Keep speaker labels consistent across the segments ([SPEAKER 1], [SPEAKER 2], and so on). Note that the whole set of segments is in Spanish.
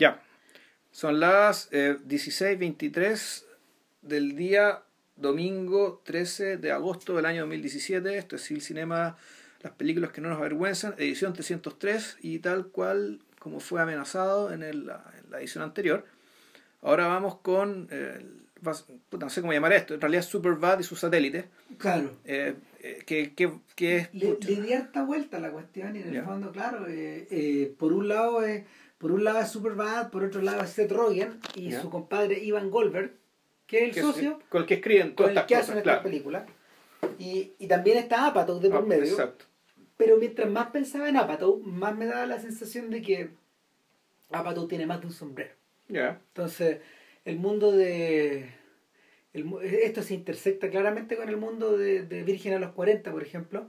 [SPEAKER 1] Ya. Son las eh, 16.23 del día domingo 13 de agosto del año 2017. Esto es el Cinema, las películas que no nos avergüenzan, edición 303 y tal cual como fue amenazado en, el, en la edición anterior. Ahora vamos con, eh, no sé cómo llamar esto, en realidad Superbad y sus satélites.
[SPEAKER 2] Claro.
[SPEAKER 1] Eh, eh, que, que, que es...
[SPEAKER 2] Le, le di harta vuelta la cuestión y en el
[SPEAKER 1] Ya.
[SPEAKER 2] fondo, claro, eh, eh, por un lado es por un lado es Superbad, por otro lado es Seth Rogen y su compadre Ivan Goldberg, que es el
[SPEAKER 1] es-
[SPEAKER 2] socio
[SPEAKER 1] con el que escriben
[SPEAKER 2] con
[SPEAKER 1] todas
[SPEAKER 2] el
[SPEAKER 1] estas
[SPEAKER 2] que
[SPEAKER 1] cosas.
[SPEAKER 2] hacen esta
[SPEAKER 1] claro.
[SPEAKER 2] película. Y, y también está Apatow de por
[SPEAKER 1] Ah,
[SPEAKER 2] medio.
[SPEAKER 1] Exacto.
[SPEAKER 2] Pero mientras más pensaba en Apatow, más me daba la sensación de que Apatow tiene más de un sombrero.
[SPEAKER 1] Ya.
[SPEAKER 2] Entonces, el mundo de... el esto se intersecta claramente con el mundo de, de Virgen a los 40, por ejemplo,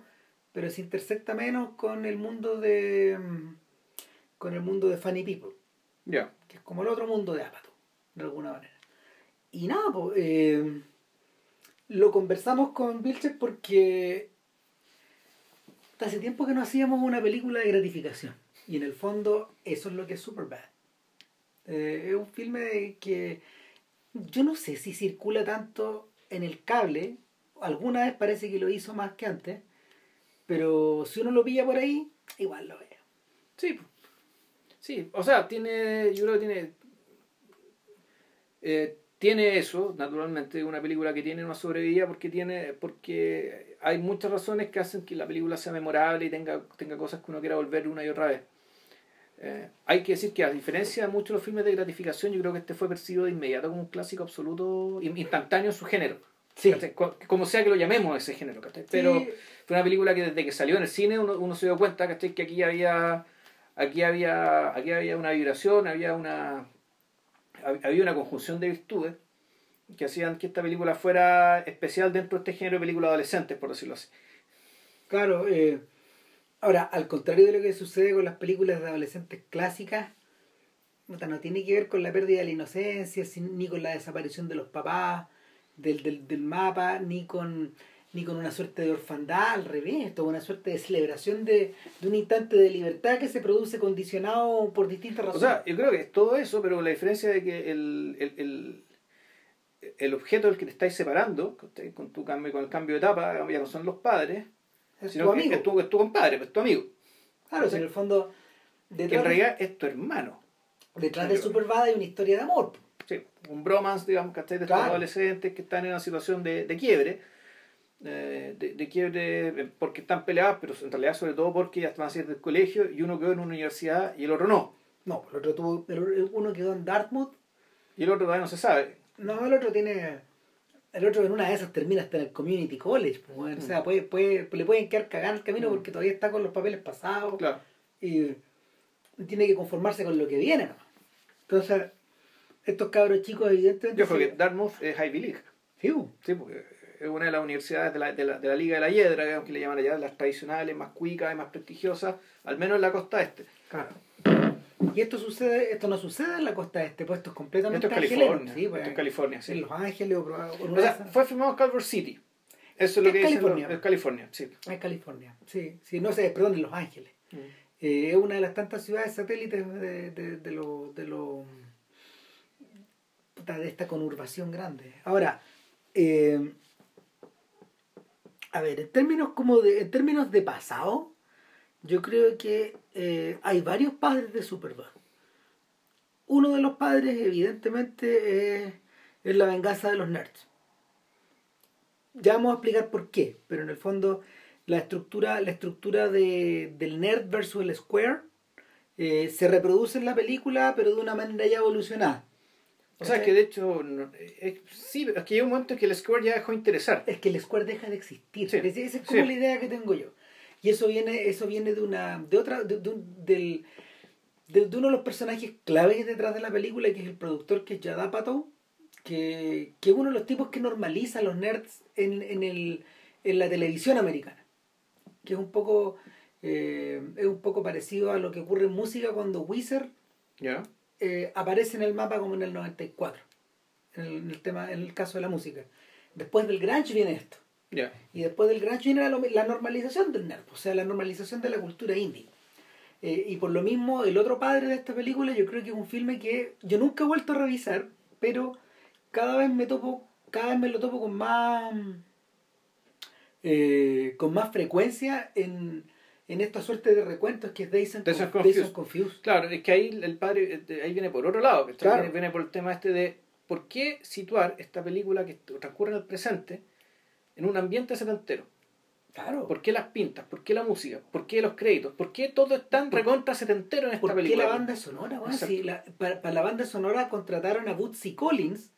[SPEAKER 2] pero se intersecta menos con el mundo de... con el mundo de Funny People,
[SPEAKER 1] Ya.
[SPEAKER 2] que es como el otro mundo de Apatow, de alguna manera. Y nada, pues, eh, lo conversamos con Vilches porque hace tiempo que no hacíamos una película de gratificación. Y en el fondo, eso es lo que es Superbad. Eh, es un filme que yo no sé si circula tanto en el cable. Alguna vez parece que lo hizo más que antes. Pero si uno lo pilla por ahí, igual lo ve.
[SPEAKER 1] Sí. Sí, o sea, tiene, yo creo que tiene, eh, tiene eso, naturalmente, una película que tiene una sobrevida porque tiene, porque hay muchas razones que hacen que la película sea memorable y tenga, tenga cosas que uno quiera volver una y otra vez. Eh, hay que decir que a diferencia de muchos de los filmes de gratificación, yo creo que este fue percibido de inmediato como un clásico absoluto, in- instantáneo en su género.
[SPEAKER 2] Sí.
[SPEAKER 1] Como sea que lo llamemos ese género, ¿cachai? Pero
[SPEAKER 2] Sí,
[SPEAKER 1] fue una película que desde que salió en el cine uno, uno se dio cuenta ¿cachai? que aquí había aquí había aquí había una vibración había una hab- había una conjunción de virtudes que hacían que esta película fuera especial dentro de este género de películas adolescentes por decirlo así.
[SPEAKER 2] Claro, eh, ahora, al contrario de lo que sucede con las películas de adolescentes clásicas, no tiene que ver con la pérdida de la inocencia, ni con la desaparición de los papás, del, del, del mapa, ni con, ni con una suerte de orfandad, al revés, esto es una suerte de celebración de, de un instante de libertad que se produce condicionado por distintas
[SPEAKER 1] o
[SPEAKER 2] razones.
[SPEAKER 1] sea yo creo que es todo eso pero la diferencia de que el, el, el, el objeto del que te estáis separando con tu cambio con el cambio de etapa ya no son los padres
[SPEAKER 2] es
[SPEAKER 1] sino
[SPEAKER 2] tu
[SPEAKER 1] que
[SPEAKER 2] amigo.
[SPEAKER 1] es tu, es tu compadre es tu amigo
[SPEAKER 2] Claro, si en el fondo,
[SPEAKER 1] que en realidad es tu hermano
[SPEAKER 2] detrás de Superbad hay una historia de amor.
[SPEAKER 1] Sí, un bromance, digamos, ¿cachai? De estos
[SPEAKER 2] Claro.
[SPEAKER 1] adolescentes que están en una situación de, de quiebre, eh, de, de quiebre eh, porque están peleados, pero en realidad sobre todo porque ya van a salir del colegio y uno quedó en una universidad y el otro no.
[SPEAKER 2] No, el otro tuvo, el- uno quedó en Dartmouth
[SPEAKER 1] Y el otro todavía no se sabe.
[SPEAKER 2] No, el otro tiene. El otro en una de esas termina hasta el community college. pues, bueno, O sea, puede, puede, le pueden quedar cagar el camino
[SPEAKER 1] Mm.
[SPEAKER 2] porque todavía está con los papeles pasados
[SPEAKER 1] Claro.
[SPEAKER 2] y tiene que conformarse con lo que viene. ¿no? Entonces, estos cabros chicos, evidentemente.
[SPEAKER 1] Yo creo que Dartmouth es Ivy League.
[SPEAKER 2] Sí, pues.
[SPEAKER 1] Sí, porque es una de las universidades de la, de la, de la Liga de la Hiedra, que le llaman allá, las tradicionales, más cuicas y más prestigiosas, al menos en la costa este.
[SPEAKER 2] claro. Y esto sucede, esto no sucede en la costa este, pues esto es completamente
[SPEAKER 1] Esto es California.
[SPEAKER 2] sí, pues,
[SPEAKER 1] esto es California, sí.
[SPEAKER 2] en Los Ángeles o, o-
[SPEAKER 1] sea, fue filmado en Culver City. Eso es lo
[SPEAKER 2] Es
[SPEAKER 1] que dicen
[SPEAKER 2] California.
[SPEAKER 1] Es California, sí.
[SPEAKER 2] Es California, sí, sí, no sé, perdón, en Los Ángeles.
[SPEAKER 1] Mm.
[SPEAKER 2] Eh, es una de las tantas ciudades satélites de, de, de lo, de lo de esta conurbación grande. Ahora, eh, a ver, en términos como de, en términos de pasado, yo creo que eh, hay varios padres de Superbad. Uno de los padres, evidentemente, es, es la venganza de los nerds. Ya vamos a explicar por qué, pero en el fondo la estructura, la estructura de, del nerd versus el square eh, se reproduce en la película, pero de una manera ya evolucionada.
[SPEAKER 1] O sea, que de hecho, no- es- sí, pero es que llega un momento en que el Square ya dejó de interesar.
[SPEAKER 2] es que el square deja de existir.
[SPEAKER 1] Sí,
[SPEAKER 2] Esa esa es como
[SPEAKER 1] sí.
[SPEAKER 2] la idea que tengo yo. Y eso viene, eso viene de una, de otra, de, de un- del, de, de uno de los personajes claves detrás de la película, que es el productor, que es Judd Apatow, que, que es uno de los tipos que normaliza a los nerds en, en, el, en la televisión americana. Que es un poco, eh, es un poco parecido a lo que ocurre en música cuando Wizard
[SPEAKER 1] ¿Ya?
[SPEAKER 2] Eh, aparece en el mapa como en el 94. En el, en el tema, en el caso de la música. Después del grunge viene esto. Y después del grunge viene la, la normalización del nerd, o sea, la normalización de la cultura indie. Eh, y por lo mismo, el otro padre de esta película, yo creo que es un filme que yo nunca he vuelto a revisar, pero cada vez me topo, cada vez me lo topo con más eh, con más frecuencia en, en esta suerte de recuentos que es Days and,
[SPEAKER 1] Days and
[SPEAKER 2] Conf- Days and
[SPEAKER 1] Confused. Claro, es que ahí el padre, eh, ahí viene por otro lado, que
[SPEAKER 2] Claro.
[SPEAKER 1] viene, viene por el tema este de por qué situar esta película que transcurre en el presente en un ambiente setentero.
[SPEAKER 2] Claro.
[SPEAKER 1] ¿Por qué las pintas? ¿Por qué la música? ¿Por qué los créditos? ¿Por qué todo es tan recontra setentero en esta
[SPEAKER 2] ¿Por qué
[SPEAKER 1] película?
[SPEAKER 2] la banda sonora?
[SPEAKER 1] Exacto.
[SPEAKER 2] Si la- para, para la banda sonora contrataron a Bootsy Collins.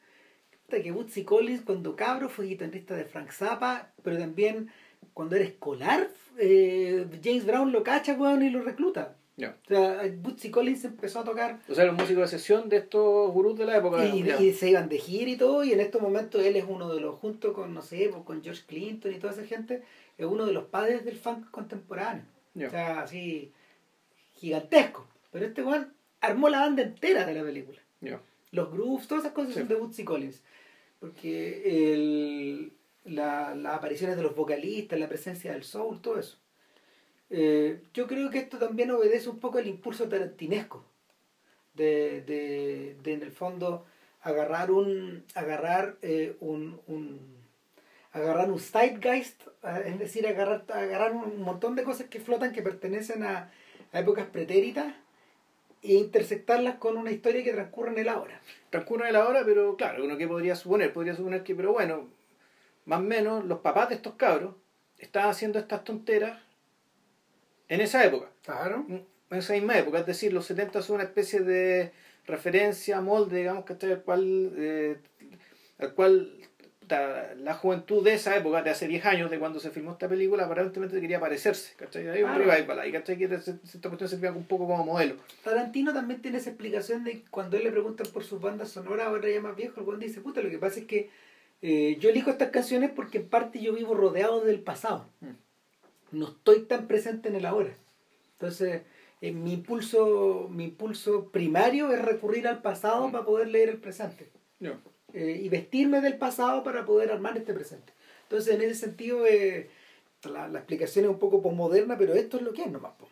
[SPEAKER 2] Que Bootsy Collins cuando cabro fue guitarrista de Frank Zappa, pero también cuando era escolar, eh, James Brown lo cacha weón, y lo recluta.
[SPEAKER 1] Ya.
[SPEAKER 2] O sea, Bootsy Collins empezó a tocar
[SPEAKER 1] O sea, los músicos de sesión de estos gurús de la época.
[SPEAKER 2] y,
[SPEAKER 1] ya.
[SPEAKER 2] y se iban de gira y todo, y en estos momentos él es uno de los, junto con, no sé, pues, con George Clinton y toda esa gente, es uno de los padres del funk contemporáneo.
[SPEAKER 1] Ya.
[SPEAKER 2] O sea, así, gigantesco. Pero este weón armó la banda entera de la película. Los grooves, todas esas cosas
[SPEAKER 1] Sí.
[SPEAKER 2] son de Bootsy Collins. Porque el, la, las apariciones de los vocalistas, la presencia del soul, todo eso. Eh, yo creo que esto también obedece un poco al impulso tarantinesco. De, de, de, en el fondo agarrar un agarrar eh, un, un agarrar un zeitgeist eh, es decir agarrar agarrar un montón de cosas que flotan que pertenecen a, a épocas pretéritas e intersectarlas con una historia que transcurre en el ahora
[SPEAKER 1] Transcurre la hora, pero claro, uno que podría suponer, podría suponer que, pero bueno, más o menos los papás de estos cabros estaban haciendo estas tonteras en esa época,
[SPEAKER 2] claro
[SPEAKER 1] en esa misma época, es decir, los 70 son una especie de referencia, molde, digamos, que al cual, eh, al cual la juventud de esa época, de hace 10 años, de cuando se filmó esta película, aparentemente quería parecerse, ¿cachai? Hay un revival ahí, ¿cachai? Que esta cuestión servía un poco como modelo.
[SPEAKER 2] Tarantino también tiene esa explicación de cuando él le preguntan por sus bandas sonoras, ahora ya más viejo, el buen dice, puta, lo que pasa es que eh, yo elijo estas canciones porque en parte yo vivo rodeado del pasado.
[SPEAKER 1] Mm.
[SPEAKER 2] No estoy tan presente en el ahora. Entonces, eh, mi impulso, mi impulso primario es recurrir al pasado
[SPEAKER 1] Mm.
[SPEAKER 2] para poder leer el presente. Eh, y vestirme del pasado para poder armar este presente. Entonces, en ese sentido, la, la explicación es un poco posmoderna, pero esto es lo que es nomás. po.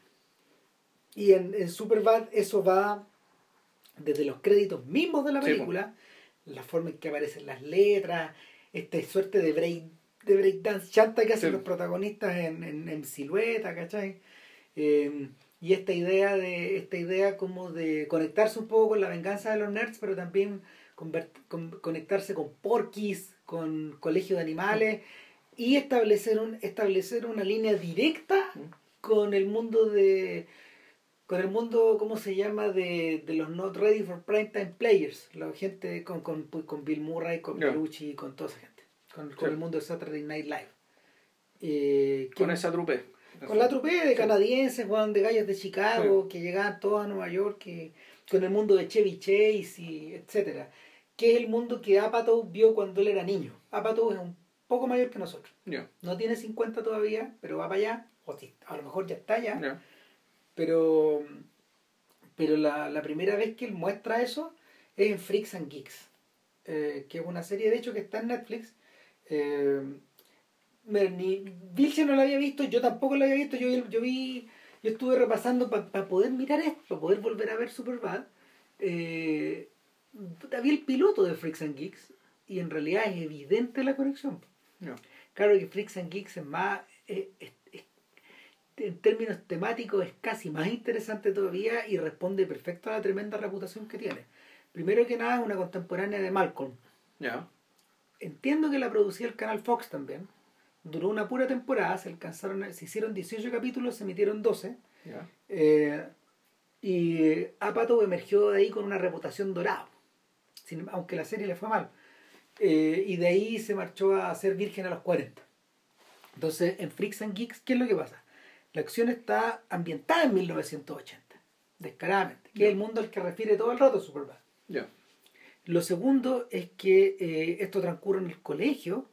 [SPEAKER 2] Y en, en Superbad eso va desde los créditos mismos de la
[SPEAKER 1] Sí,
[SPEAKER 2] película, la forma en que aparecen las letras, esta suerte de break de breakdance chanta que hacen
[SPEAKER 1] Sí.
[SPEAKER 2] los protagonistas en, en, en silueta, ¿cachai? Eh, y esta idea de esta idea como de conectarse un poco con la venganza de los nerds, pero también convert- con- conectarse con porquis, con colegio de animales y establecer un establecer una línea directa con el mundo de con el mundo cómo se llama de, de los not ready for prime time players la gente con con, con Bill Murray con
[SPEAKER 1] Ya.
[SPEAKER 2] Belushi con toda esa gente con, el mundo de Saturday Night Live Eh,
[SPEAKER 1] Con esa trupe.
[SPEAKER 2] con la trupe de canadienses, Juan, de gallos de Chicago, que llegaban todos a Nueva York, que, con el mundo de Chevy Chase, y etcétera Que es el mundo que Apatow vio cuando él era niño. Apatow es un poco mayor que nosotros. No tiene 50 todavía, pero va para allá. O si- a lo mejor ya está allá. Pero, pero la, la primera vez que él muestra eso es en Freaks and Geeks, eh, que es una serie de hecho que está en Netflix. Eh, ni Vilche no la había visto, yo tampoco la había visto. Yo, vi- yo vi, yo estuve repasando para poder mirar esto, para poder volver a ver Superbad. Eh, había el piloto de Freaks and Geeks y en realidad es evidente la conexión. Claro que Freaks and Geeks es más, es- en términos temáticos es casi más interesante todavía y responde perfecto a la tremenda reputación que tiene. Primero que nada es una contemporánea de Malcolm.
[SPEAKER 1] Ya.
[SPEAKER 2] Entiendo que la producía el canal Fox también. Duró una pura temporada, se alcanzaron, se hicieron 18 capítulos, se emitieron 12.
[SPEAKER 1] Ya.
[SPEAKER 2] Eh, y Apatow emergió de ahí con una reputación dorada, sin- aunque la serie le fue mal. Eh, y de ahí se marchó a ser virgen a los 40. Entonces, en Freaks and Geeks, ¿qué es lo que pasa? La acción está ambientada en 1980, descaradamente, que es el mundo al que refiere todo el rato Superbad.
[SPEAKER 1] Ya.
[SPEAKER 2] Lo segundo es que eh, esto transcurre en el colegio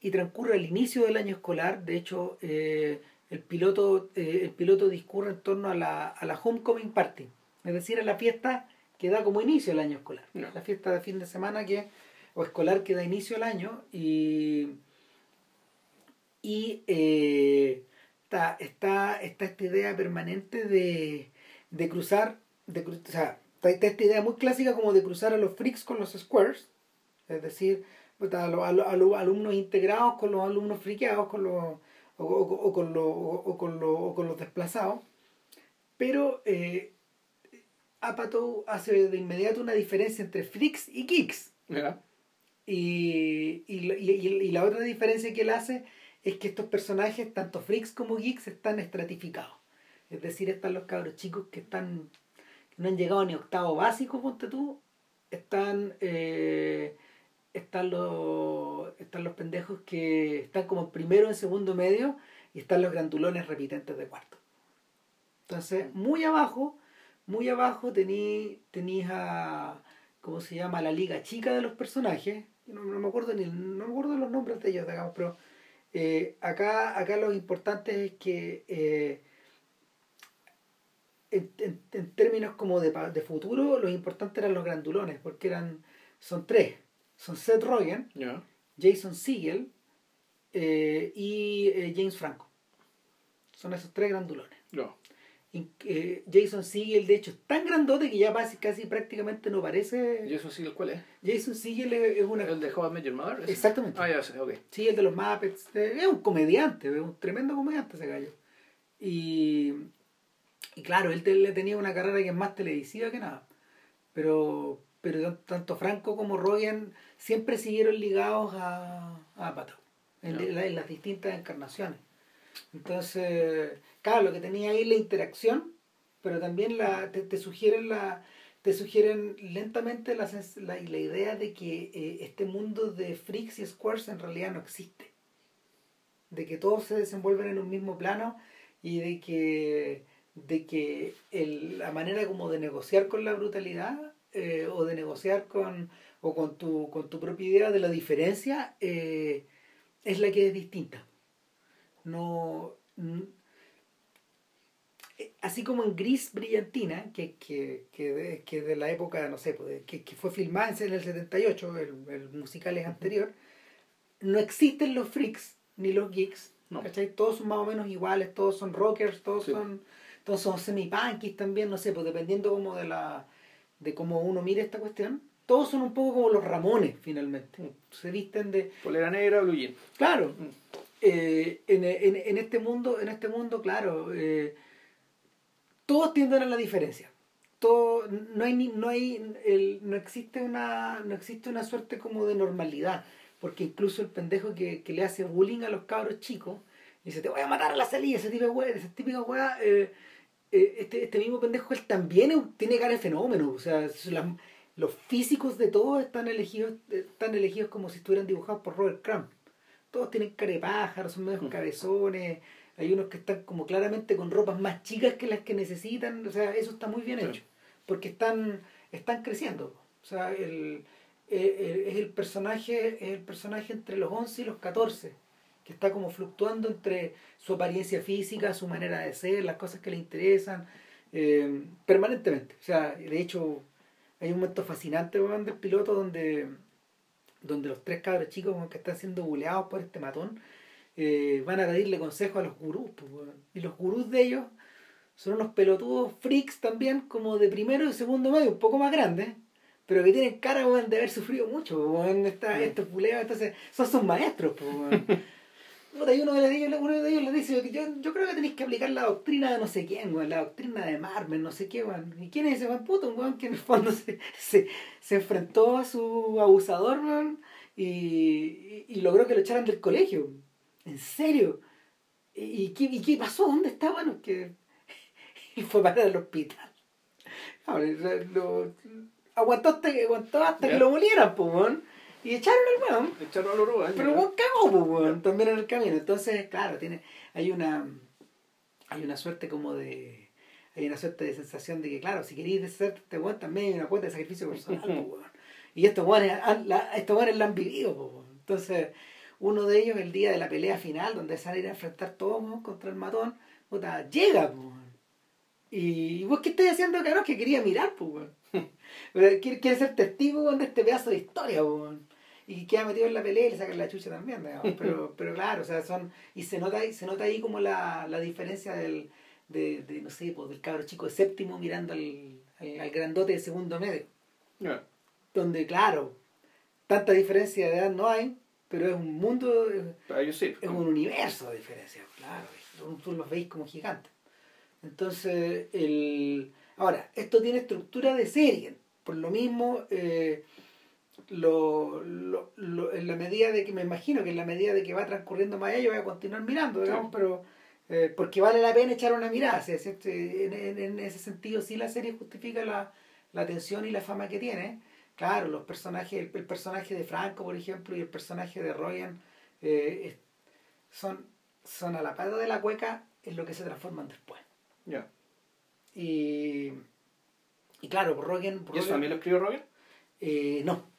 [SPEAKER 2] y transcurre al inicio del año escolar. De hecho, eh, el, piloto, eh, el piloto discurre en torno a la, a la homecoming party, es decir, a la fiesta que da como inicio el año escolar. La fiesta de fin de semana que, o escolar que da inicio al año y, y eh, está, está, está esta idea permanente de, de cruzar, de, o sea, está esta idea muy clásica como de cruzar a los freaks con los squares, es decir, a los, alumnos integrados con los alumnos friqueados con los, o, con, los, o, con, los, con los desplazados, pero eh, Apatow hace de inmediato una diferencia entre freaks y geeks. Y, y, y, la otra diferencia que él hace es que estos personajes, tanto freaks como geeks, están estratificados. Es decir, están los cabros chicos que están no han llegado ni octavo básico, ponte tú, están, eh, están, los, están los pendejos que están como primero en segundo medio y están los grandulones repitentes de cuarto. Entonces, muy abajo, muy abajo tenéis a, ¿cómo se llama? La liga chica de los personajes. No, me acuerdo ni no me acuerdo los nombres de ellos, digamos, pero eh, acá, acá lo importante es que eh, en, en, términos como de, de, futuro, lo importante eran los grandulones, porque eran, son tres. Son Seth Rogen, Jason Siegel eh, y James Franco. Son esos tres grandulones. No. Eh, Jason Siegel, de hecho, es tan grandote que ya casi, casi prácticamente no parece.
[SPEAKER 1] ¿Jason Siegel cuál es?
[SPEAKER 2] Jason Siegel es una.
[SPEAKER 1] ¿El de How I Met Your Mother?
[SPEAKER 2] Exactamente.
[SPEAKER 1] Ah, ya sé, ok.
[SPEAKER 2] Sí, el de los Muppets. Es un comediante, es un tremendo comediante ese gallo. Y y claro, él le tenía una carrera que es más televisiva que nada. Pero, pero tanto Franco como Rogan siempre siguieron ligados a, a Pato, en, las distintas encarnaciones. Entonces, claro, lo que tenía ahí es la interacción, pero también la, te, sugieren la te sugieren lentamente la, la, la idea de que eh, este mundo de freaks y squares en realidad no existe. De que todos se desenvuelven en un mismo plano y de que de que el, la manera como de negociar con la brutalidad eh, o de negociar con, o con, tu, con tu propia idea de la diferencia eh, es la que es distinta. No, eh, así como en Gris Brillantina, que, que, que, de, que de la época, no sé, pues, que, que fue filmada en el 78, el, el musical es anterior, no existen los freaks ni los geeks, no. Todos son más o menos iguales, todos son rockers, todos son todos son semi-punkis también, no sé, pues dependiendo como de la de cómo uno mire esta cuestión, todos son un poco como los Ramones finalmente. Mm. Se visten de.
[SPEAKER 1] Polera negra, blue jean.
[SPEAKER 2] Claro. Mm. Eh, en, en, en, este mundo, en este mundo, claro, eh, todos tienden a la diferencia. Todo, no hay no hay el, no existe una no existe una suerte como de normalidad porque incluso el pendejo que, que le hace bullying a los cabros chicos dice te voy a matar a la salida ese tipo de weá esa típica weá eh, este, este mismo pendejo él también tiene cara de fenómeno. O sea, los físicos de todos están elegidos, están elegidos como si estuvieran dibujados por Robert Crumb. Todos tienen cara de pájaro, son medios cabezones. Hay unos que están como claramente con ropas más chicas que las que necesitan. O sea, eso está muy bien hecho. Porque están, están creciendo. O sea, el, es el personaje, es el personaje entre los 11 y los 14 que está como fluctuando entre su apariencia física, su manera de ser, las cosas que le interesan, eh, permanentemente. O sea, de hecho, hay un momento fascinante del piloto donde, donde los tres cabros chicos que están siendo buleados por este matón eh, van a pedirle consejo a los gurús. y los gurús de ellos son unos pelotudos freaks también, como de primero y segundo medio, un poco más grandes, pero que tienen cara de haber sufrido mucho en esta, estos buleos, entonces son sus maestros. y uno de ellos, uno de ellos le dice, yo, yo creo que tenéis que aplicar la doctrina de no sé quién, la doctrina de Marvel, no sé qué, weón. ¿Y quién es ese weón? Puto, un weón que en el fondo se, se, se enfrentó a su abusador, weón, y, y, logró que lo echaran del colegio. En serio. ¿Y, qué, y qué pasó? ¿Dónde está? Bueno, que y fue para el hospital. lo, aguantó hasta, aguantó hasta que lo molieran, pues, weón. Y echaron al weón.
[SPEAKER 1] Echaron al uruguayo.
[SPEAKER 2] Pero el weón cagó, pues, weón, también en el camino. Entonces, claro, tiene, hay una hay una suerte como de hay una suerte de sensación de que, claro, si queréis ser este weón, también hay una cuenta de sacrificio personal, pues, weón. Y estos weones, estos weones la han vivido, pues, weón. Entonces, uno de ellos, el día de la pelea final, donde salen a enfrentar todos contra el matón, puta, llega, pues, weón. Y vos qué estás haciendo, cabrón, que quería mirar, pues, weón. quiere, quiere ser testigo de este pedazo de historia, pues, weón y queda metido en la pelea y le sacan la chucha también, Pero, pero claro, o sea, son. Y se nota, se nota ahí como la, la diferencia del, de, de, no sé, pues, del cabro chico de séptimo mirando al, al, al grandote de segundo medio. Donde, claro, tanta diferencia de edad no hay, pero es un mundo, es
[SPEAKER 1] sí.
[SPEAKER 2] es un universo de diferencia, claro. Tú, tú los veis como gigantes. Entonces, el... ahora, esto tiene estructura de serie. Por lo mismo, eh, lo, lo- lo- en la medida de que me imagino que en la medida de que va transcurriendo más allá, yo voy a continuar mirando, digamos,
[SPEAKER 1] Sí.
[SPEAKER 2] pero eh, porque vale la pena echar una mirada. este- en, en- en ese sentido, sí la serie justifica la, la atención y la fama que tiene. Claro, los personajes, el, el personaje de Franco, por ejemplo, y el personaje de Ryan eh, son, son a la pata de la cueca en lo que se transforman después.
[SPEAKER 1] Ya.
[SPEAKER 2] Y, y claro, Rogen,
[SPEAKER 1] ¿Y eso
[SPEAKER 2] Rogen-
[SPEAKER 1] también lo escribió Roger?
[SPEAKER 2] eh, no.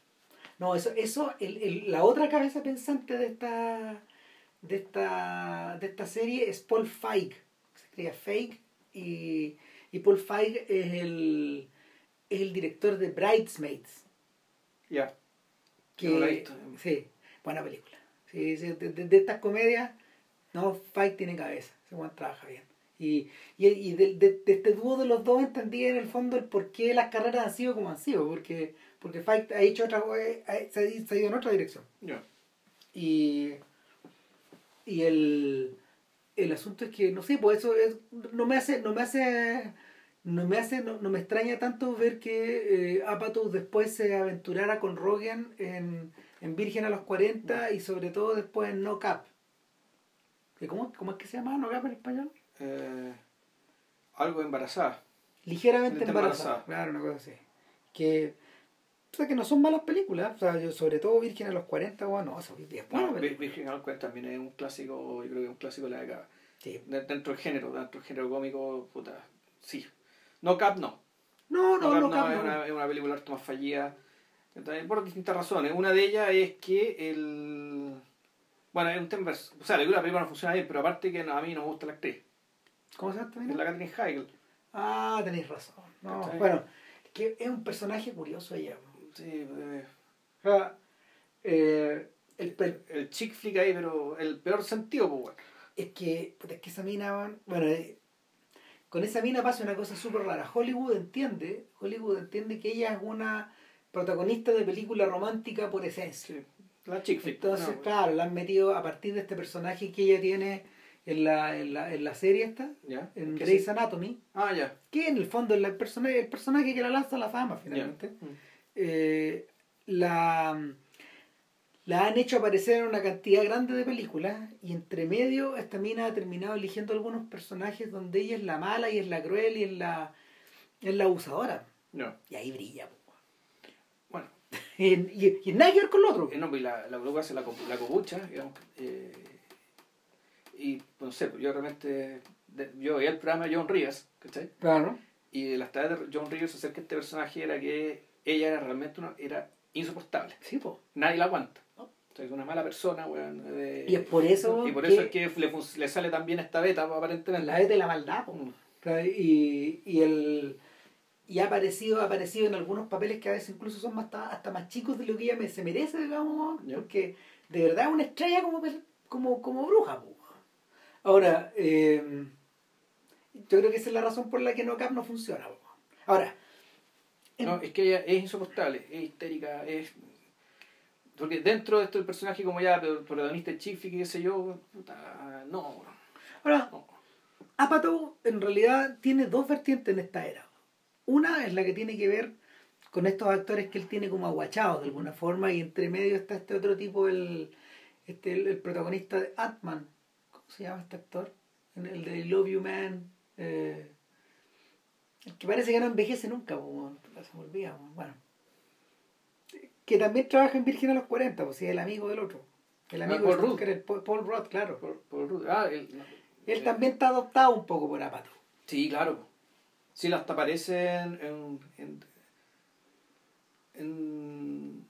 [SPEAKER 2] No, eso, eso el, el- la otra cabeza pensante de esta, de esta, de esta serie es Paul Feig. Se escribe Feig y, y Paul Feig es el, es el director de Bridesmaids.
[SPEAKER 1] Ya.
[SPEAKER 2] Que,
[SPEAKER 1] Yo no la he visto.
[SPEAKER 2] Sí, buena película. Sí, sí, de, de- de estas comedias, no, Feig tiene cabeza. Buen trabaja bien. Y, y, y de, de- de este dúo de los dos entendí en el fondo el por qué las carreras han sido como han sido. Porque, porque Feig ha hecho otra, eh, ha- se, ha, ido en otra dirección.
[SPEAKER 1] Ya.
[SPEAKER 2] Y, y el, el asunto es que, no sé, pues eso es, no me hace, no me hace, no me hace, no, no me extraña tanto ver que eh, Apatow después se aventurara con Rogan en, en Virgen a los 40 y sobre todo después en No Cap. ¿Y ¿Cómo, ¿Cómo es que se llama No Cap en español?
[SPEAKER 1] Eh, algo embarazada.
[SPEAKER 2] Ligeramente
[SPEAKER 1] Ligeramente
[SPEAKER 2] embarazada.
[SPEAKER 1] embarazada.
[SPEAKER 2] Claro, una cosa así. Que, o sea, que no son malas películas. O sea, yo, sobre todo Virgen a los 40, bueno, eso es buena
[SPEAKER 1] Bueno,
[SPEAKER 2] película.
[SPEAKER 1] Virgin al Cuenta también es un clásico, yo creo que es un clásico de la década.
[SPEAKER 2] Sí.
[SPEAKER 1] De- Dentro del género, dentro del género cómico, puta, sí. No Cap no.
[SPEAKER 2] No, no,
[SPEAKER 1] No,
[SPEAKER 2] no,
[SPEAKER 1] Cap
[SPEAKER 2] Cap
[SPEAKER 1] no, es,
[SPEAKER 2] no.
[SPEAKER 1] una, es una película harto más fallida. Entonces, por distintas razones. Una de ellas es que el. Bueno, es un tema. O sea, la película no funciona bien, pero aparte que no- a mí no me gusta la actriz.
[SPEAKER 2] ¿Cómo se llama esta
[SPEAKER 1] Es la Catherine Heigl.
[SPEAKER 2] Ah, tenéis razón. No, bueno, que es un personaje curioso ella.
[SPEAKER 1] Sí, eh,
[SPEAKER 2] sea, eh, el,
[SPEAKER 1] el chick flick ahí, pero el peor sentido, pues, bueno.
[SPEAKER 2] es que, es que esa mina, bueno, eh, con esa mina pasa una cosa súper rara. Hollywood entiende, Hollywood entiende que ella es una protagonista de película romántica por esencia.
[SPEAKER 1] Sí, la chick flick.
[SPEAKER 2] Entonces,
[SPEAKER 1] no,
[SPEAKER 2] claro, la han metido a partir de este personaje que ella tiene en la, en la, en la serie esta, en
[SPEAKER 1] ¿Qué
[SPEAKER 2] Grey's
[SPEAKER 1] sí?
[SPEAKER 2] Anatomy,
[SPEAKER 1] Ah, ya.
[SPEAKER 2] que en el fondo es la personaje, el personaje que la lanza a la fama finalmente.
[SPEAKER 1] Ya.
[SPEAKER 2] Eh, la, la han hecho aparecer en una cantidad grande de películas y entre medio esta mina ha terminado eligiendo algunos personajes donde ella es la mala y es la cruel y es la, es la abusadora.
[SPEAKER 1] No.
[SPEAKER 2] Y ahí brilla. po.
[SPEAKER 1] Bueno,
[SPEAKER 2] Y, y, y nada que ver con lo otro.
[SPEAKER 1] eh, no, pues la, la bruja hace la, la copucha, digamos. eh, y, no sé, pues yo realmente. yo veía el programa de John Rivers, ¿cachai?
[SPEAKER 2] Claro.
[SPEAKER 1] Y de las tareas de John Rivers acerca de este personaje era que ella era realmente una, era insoportable.
[SPEAKER 2] Sí, po.
[SPEAKER 1] Nadie la aguanta.
[SPEAKER 2] No.
[SPEAKER 1] O sea, es una mala persona, weón. eh,
[SPEAKER 2] Y es por eso
[SPEAKER 1] Y por
[SPEAKER 2] que-
[SPEAKER 1] eso es que le, le sale tan bien esta beta, aparentemente.
[SPEAKER 2] La vez de la maldad. po. Y, y, el, y ha, aparecido, ha aparecido en algunos papeles que a veces incluso son más, hasta, más chicos de lo que ella me- se merece, digamos, porque de verdad es una estrella como, como, como bruja. po. Ahora, eh, yo creo que esa es la razón por la que No Cap no funciona. po. Ahora,
[SPEAKER 1] No, es que ella es insoportable, es histérica, es... Porque dentro de esto el personaje como ya el protagonista chifi, qué sé yo, puta, no,
[SPEAKER 2] ahora
[SPEAKER 1] no.
[SPEAKER 2] Apatow en realidad tiene dos vertientes en esta era. Una es la que tiene que ver con estos actores que él tiene como aguachados de alguna forma y entre medio está este otro tipo, el, este, el, el protagonista de Ant-Man. ¿Cómo se llama este actor? El de Love You Man. eh, el que parece que no envejece nunca, po, se me olvida. Bueno. Que también trabaja en Virgen a los 40, pues sí, el amigo del otro. El
[SPEAKER 1] Ah,
[SPEAKER 2] amigo
[SPEAKER 1] Paul
[SPEAKER 2] de
[SPEAKER 1] Rudd.
[SPEAKER 2] El Paul, Paul Rudd, claro.
[SPEAKER 1] Por Ruth. Ah, él,
[SPEAKER 2] Él también está adoptado un poco por Apatow.
[SPEAKER 1] Sí, claro. Sí, hasta aparece en... en, en, en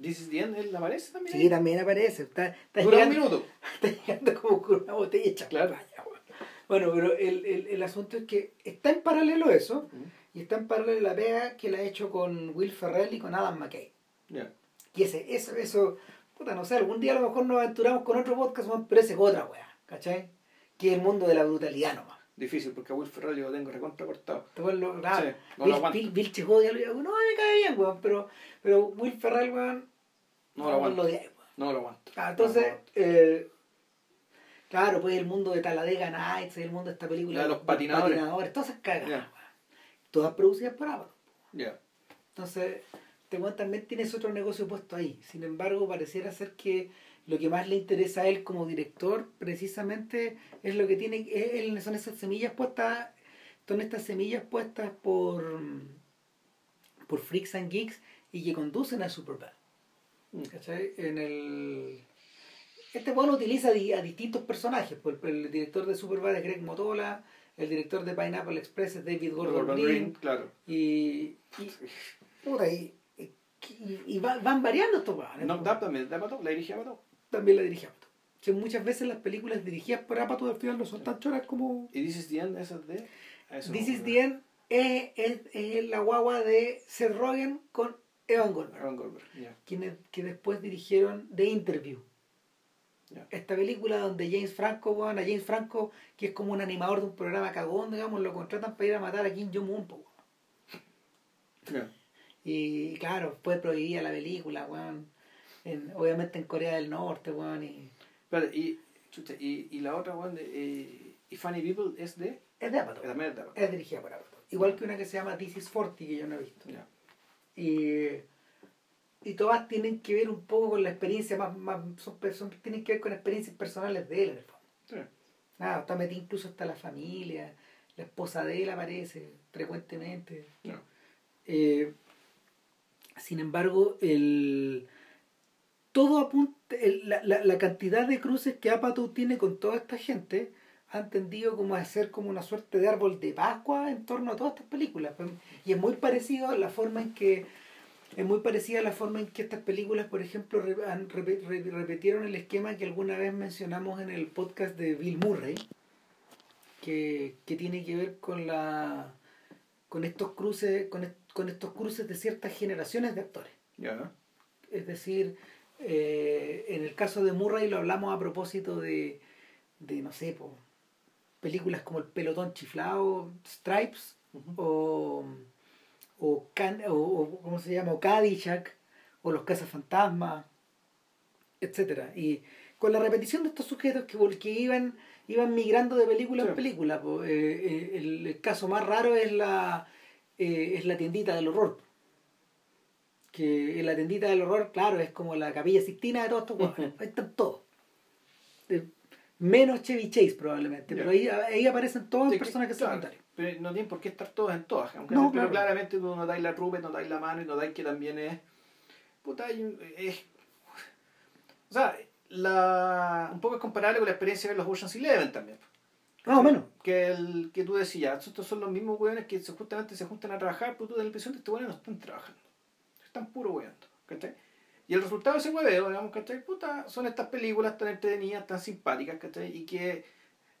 [SPEAKER 1] This is the End, él aparece también.
[SPEAKER 2] Sí, también aparece. Está, está,
[SPEAKER 1] Dura un minuto.
[SPEAKER 2] está llegando como con una botella
[SPEAKER 1] Claro.
[SPEAKER 2] champaña. Bueno, pero el, el, el asunto es que está en paralelo eso, y está en paralelo la pega que la ha hecho con Will Ferrell y con Adam McKay.
[SPEAKER 1] Ya.
[SPEAKER 2] Y ese, eso, eso, puta, no sé, algún día a lo mejor nos aventuramos con otro podcast, pero ese es otra weá, ¿cachai? Que es el mundo de la brutalidad nomás.
[SPEAKER 1] Difícil, porque a Will Ferrell yo lo tengo recontra cortado.
[SPEAKER 2] Te vuelvo-
[SPEAKER 1] Sí,
[SPEAKER 2] claro,
[SPEAKER 1] no lo
[SPEAKER 2] Bill,
[SPEAKER 1] aguanto.
[SPEAKER 2] Bill, Bill Chicodia, lo- no me cae bien, weón, pero, pero Will Ferrell, weón,
[SPEAKER 1] No lo aguanto. No lo aguanto.
[SPEAKER 2] Ah,
[SPEAKER 1] No
[SPEAKER 2] entonces,
[SPEAKER 1] lo aguanto.
[SPEAKER 2] eh, claro, pues el mundo de Talladega Nights, el mundo de esta película
[SPEAKER 1] La de los patinadores.
[SPEAKER 2] todas esas weón. todas producidas por Amazon.
[SPEAKER 1] Ya.
[SPEAKER 2] Entonces, este weón también tienes otro negocio puesto ahí. Sin embargo, pareciera ser que lo que más le interesa a él como director, precisamente, es lo que tiene, es- son esas semillas puestas, son estas semillas puestas por, por Freaks and Geeks y que conducen a Superbad.
[SPEAKER 1] Mm.
[SPEAKER 2] ¿Cachai? En el... Este weón utiliza a distintos personajes. pues, El, director de Superbad es Greg Motola, el director de Pineapple Express es David Gordon,
[SPEAKER 1] Gordon
[SPEAKER 2] Green,
[SPEAKER 1] claro.
[SPEAKER 2] y, y, puta, y, y, y va- van variando estos weones.
[SPEAKER 1] No, da también, Pato, la dirigía Pato.
[SPEAKER 2] También la dirigía Apatow. O sea, muchas veces las películas dirigidas por Apatow al final no son tan choras como...
[SPEAKER 1] ¿Y This is the End, esa es de? eso
[SPEAKER 2] This
[SPEAKER 1] no
[SPEAKER 2] is the End es, es, es la guagua de Seth Rogen con Evan Goldberg.
[SPEAKER 1] Aaron Goldberg,
[SPEAKER 2] quienes que después dirigieron The Interview. Esta película donde James Franco, weón, a James Franco, que es como un animador de un programa cagón, digamos, lo contratan para ir a matar a Kim Jong-un.
[SPEAKER 1] Ya.
[SPEAKER 2] Y claro, fue prohibida la película, weón. En- obviamente en Corea del Norte, weón. Y,
[SPEAKER 1] Espérate, y, chucha, y, y la otra, weón, de, eh, y Funny People es de.
[SPEAKER 2] es de Apatow.
[SPEAKER 1] También es de Pato.
[SPEAKER 2] Es dirigida por Apatow. Igual que una que se llama This is 40, que yo no he visto. Y, y todas tienen que ver un poco con la experiencia más, más son, son- tienen que ver con experiencias personales de él en el fondo.
[SPEAKER 1] Sí.
[SPEAKER 2] Nada, está metida incluso hasta la familia, la esposa de él aparece frecuentemente. Eh, sin embargo, el todo apunta, el- la, la, la cantidad de cruces que Apatow tiene con toda esta gente han tendido como a ser como una suerte de árbol de Pascua en torno a todas estas películas. Y es muy parecido a la forma en que es muy parecida a la forma en que estas películas, por ejemplo, re- han- repe- re- repitieron el esquema que alguna vez mencionamos en el podcast de Bill Murray, que, que tiene que ver con la con estos cruces, con, est- con estos cruces de ciertas generaciones de actores.
[SPEAKER 1] Ya.
[SPEAKER 2] Es decir, eh, en el caso de Murray lo hablamos a propósito de, de no sé, po, películas como El Pelotón Chiflado, Stripes, o, o, Can- o, o ¿cómo se llama? O Caddyshack, o Los Cazafantasmas, etcétera Y con la repetición de estos sujetos que, que iban, iban migrando de película
[SPEAKER 1] Sí.
[SPEAKER 2] en película. po. Eh, eh, el, el caso más raro es la, eh, es la tiendita del horror. Que en la tiendita del horror, claro, es como la capilla Sixtina de todos estos.
[SPEAKER 1] Ujú.
[SPEAKER 2] Ahí están todos. Eh, menos Chevy Chase probablemente, pero ahí, ahí aparecen todos los
[SPEAKER 1] Sí, que-
[SPEAKER 2] personajes
[SPEAKER 1] claro. Pero no tienen por qué estar todos en todas. Aunque
[SPEAKER 2] No,
[SPEAKER 1] pero
[SPEAKER 2] claro.
[SPEAKER 1] claramente tú notáis la Rupert, notáis la mano y notáis que también es. Puta, es. O sea, la, un poco es comparable con la experiencia de los Ocean's Eleven también.
[SPEAKER 2] Más o menos.
[SPEAKER 1] Que, el, que tú decías, estos son los mismos hueones que se, justamente se juntan a trabajar, pero tú das la impresión de que estos hueones no están trabajando. Están puro hueando. ¿cachai? Y el resultado de ese hueveo, digamos, ¿cachai? Puta, son estas películas tan entretenidas, tan simpáticas, ¿cachai? Y que,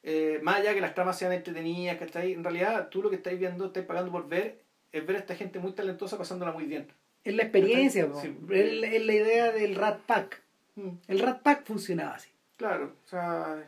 [SPEAKER 1] eh, más allá que las tramas sean entretenidas, ¿cachai? En realidad, tú lo que estás viendo, estás pagando por ver, es ver a esta gente muy talentosa pasándola muy bien.
[SPEAKER 2] Es la experiencia.
[SPEAKER 1] Sí.
[SPEAKER 2] es, la- es la idea del Rat Pack.
[SPEAKER 1] Mm.
[SPEAKER 2] El Rat Pack funcionaba así.
[SPEAKER 1] Claro, o sea,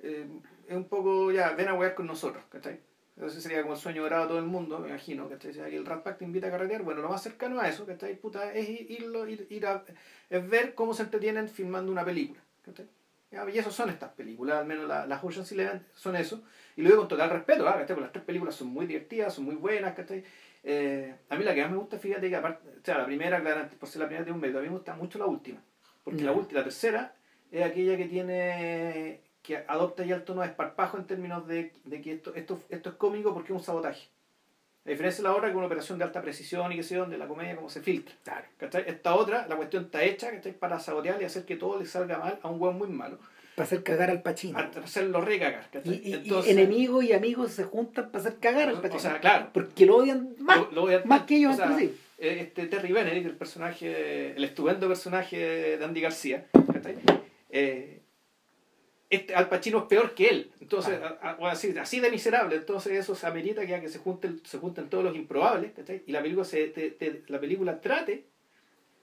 [SPEAKER 1] eh, es un poco, ya, ven a huear con nosotros, ¿cachai? Ese sería como el sueño dorado de todo el mundo, me imagino, ¿cachai? Que el Rat Pack te invita a carretear, bueno, lo más cercano a eso, ¿cachai? Puta, es ir, irlo- ir, ir a, es ver cómo se entretienen filmando una película, ¿cachai? Ya, Y eso son estas películas, al menos la- las Ocean's Eleven son eso, y lo digo con total respeto, ¿ah? Porque las tres películas son muy divertidas, son muy buenas, ¿cachai? Eh, a mí la que más me gusta, fíjate que aparte, o sea, la primera, claramente, por ser la primera tiene un mérito, a mí me gusta mucho la última, porque la última, la tercera, es aquella que tiene que adopta ya el tono de esparpajo en términos de, de que esto, esto, esto es cómico porque es un sabotaje. A diferencia de la otra, que es una operación de alta precisión y que sé donde la comedia como se filtra.
[SPEAKER 2] Claro.
[SPEAKER 1] ¿cachai? Esta otra, la cuestión está hecha ¿cachai? para sabotear y hacer que todo le salga mal a un hueón muy malo,
[SPEAKER 2] Para hacer cagar al Pachino.
[SPEAKER 1] para hacerlo recagar.
[SPEAKER 2] Y, y- y
[SPEAKER 1] Entonces,
[SPEAKER 2] enemigos y amigos se juntan para hacer cagar al
[SPEAKER 1] o
[SPEAKER 2] Pachino.
[SPEAKER 1] sea, claro,
[SPEAKER 2] Porque lo odian más,
[SPEAKER 1] lo- lo a-
[SPEAKER 2] más que ellos
[SPEAKER 1] o sea,
[SPEAKER 2] entre sí.
[SPEAKER 1] eh, este Terry Benedict, el personaje, el estupendo personaje de Andy García, ¿cachai? Eh, este Al Pacino es peor que él, entonces, a- a- así, así de miserable, entonces eso se amerita que, que se junten, se junten todos los improbables, ¿cachai? Y la película, se, te- te- la película trate,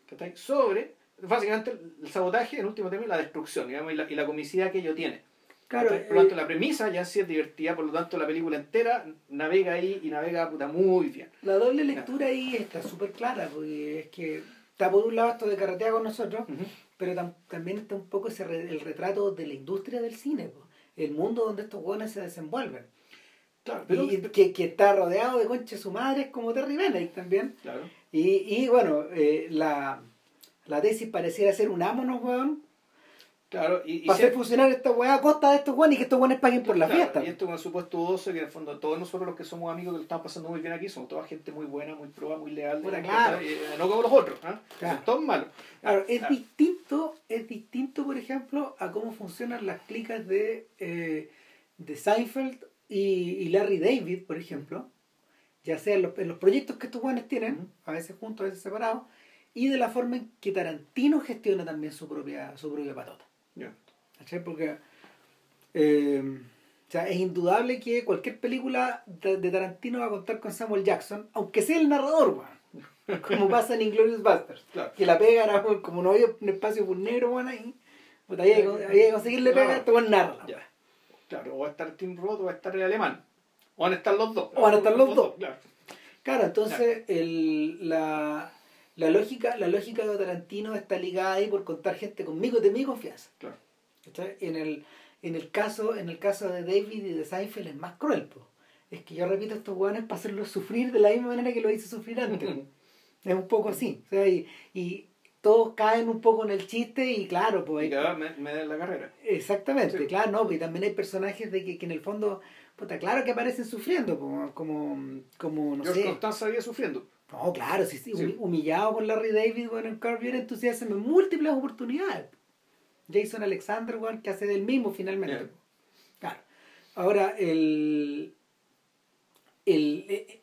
[SPEAKER 1] ¿cachai? Sobre, básicamente, el sabotaje, en último término, la destrucción, digamos, y la, y la comicidad que ello tiene.
[SPEAKER 2] Claro,
[SPEAKER 1] por lo tanto,
[SPEAKER 2] eh,
[SPEAKER 1] la premisa ya sí es divertida, por lo tanto, la película entera navega ahí y navega puta, muy bien.
[SPEAKER 2] La doble lectura ahí está súper clara, porque es que está por un lado esto de carretear con nosotros,
[SPEAKER 1] Ujú.
[SPEAKER 2] Pero tam- también está un poco ese re- el retrato de la industria del cine, po. el mundo donde estos hueones se desenvuelven.
[SPEAKER 1] Claro, pero,
[SPEAKER 2] y que, que está rodeado de conches su madre como Terry Benedict también.
[SPEAKER 1] claro.
[SPEAKER 2] Y, y bueno, eh, la, la tesis pareciera ser unámonos, weón,
[SPEAKER 1] Claro, y, y
[SPEAKER 2] para hacer funcionar esta weá a costa de estos weones y que estos weones paguen por la
[SPEAKER 1] Claro,
[SPEAKER 2] fiesta.
[SPEAKER 1] Y esto con el supuesto 12, que en el fondo todos nosotros los que somos amigos que lo estamos pasando muy bien aquí, somos toda gente muy buena, muy proba, muy leal. Eh,
[SPEAKER 2] claro.
[SPEAKER 1] eh, no como los otros, ¿ah?
[SPEAKER 2] Claro.
[SPEAKER 1] Son todos malos.
[SPEAKER 2] Claro, es distinto, es distinto, por ejemplo, a cómo funcionan las clicas de, eh, de Seinfeld y, y Larry David, por ejemplo, ya sea en los, en los proyectos que estos guanes tienen, a veces juntos, a veces separados, y de la forma en que Tarantino gestiona también su propia, su propia patota.
[SPEAKER 1] Ya.
[SPEAKER 2] ¿Cachai? Porque eh, o sea, es indudable que cualquier película de, Tarantino va a contar con Samuel Jackson, aunque sea el narrador, weón. Como pasa en Inglourious Basterds.
[SPEAKER 1] Claro.
[SPEAKER 2] Que la pega era como no había un espacio por negro, weón, ahí. Puta, había, que- conseguirle pega,
[SPEAKER 1] Claro.
[SPEAKER 2] este weón narra. weá.
[SPEAKER 1] Claro, o va a estar Tim Roth o va a estar el alemán. O van a estar los dos.
[SPEAKER 2] O van a estar los dos.
[SPEAKER 1] Claro.
[SPEAKER 2] Claro, entonces el, la, la, lógica, la lógica de Tarantino está ligada ahí por contar gente conmigo de mi confianza.
[SPEAKER 1] Claro.
[SPEAKER 2] En el, en el caso, en el caso de David y de Seinfeld es más cruel, po. Es que yo repito estos hueones para hacerlos sufrir de la misma manera que lo hice sufrir antes. es un poco así. O sea, y, y todos caen un poco en el chiste y claro, pues
[SPEAKER 1] Y me, me den la carrera.
[SPEAKER 2] Exactamente,
[SPEAKER 1] Sí.
[SPEAKER 2] claro, no, y también hay personajes de que, que en el fondo, puta, claro que aparecen sufriendo, como, como, como no
[SPEAKER 1] George
[SPEAKER 2] sé.
[SPEAKER 1] Constanza sigue sufriendo.
[SPEAKER 2] No, claro, sí, sí,
[SPEAKER 1] Sí.
[SPEAKER 2] humi- humillado por Larry David, bueno, en Curb Your Enthusiasm en múltiples oportunidades. Jason Alexander, bueno, que hace del mismo finalmente.
[SPEAKER 1] Yeah.
[SPEAKER 2] Claro. Ahora, el. el eh,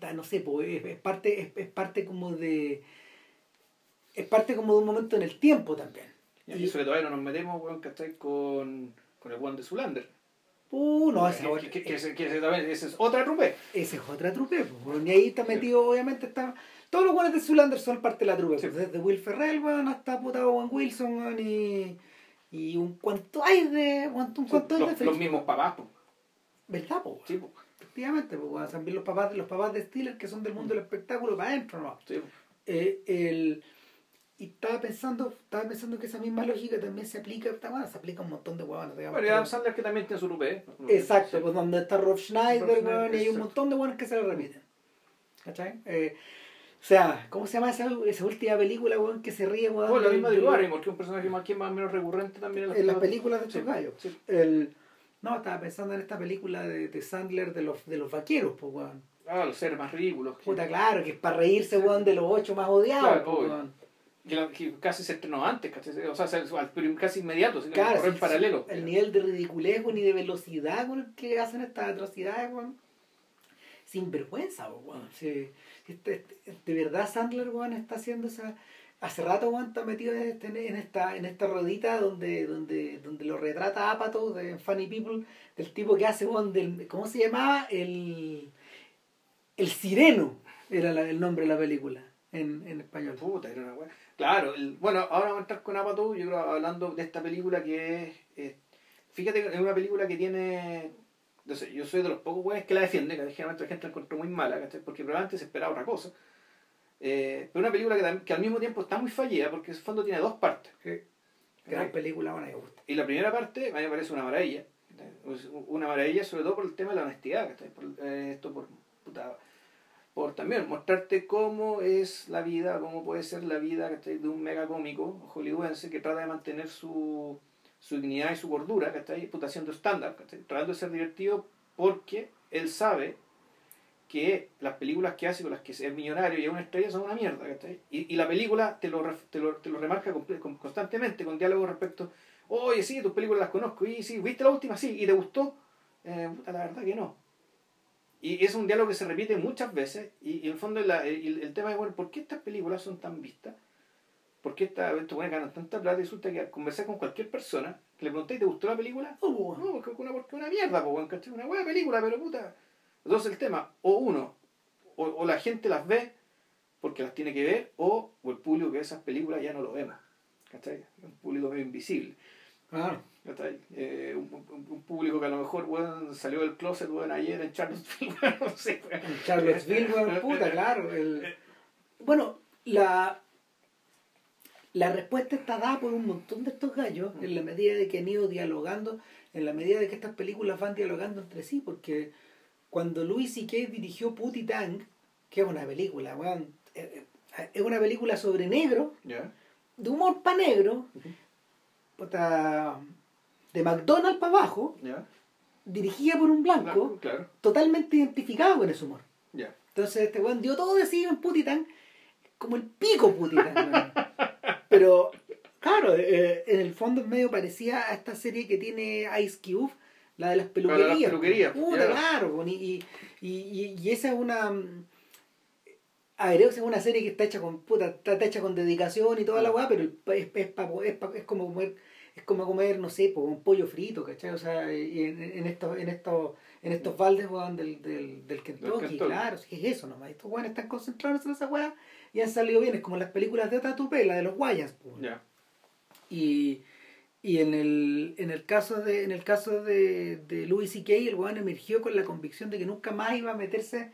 [SPEAKER 2] eh, no sé, pues, es, parte, es, es parte como de. Es parte como de un momento en el tiempo también.
[SPEAKER 1] Y eso que todavía no nos metemos, weón, ¿cachai? Con, con el Juan de Zulander.
[SPEAKER 2] Uh, no, esa,
[SPEAKER 1] que, que, que, ese- ese es otra trupe.
[SPEAKER 2] esa es otra trupe. pues, bueno, y ahí está metido, obviamente, está. Todos los buenos de Zulander son parte de la trupe.
[SPEAKER 1] Sí.
[SPEAKER 2] pues, desde Will Ferrell, weón, hasta puta Owen Wilson, weón, y. Y un cuanto hay de. Un, un cuanto hay de
[SPEAKER 1] Los,
[SPEAKER 2] Freaks,
[SPEAKER 1] los mismos papás, po.
[SPEAKER 2] ¿Verdad, po?
[SPEAKER 1] Sí, po.
[SPEAKER 2] Efectivamente, pues también los papás, los papás de Stiller que son del mundo del espectáculo para adentro, ¿no?
[SPEAKER 1] Sí, po.
[SPEAKER 2] Eh, el, y estaba pensando, estaba pensando que esa misma lógica también se aplica, está, bueno, se aplica a un montón de huevones.
[SPEAKER 1] Bueno, y Adam Sandler que también tiene su trupe, ¿eh?
[SPEAKER 2] Exacto,
[SPEAKER 1] Sí.
[SPEAKER 2] pues donde está Rob Schneider,
[SPEAKER 1] Rob Schneider,
[SPEAKER 2] y hay un montón de buenos que se lo repiten. ¿Cachai? Eh, o sea, ¿cómo se llama esa, esa última película, weón, que se ríe, weón?
[SPEAKER 1] Bueno, la
[SPEAKER 2] del-
[SPEAKER 1] misma de Barrymore, que es un personaje más, que más o menos recurrente también en las,
[SPEAKER 2] En las películas de estos
[SPEAKER 1] Sí,
[SPEAKER 2] gallos.
[SPEAKER 1] sí.
[SPEAKER 2] El, no, estaba pensando en esta película de, de Sandler de los, de los vaqueros, pues, weón.
[SPEAKER 1] Ah, los seres más ridículos.
[SPEAKER 2] Puta, claro, que es para reírse, weón, de los ocho más odiados,
[SPEAKER 1] Claro,
[SPEAKER 2] pues, weón.
[SPEAKER 1] Que, la- que casi se estrenó antes, ¿cachai? o sea, casi inmediato, sino que
[SPEAKER 2] Claro, sí,
[SPEAKER 1] paralelo.
[SPEAKER 2] El nivel de ridiculez y de velocidad con el que hacen estas atrocidades, weón. Sin vergüenza, weón. Sí, este- este- de verdad Sandler, weón, está haciendo esa. Hace rato, weón, está metido en, este- en esta, en esta rodita donde, donde, donde lo retrata Apatow de Funny People, del tipo que hace, weón, del. ¿Cómo se llamaba? El. El Sireno era la- el nombre de la película en, en español.
[SPEAKER 1] Puta, era una wea. Claro, el- bueno, ahora vamos a entrar con Apatow, yo creo, hablando de esta película que es, es- fíjate que es una película que tiene, no sé, yo soy de los pocos weones que la defiende, que generalmente la gente la encontró muy mala, ¿cachai? porque probablemente se esperaba otra cosa. Eh, pero una película que, que al mismo tiempo está muy fallida, porque en el fondo tiene dos partes.
[SPEAKER 2] Gran película, bueno, me gusta.
[SPEAKER 1] Y la primera parte a mí me parece una maravilla. Una maravilla sobre todo por el tema de la honestidad. ¿cachai? Por, eh, esto por, puta, por también mostrarte cómo es la vida, cómo puede ser la vida de un mega cómico hollywoodense que trata de mantener su, su dignidad y su gordura, ¿cachai? Puta, haciendo estándar, tratando de ser divertido porque él sabe que las películas que hace con las que es millonario y es una estrella son una mierda, ¿cachai? Y, la película te lo, te lo, te lo remarca constantemente con diálogos respecto, oye, sí, tus películas las conozco, y sí, ¿viste la última? Sí, ¿y te gustó? Eh, la verdad que no. Y es un diálogo que se repite muchas veces, y, y en el fondo la- el, el tema es, bueno, ¿por qué estas películas son tan vistas? ¿Por qué esta, estos buenos ganan tanta plata? Y resulta que al conversar con cualquier persona, que le pregunté, ¿te gustó la película?
[SPEAKER 2] Oh.
[SPEAKER 1] No, porque una, porque una mierda, po, weón, ¿cachai? Una buena película, pero puta. Entonces el tema, o uno, o, o la gente las ve porque las tiene que ver, o, o el público que ve esas películas ya no lo ve más. ¿Cachai? Es un público medio invisible.
[SPEAKER 2] Claro.
[SPEAKER 1] Eh, un, un, público que a lo mejor bueno, salió del closet bueno, ayer en Charlottesville, no sé.
[SPEAKER 2] En Charlottesville, bueno, puta, claro. El... Bueno, la, la respuesta está dada por un montón de estos gallos en la medida de que han ido dialogando, en la medida de que estas películas van dialogando entre sí, porque cuando Louis C.K. dirigió Putty Tang, que es una película, bueno, eh, eh, es una película sobre negro, de humor pa' negro, de McDonald's para abajo, dirigida por un blanco, totalmente identificado con ese humor. Entonces este weón dio todo de sí en Putitán, como el pico Putitán. Pero, claro, eh, en el fondo medio parecía a esta serie que tiene Ice Cube, la de las peluquerías. claro, y, y, esa es una a ver, es una serie que está hecha con puta, está hecha con dedicación y toda la weá, pero es, es, es, es, como comer, es como comer, no sé, un pollo frito, ¿cachai? O sea, en, en estos, en estos, en estos baldes weón, del, del, del Kentucky, claro, es eso nomás. Estos weones están concentrados en esa weá y han salido bien, es como las películas de Tatupé, la de los Guayas, pues. Y, y en el, en el caso de, en el caso de, de Louis C.K., el weón emergió con la convicción de que nunca más iba a meterse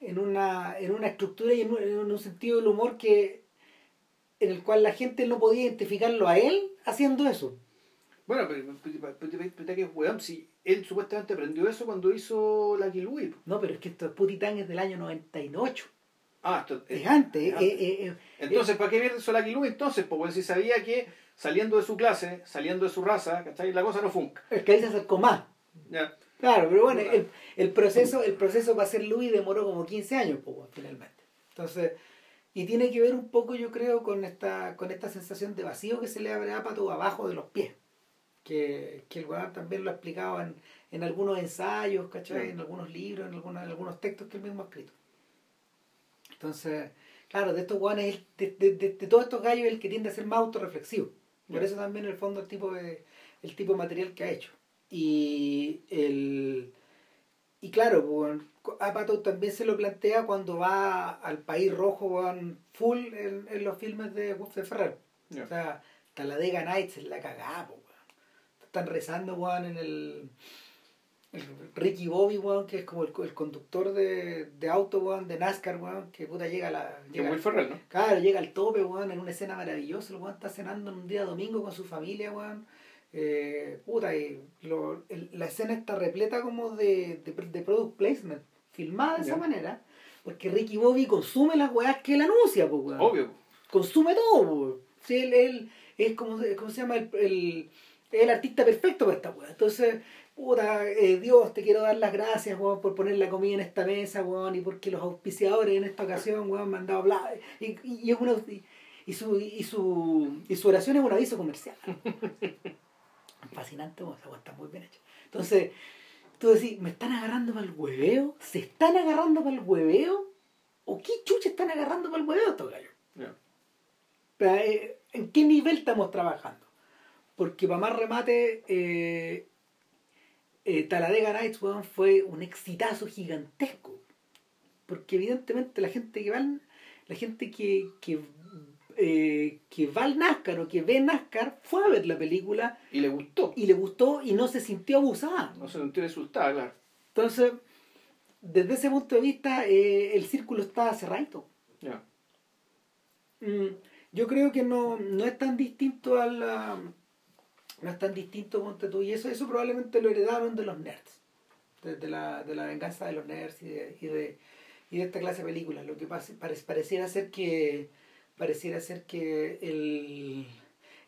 [SPEAKER 2] en una, en una estructura y en un, sentido del humor que en el cual la gente no podía identificarlo a él haciendo eso.
[SPEAKER 1] Bueno, pero que weón, si él supuestamente aprendió eso cuando hizo la Louis.
[SPEAKER 2] No, pero es que esto es Putitán es del año 98.
[SPEAKER 1] Ah, esto
[SPEAKER 2] es, antes. Eh, eh,
[SPEAKER 1] eh, entonces, ¿para qué viene la Louis entonces? Pues si sabía que saliendo de su clase, saliendo de su raza, ¿cachai? La cosa no funca.
[SPEAKER 2] Es que ahí se acercó más. Ya. Claro, pero bueno, el, el, proceso, el proceso para ser Louis demoró como 15 años, pues, finalmente. Entonces, y tiene que ver un poco, yo creo, con esta, con esta sensación de vacío que se le abre a Pato abajo de los pies. Que, que el weón también lo ha explicado en, en algunos ensayos, ¿cachai? En algunos libros, en algunos, algunos textos que él mismo ha escrito. Entonces, claro, de estos weones, de, de, de, de, todos estos gallos, el que tiende a ser más autorreflexivo. Por eso también, en el fondo, el tipo de, el tipo de material que ha hecho. Y el y claro, pues, a Pato también se lo plantea cuando va al país rojo full en, en, los filmes de Wolf de Ferrer. O sea, Talladega Nights es la cagada, pues, Están rezando weón, en el, Ricky Bobby, weón, que es como el, el conductor de, de auto, weón, de NASCAR, weón, que puta llega a la. Llega,
[SPEAKER 1] Ferrer, ¿no?
[SPEAKER 2] Claro, llega al tope, weón, en una escena maravillosa. El weón está cenando en un día domingo con su familia, weón eh, puta, y lo, la escena está repleta como de, de, product placement, filmada de esa manera, porque Ricky Bobby consume las weas que él anuncia, pues,
[SPEAKER 1] Obvio.
[SPEAKER 2] Consume todo, pues. él, es como, ¿cómo se llama? El, el, artista perfecto para esta wea. Entonces, puta, eh, Dios, te quiero dar las gracias, weón, por poner la comida en esta mesa, weón, y porque los auspiciadores en esta ocasión, weón, me han dado bla. Y, y, es una, y, su, y, su, y su oración es un aviso comercial. fascinante, o sea, está muy bien hecho. Entonces, tú decís, ¿me están agarrando para el hueveo? ¿Se están agarrando para el hueveo? ¿O qué chucha están agarrando para el hueveo estos gallos? Eh, ¿En qué nivel estamos trabajando? Porque para más remate, eh, eh, Taladega Nights fue un exitazo gigantesco. Porque evidentemente la gente que va, la gente que, que eh, que va al NASCAR o que ve NASCAR fue a ver la película.
[SPEAKER 1] Y le gustó.
[SPEAKER 2] Y le gustó y no se sintió abusada.
[SPEAKER 1] No se sintió insultada, claro.
[SPEAKER 2] Entonces, desde ese punto de vista, eh, el círculo está cerrado. Ya. Mm, yo creo que no, no es tan distinto a la. No es tan distinto, ponte tú. Y eso, eso probablemente lo heredaron de los nerds. De, la, de la venganza de los nerds y de, y de, y de esta clase de películas. Lo que pasa, pareciera ser que pareciera ser que el,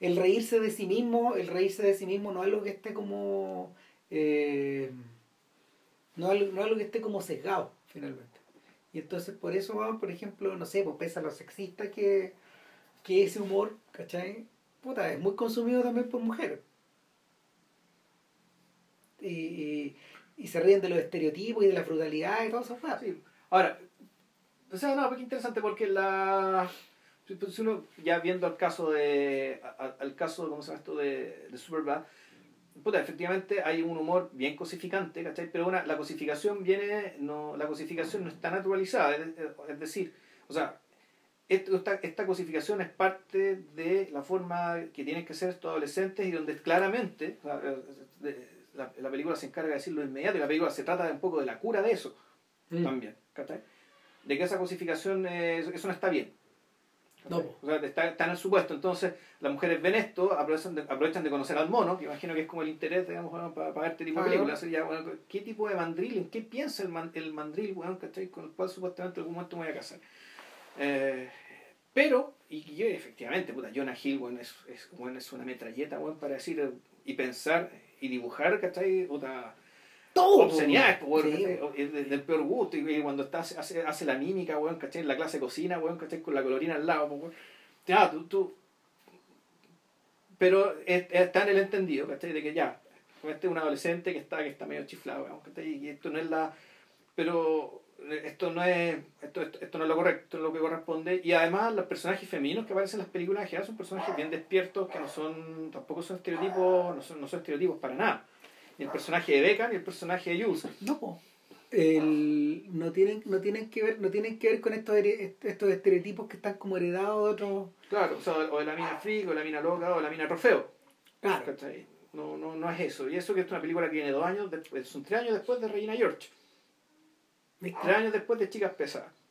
[SPEAKER 2] el reírse de sí mismo, el reírse de sí mismo no es algo que esté como eh, no, es, algo que esté como sesgado finalmente. Y entonces por eso, por ejemplo, no sé, pues pese a lo sexista que, que ese humor, ¿cachai? Puta, es muy consumido también por mujeres. Y, y, se ríen de los estereotipos y de la frugalidad y todo eso.
[SPEAKER 1] Sí. Ahora, o sea, no, porque interesante porque la pues uno ya viendo el caso de al caso cómo se llama esto de, de Superbad puta, efectivamente hay un humor bien cosificante ¿cachai? pero una, la cosificación viene no la cosificación no está naturalizada es, decir o sea esta, esta cosificación es parte de la forma que tienen que ser estos adolescentes y donde claramente la, la, película se encarga de decirlo inmediato y la película se trata un poco de la cura de eso mm. también. De que esa cosificación, eso no está bien. No. O sea, está, está, en el supuesto. Entonces, las mujeres ven esto, aprovechan de, aprovechan de conocer al mono, que imagino que es como el interés, digamos, para, para, este tipo de películas. ¿Qué tipo de mandril, en qué piensa el, el mandril, bueno, con el cual supuestamente en algún momento me voy a casar? Eh, pero, y yo efectivamente, puta, Jonah Hill, bueno, es, es, bueno, es una metralleta, bueno, para decir y pensar y dibujar, ¿cachai? Puta, todo obscenidades, pues, del peor gusto, y, cuando está, hace, hace la mímica, weón, ¿cachai? En la clase de cocina, weón, ¿cachai? Con la colorina al lado, pues, Ya, tú, tú. Pero está en el entendido, ¿cachai? De que ya, este es un adolescente que está, que está medio chiflado, weón, ¿cachai? Y esto no es la. Pero esto no es esto, esto, no es lo correcto, esto es lo que corresponde. Y además los personajes femeninos que aparecen en las películas en general son personajes bien despiertos, que no son, tampoco son estereotipos, no son, no son estereotipos para nada el personaje de Becca ni el personaje de Jules.
[SPEAKER 2] No, el, no tienen no tienen que ver no tienen que ver con estos estos estereotipos que están como heredados de otros
[SPEAKER 1] claro o, sea, o de la mina freak o de la mina loca o de la mina trofeo. Claro. No, no, no es eso. Y eso que es una película que viene dos años después son tres años después de Regina George. Tres años después de Chicas Pesadas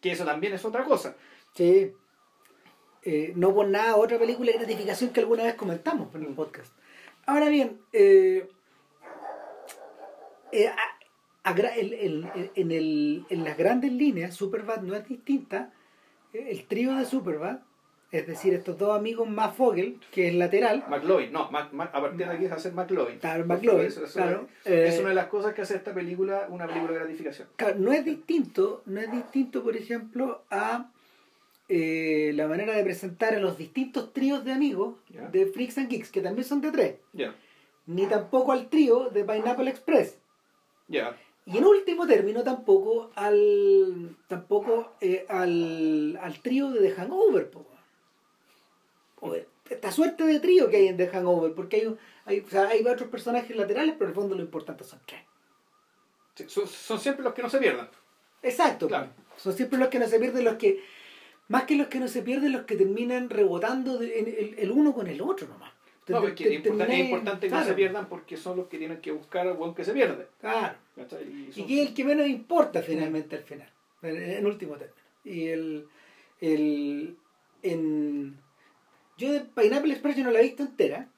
[SPEAKER 1] que eso también es otra cosa.
[SPEAKER 2] Sí. Eh, no por nada otra película de gratificación que alguna vez comentamos en el podcast. Ahora bien eh, eh, en, el, en las grandes líneas, Superbad no es distinta. El trío de Superbad, es decir, estos dos amigos más Fogel, que es lateral.
[SPEAKER 1] McLovin, no, a partir de aquí es hacer McLovin.
[SPEAKER 2] Claro, McLovin, claro.
[SPEAKER 1] Es, eh, una de las cosas que hace esta película una película de gratificación.
[SPEAKER 2] Claro, no es distinto, no es distinto, por ejemplo, a eh, la manera de presentar a los distintos tríos de amigos de Freaks and Geeks, que también son de tres. Ni tampoco al trío de Pineapple Express y en último término tampoco al tampoco eh, al, al trío de The Hangover. O esta suerte de trío que hay en The Hangover, porque hay, hay, o sea, hay otros personajes laterales, pero en el fondo lo importante son tres.
[SPEAKER 1] son, siempre los que no se pierdan.
[SPEAKER 2] Exacto. Son siempre los que no se pierden, los que, más que los que no se pierden, los que terminan rebotando el, el uno con el otro nomás.
[SPEAKER 1] No, es, importante, que no se pierdan porque son los que tienen que buscar al buen que se pierde.
[SPEAKER 2] Claro. Y, que es el que menos importa finalmente al final, en, último término. Y el, el en, yo de Pineapple Express yo no la he visto entera.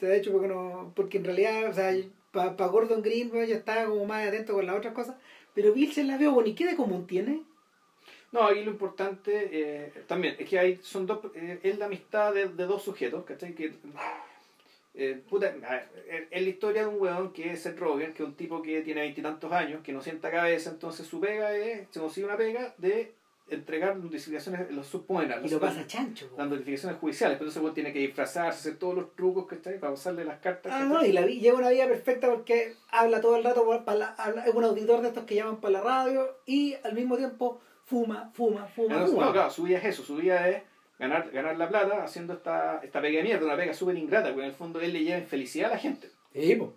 [SPEAKER 2] De hecho, porque, no, porque en realidad, o sea, para Gordon Green ya estaba como más atento con las otras cosas. Pero Bill se la veo, bueno, ¿y qué de común tiene?
[SPEAKER 1] No, ahí lo importante eh, también es que hay, son dos, eh, es la amistad de, dos sujetos, ¿cachai? Que, eh, puta, es la historia de un weón que es Seth Rogen, que es un tipo que tiene veintitantos años, que no sienta cabeza, entonces su pega es, se consigue una pega de entregar notificaciones, los subponer
[SPEAKER 2] Y lo pasa chancho.
[SPEAKER 1] Las notificaciones judiciales, entonces weón tiene que disfrazarse, hacer todos los trucos que está ahí para usarle las cartas.
[SPEAKER 2] Ah, no, y la, lleva una vida perfecta porque habla todo el rato, para es un auditor de estos que llaman para la radio y al mismo tiempo fuma, fuma, fuma. No,
[SPEAKER 1] fuma. no claro, su vida es eso, su vida es ganar, ganar la plata haciendo esta, esta pega de mierda, una pega súper ingrata, porque en el fondo él le lleva felicidad a la gente.
[SPEAKER 2] Sí, pues.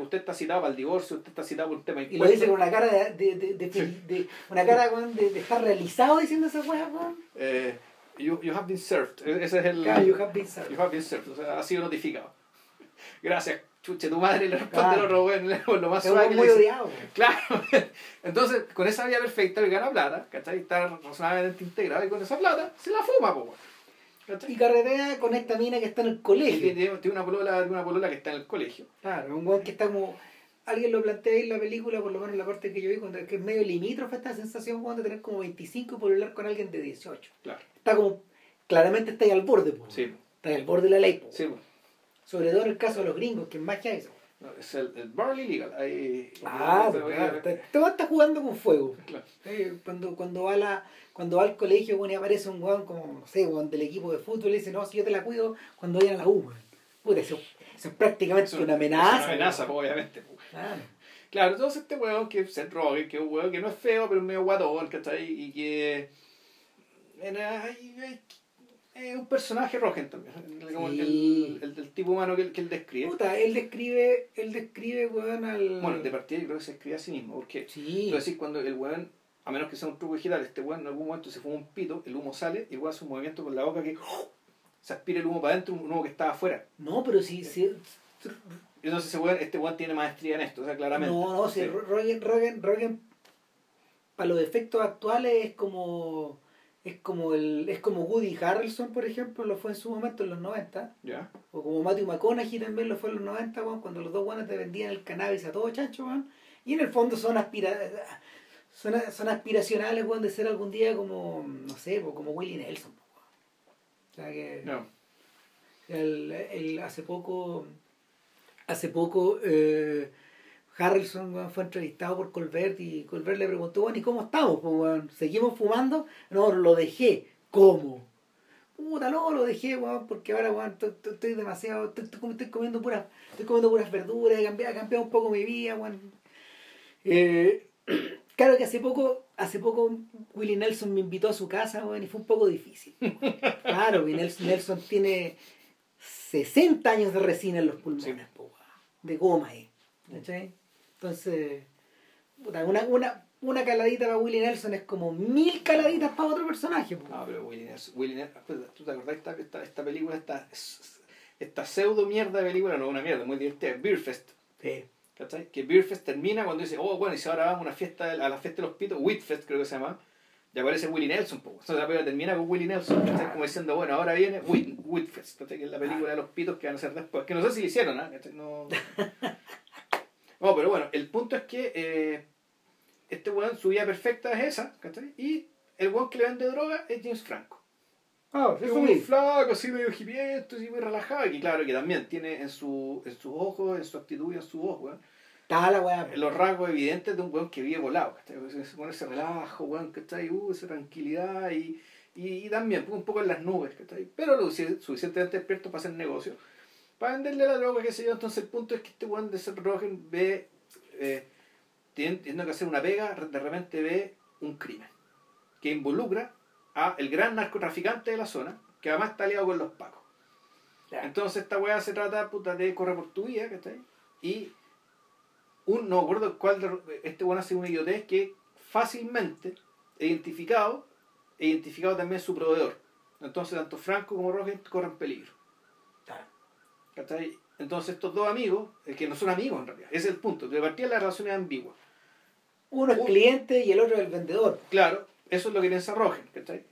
[SPEAKER 1] usted está citado para el divorcio, usted está citado por un tema
[SPEAKER 2] Y lo dice con una cara de, de, de, de, una cara de, de, estar realizado diciendo esa weá,
[SPEAKER 1] eh, you, you have been served. E-, ese es el.
[SPEAKER 2] you have been served.
[SPEAKER 1] You have been served. O sea, ha sido notificado. Gracias, chuche, tu madre le responde claro. lo, bueno, lo más suave
[SPEAKER 2] que muy odiado.
[SPEAKER 1] Claro. Entonces, con esa vida perfecta, él gana plata, ¿cachai? Está razonablemente integrado y con esa plata se la fuma, po.
[SPEAKER 2] Y carretea con esta mina que está en el colegio.
[SPEAKER 1] Tiene, tiene, una polola, una polola que está en el colegio.
[SPEAKER 2] Claro, un weón que está como. Alguien lo plantea en la película, por lo menos en la parte que yo vi, cuando, que es medio limítrofe esta sensación de tener como 25 y hablar con alguien de 18.
[SPEAKER 1] Claro.
[SPEAKER 2] Está como. Claramente está ahí al borde, po.
[SPEAKER 1] Sí.
[SPEAKER 2] Está ahí al borde de la ley, po.
[SPEAKER 1] Sí,
[SPEAKER 2] sobre todo en el caso de los gringos, que es más que eso.
[SPEAKER 1] No, es el, el barley legal. Ahí,
[SPEAKER 2] ah, claro. Te, te jugando con fuego.
[SPEAKER 1] Claro.
[SPEAKER 2] cuando, cuando, va la, cuando va al colegio, bueno, y aparece un weón como, no sé, weón del equipo de fútbol, y dice, no, si yo te la cuido cuando vayan a la U, Puta, eso, eso, es prácticamente una amenaza. Es
[SPEAKER 1] una amenaza, obviamente. Claro. Claro, entonces este weón que es Seth Rogen, que es un weón que no es feo, pero es medio guatón, ¿cachai? Y que... Hay, es un personaje Rogen también, como el, el, del tipo humano que, que él describe.
[SPEAKER 2] Puta, él describe, él describe, weón, al...
[SPEAKER 1] Bueno, de partida yo creo que se escribe a sí mismo, porque, sí. es decir, cuando el weón a menos que sea un truco digital, este weón en algún momento se fuma un pito, el humo sale y el weón hace un movimiento con la boca que se aspira el humo para adentro, un humo que estaba afuera.
[SPEAKER 2] No, pero si... si
[SPEAKER 1] Entonces ese weón, este weón tiene maestría en esto, o sea, claramente.
[SPEAKER 2] no, no, si
[SPEAKER 1] Sí.
[SPEAKER 2] Rogen, Rogen, Rogen, para los efectos actuales es como... Es como, el, es como Woody Harrelson, por ejemplo, lo fue en su momento en los 90.
[SPEAKER 1] ¿Ya?
[SPEAKER 2] O como Matthew McConaughey también lo fue en los 90, weón, cuando los dos guanes te vendían el cannabis a todo chancho. Y en el fondo son aspira son, son aspiracionales, de ser algún día como, no sé, como Willie Nelson. O sea que
[SPEAKER 1] No.
[SPEAKER 2] el, el- hace poco, hace poco, eh, Harrelson weón, fue entrevistado por Colbert y Colbert le preguntó, bueno, ¿y cómo estamos? weón? ¿Seguimos fumando? No, lo dejé. ¿Cómo? Puta, no, lo dejé, weón, porque ahora, estoy, demasiado, estoy, estoy comi- estoy comiendo puras, estoy comiendo puras verduras, he cambiado, he cambiado un poco mi vida. Eh, claro que hace poco, hace poco Willie Nelson me invitó a su casa, y fue un poco difícil. Claro, Willie Nelson, Nelson tiene 60 años de resina en los pulmones,
[SPEAKER 1] Sí.
[SPEAKER 2] de goma ahí, ¿cachai? Entonces, puta, una, una, una caladita para Willie Nelson es como mil caladitas para otro personaje, po.
[SPEAKER 1] No, pero Willie Nelson, Willie Nelson, ¿tú te acordás esta, esta, esta película, esta, esta pseudo mierda de película? No, una mierda, muy divertida, Beerfest.
[SPEAKER 2] Sí.
[SPEAKER 1] ¿Cachai? Que Beerfest termina cuando dice, oh, bueno, y si ahora vamos a una fiesta, a la fiesta de los pitos, Whitfest creo que se llama, y aparece Willie Nelson, pues. Entonces la película termina con Willie Nelson, ¿cachai? Como diciendo, bueno, ahora viene Whit, Whitfest, ¿cachai? Que es la película de los pitos que van a hacer después. Que no sé si lo hicieron, ¿ah? ¿cachai? No... no, pero bueno, el punto es que eh, este weón, su vida perfecta es esa, ¿cachai? Y el weón que le vende droga es James Franco.
[SPEAKER 2] Ah,
[SPEAKER 1] Es muy flaco, así medio hippieto, así muy relajado, y claro que también tiene en, su, en sus ojos, en su actitud y en su voz, weón,
[SPEAKER 2] la weá. po.
[SPEAKER 1] los rasgos evidentes de un weón que vive volado, ¿cachai? Ese, con ese relajo, weón, ¿cachai? Uh, esa tranquilidad y, y, y también pues, un poco en las nubes, ¿cachai? Pero lo sufic- suficientemente despierto para hacer negocio, para venderle la droga, qué sé yo. Entonces el punto es que este weón de Seth Rogen ve, eh, teniendo que hacer una pega, de repente ve un crimen que involucra a el gran narcotraficante de la zona, que además está aliado con los pacos. Entonces esta weá se trata puta de correr por tu vida, ¿cachai? Y un, no me acuerdo cuál de, este weón hace una idiotez que fácilmente identificado, e identificado también su proveedor. Entonces tanto Franco como Rogen corren peligro. ¿Cachai? Entonces estos dos amigos, eh, que no son amigos en realidad, ese es el punto. De partida la relación es ambigua.
[SPEAKER 2] Uno es
[SPEAKER 1] Un-
[SPEAKER 2] cliente y el otro es el vendedor.
[SPEAKER 1] Claro, eso es lo que piensa Rogen, ¿cachai?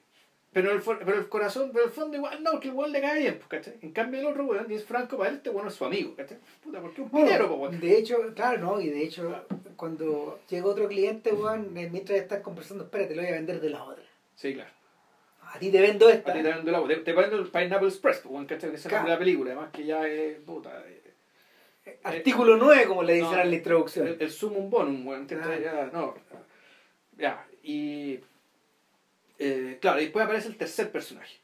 [SPEAKER 1] Pero el, pero el corazón, pero el fondo igual no, que weón le cae bien, pues, ¿cachai? En cambio el otro weón, es Franco, para él este weón es su amigo, ¿cachai? Puta, porque un pinero, pues, weón.
[SPEAKER 2] de hecho, claro, no, y de hecho, cuando llega otro cliente, weón, eh, mientras estás conversando, espérate, lo voy a vender de la otra.
[SPEAKER 1] Sí, claro.
[SPEAKER 2] A ti te vendo esta.
[SPEAKER 1] A ti te vendo la te, te vendo el Pineapple Express, pues, ¿cachai? Que es de la
[SPEAKER 2] Claro.
[SPEAKER 1] película, además que ya es, puta, eh,
[SPEAKER 2] Artículo 9, como le dicen
[SPEAKER 1] No,
[SPEAKER 2] en la introducción.
[SPEAKER 1] el, el sumum bonum, weón.
[SPEAKER 2] Claro.
[SPEAKER 1] Ya, no, ya, y... eh, claro, y después aparece el tercer personaje,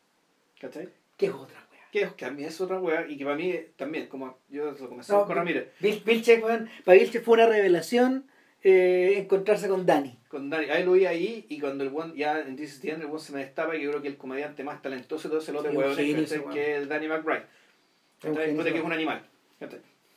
[SPEAKER 1] ¿cachai?
[SPEAKER 2] ¿Qué es otra?
[SPEAKER 1] Que, que mí es otra weá y que para mí eh, también, como yo lo comencé con Ramírez,
[SPEAKER 2] Bill, Vilche, weón, para Vilche fue una revelación eh, encontrarse con Dani.
[SPEAKER 1] con Dani, ahí lo vi ahí y cuando el buen ya en This is the End, el buen se me destapa y yo creo que el comediante más talentoso de todo ese lote
[SPEAKER 2] Sí, weón.
[SPEAKER 1] que es Danny McBride,
[SPEAKER 2] Es un
[SPEAKER 1] ¿cachai?
[SPEAKER 2] genio,
[SPEAKER 1] Puta que es un animal.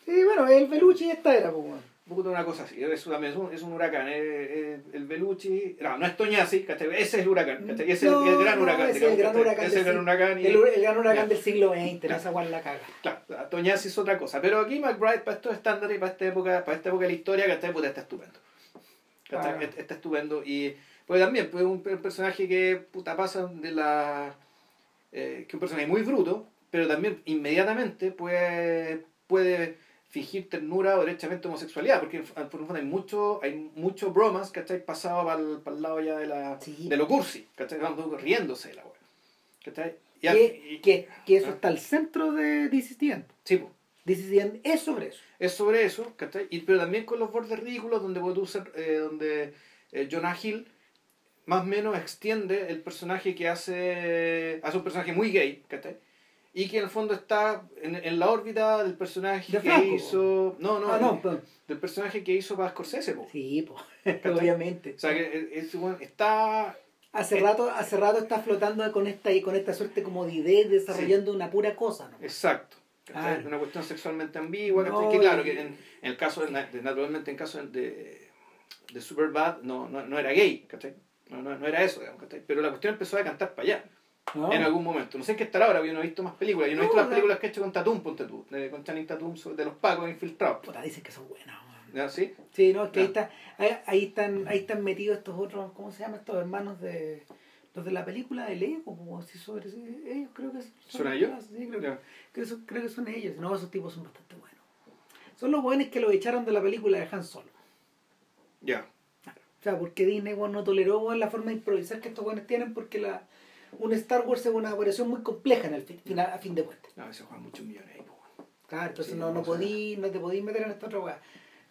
[SPEAKER 2] Sí, bueno, el Belucci esta era, pues, weón.
[SPEAKER 1] Una cosa así, es, también es, un, es un huracán, es- el Belucci, no, no es Toñasi, ¿cachai? ese es el huracán, ¿cachai? ese
[SPEAKER 2] No,
[SPEAKER 1] es el, gran huracán,
[SPEAKER 2] es el gran huracán
[SPEAKER 1] es el
[SPEAKER 2] del
[SPEAKER 1] gran huracán.
[SPEAKER 2] El, el gran huracán del siglo XX, no
[SPEAKER 1] Claro.
[SPEAKER 2] esa weón la caga.
[SPEAKER 1] Claro, Toñasi es otra cosa, pero aquí McBride para estos estándares y para esta época, para esta época de la historia, ¿cachai? Puta, está estupendo. Está, está estupendo y pues también pues un, un personaje que puta pasa de la eh, que un personaje muy bruto pero también inmediatamente puede puede fingir ternura o derechamente homosexualidad porque por un fondo hay mucho hay mucho bromas ¿cachai? pasado para el, para el lado ya de la
[SPEAKER 2] Sí.
[SPEAKER 1] de lo cursi ¿cachai? Vamos, riéndose de la wea ¿cachai? Y
[SPEAKER 2] Que,
[SPEAKER 1] y-
[SPEAKER 2] que, que eso
[SPEAKER 1] Ah.
[SPEAKER 2] está al centro de This is the End.
[SPEAKER 1] sí, pues.
[SPEAKER 2] This is the End es sobre eso.
[SPEAKER 1] es sobre eso, ¿cachai? Y, pero también con los bordes ridículos donde ser, eh, donde eh, Jonah Hill más o menos extiende el personaje que hace, hace un personaje muy gay, ¿cachai? Y que en el fondo está en, en la órbita del personaje
[SPEAKER 2] De
[SPEAKER 1] que
[SPEAKER 2] Franco,
[SPEAKER 1] hizo... No, no,
[SPEAKER 2] ah, no,
[SPEAKER 1] del personaje que hizo para Scorsese, po.
[SPEAKER 2] sí, pues, obviamente.
[SPEAKER 1] O sea, que weón está...
[SPEAKER 2] Hace
[SPEAKER 1] Eh,
[SPEAKER 2] rato, hace rato está flotando con esta y con esta suerte como de idea, desarrollando una pura cosa, ¿no?
[SPEAKER 1] Exacto.
[SPEAKER 2] Claro.
[SPEAKER 1] Una cuestión sexualmente ambigua, ¿cachai?
[SPEAKER 2] No,
[SPEAKER 1] que claro, que en, en el caso, de, naturalmente en caso de, de Superbad no, no, no era gay, ¿cachai? No, no, no era eso, digamos, ¿cachai? Pero la cuestión empezó a cantar para allá.
[SPEAKER 2] No.
[SPEAKER 1] En algún momento. No sé qué estará ahora, yo no he visto más películas. Yo no he
[SPEAKER 2] No,
[SPEAKER 1] visto las
[SPEAKER 2] la-
[SPEAKER 1] películas que he hecho con Tatum, ponte tú. con Channing Tatum, de los pacos infiltrados.
[SPEAKER 2] Puta, dicen que son buenas, weón.
[SPEAKER 1] ¿Ya? ¿Sí?
[SPEAKER 2] Sí, no, es que ahí, está, ahí, ahí están, ahí están metidos estos otros, ¿cómo se llaman estos hermanos de los de la película de Lego? Como si sobre ellos creo que son.
[SPEAKER 1] ¿Son ellos?
[SPEAKER 2] Sí, creo, creo, que son- creo que son ellos. No, esos tipos son bastante buenos. Son los buenos que lo echaron de la película de Han Solo.
[SPEAKER 1] Ya.
[SPEAKER 2] O sea, porque Disney weón, no toleró weón, la forma de improvisar que estos buenos tienen porque la un Star Wars es una operación muy compleja en el fin, final- a fin de cuentas.
[SPEAKER 1] No, se juegan muchos millones ahí, po.
[SPEAKER 2] Claro, entonces
[SPEAKER 1] Sí,
[SPEAKER 2] no, no podí, no te podís meter en esta otra weá.